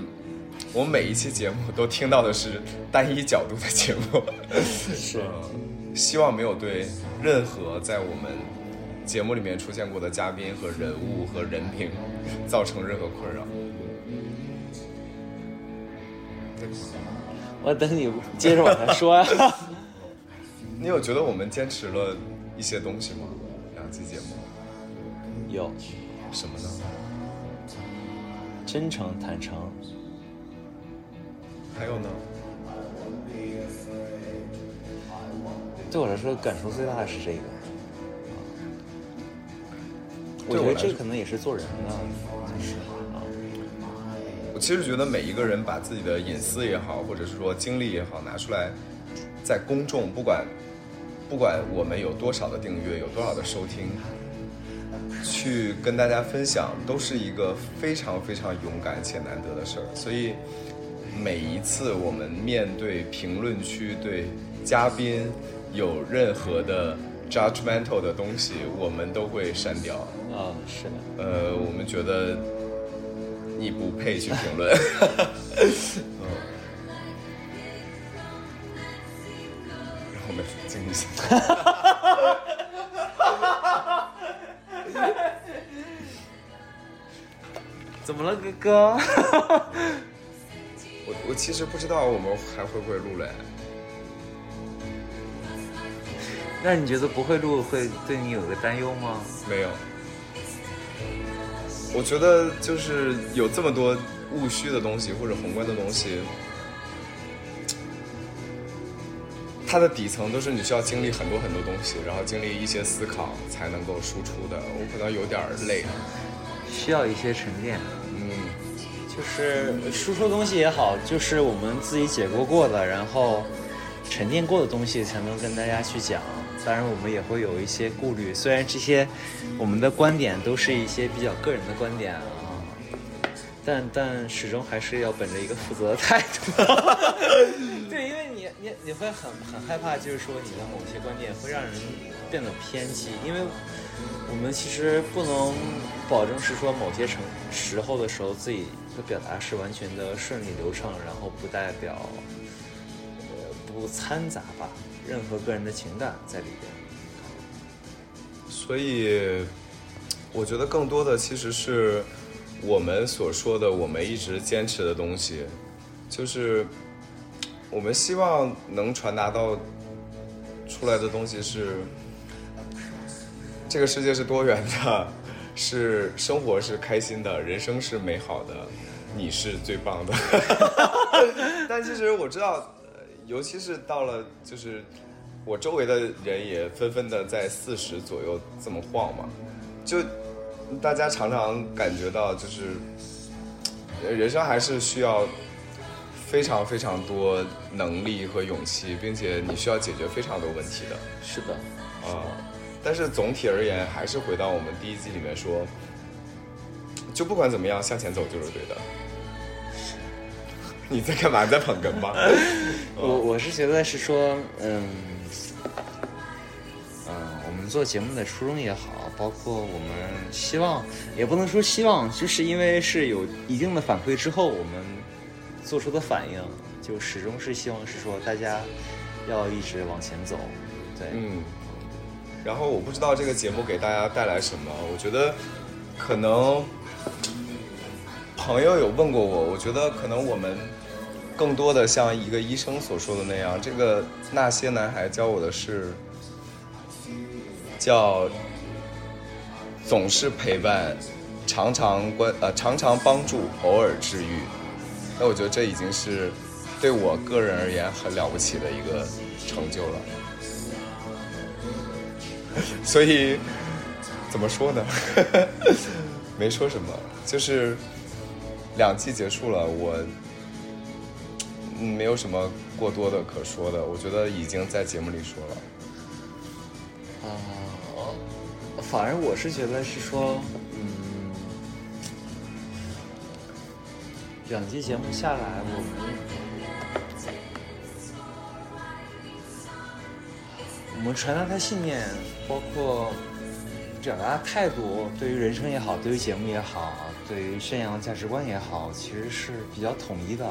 我们每一期节目都听到的是单一角度的节目，是，希望没有对任何在我们节目里面出现过的嘉宾和人物和人品造成任何困扰。我等你接着往下说呀。你有觉得我们坚持了一些东西吗？两期节目有什么呢？真诚坦诚，还有呢？对我来说感受最大的是这个。我觉得这可能也是做人的，就是啊，我其实觉得每一个人把自己的隐私也好，或者是说经历也好，拿出来，在公众，不管不管我们有多少的订阅，有多少的收听，去跟大家分享，都是一个非常非常勇敢且难得的事儿。所以每一次我们面对评论区对嘉宾有任何的 judgmental 的东西，我们都会删掉。啊，是的，呃，我们觉得你不配去评论。嗯，然后我们静一下。怎么了，哥哥？我我其实不知道我们还会不会录嘞。那你觉得不会录会对你有个担忧吗？没有。我觉得就是有这么多务虚的东西或者宏观的东西，它的底层都是你需要经历很多很多东西，然后经历一些思考才能够输出的。我可能有点累。需要一些沉淀。嗯，就是输出东西也好，就是我们自己解构过的，然后沉淀过的东西才能跟大家去讲。当然，我们也会有一些顾虑，虽然这些我们的观点都是一些比较个人的观点啊，但但始终还是要本着一个负责的态度。对，因为你你你会很很害怕，就是说你的某些观点会让人变得偏激，因为我们其实不能保证是说某些成时候的时候自己的表达是完全的顺利流畅，然后不代表呃不掺杂吧任何个人的情感在里边。所以，我觉得更多的其实是我们所说的，我们一直坚持的东西，就是我们希望能传达到出来的东西是，这个世界是多元的，是生活是开心的，人生是美好的，你是最棒的。但其实我知道，呃尤其是到了就是我周围的人也纷纷的在四十左右这么晃嘛，就大家常常感觉到就是呃人生还是需要非常非常多能力和勇气，并且你需要解决非常多问题的。是的，啊，但是总体而言，还是回到我们第一季里面说，就不管怎么样，向前走就是对的。你在干嘛？你在捧哏吗？我我是觉得是说，嗯，嗯，我们做节目的初衷也好，包括我们希望，也不能说希望，就是因为是有一定的反馈之后，我们做出的反应，就始终是希望是说大家要一直往前走，对，嗯，然后我不知道这个节目给大家带来什么，我觉得可能朋友有问过我，我觉得可能我们更多的像一个医生所说的那样，这个那些男孩教我的是叫总是陪伴，常常关呃常常帮助，偶尔治愈。那我觉得这已经是对我个人而言很了不起的一个成就了。所以怎么说呢？没说什么，就是两季结束了，我没有什么过多的可说的，我觉得已经在节目里说了。啊、反而我是觉得是说，嗯，两期节目下来，我们我们传达的信念，包括表达态度，对于人生也好，对于节目也好，对于宣扬价值观也好，其实是比较统一的。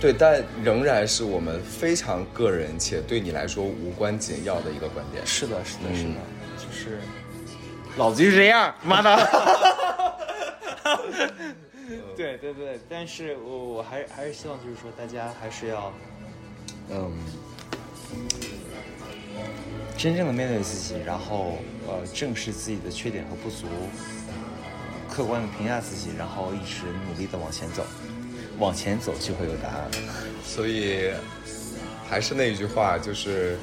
对，但仍然是我们非常个人且对你来说无关紧要的一个观点。是的，是的，嗯是的，就是老子就这样，妈的。对对对，但是我我还还是希望就是说大家还是要，嗯，真正的面对自己，然后呃正视自己的缺点和不足，客观的评价自己，然后一直努力的往前走，往前走就会有答案。所以还是那一句话，就是，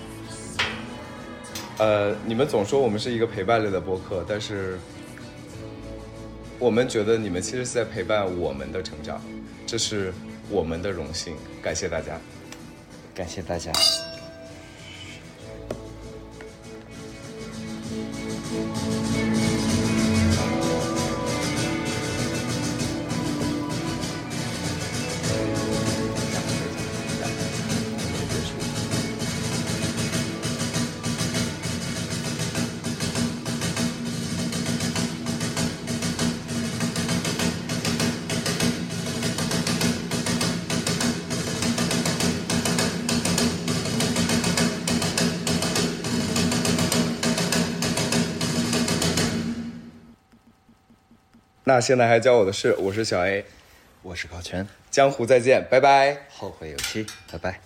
呃，你们总说我们是一个陪伴类的播客，但是我们觉得你们其实是在陪伴我们的成长，这是我们的荣幸，感谢大家。感谢大家。那现在还教我的是，我是小 A，我是高全，江湖再见，拜拜。后会有期，拜拜。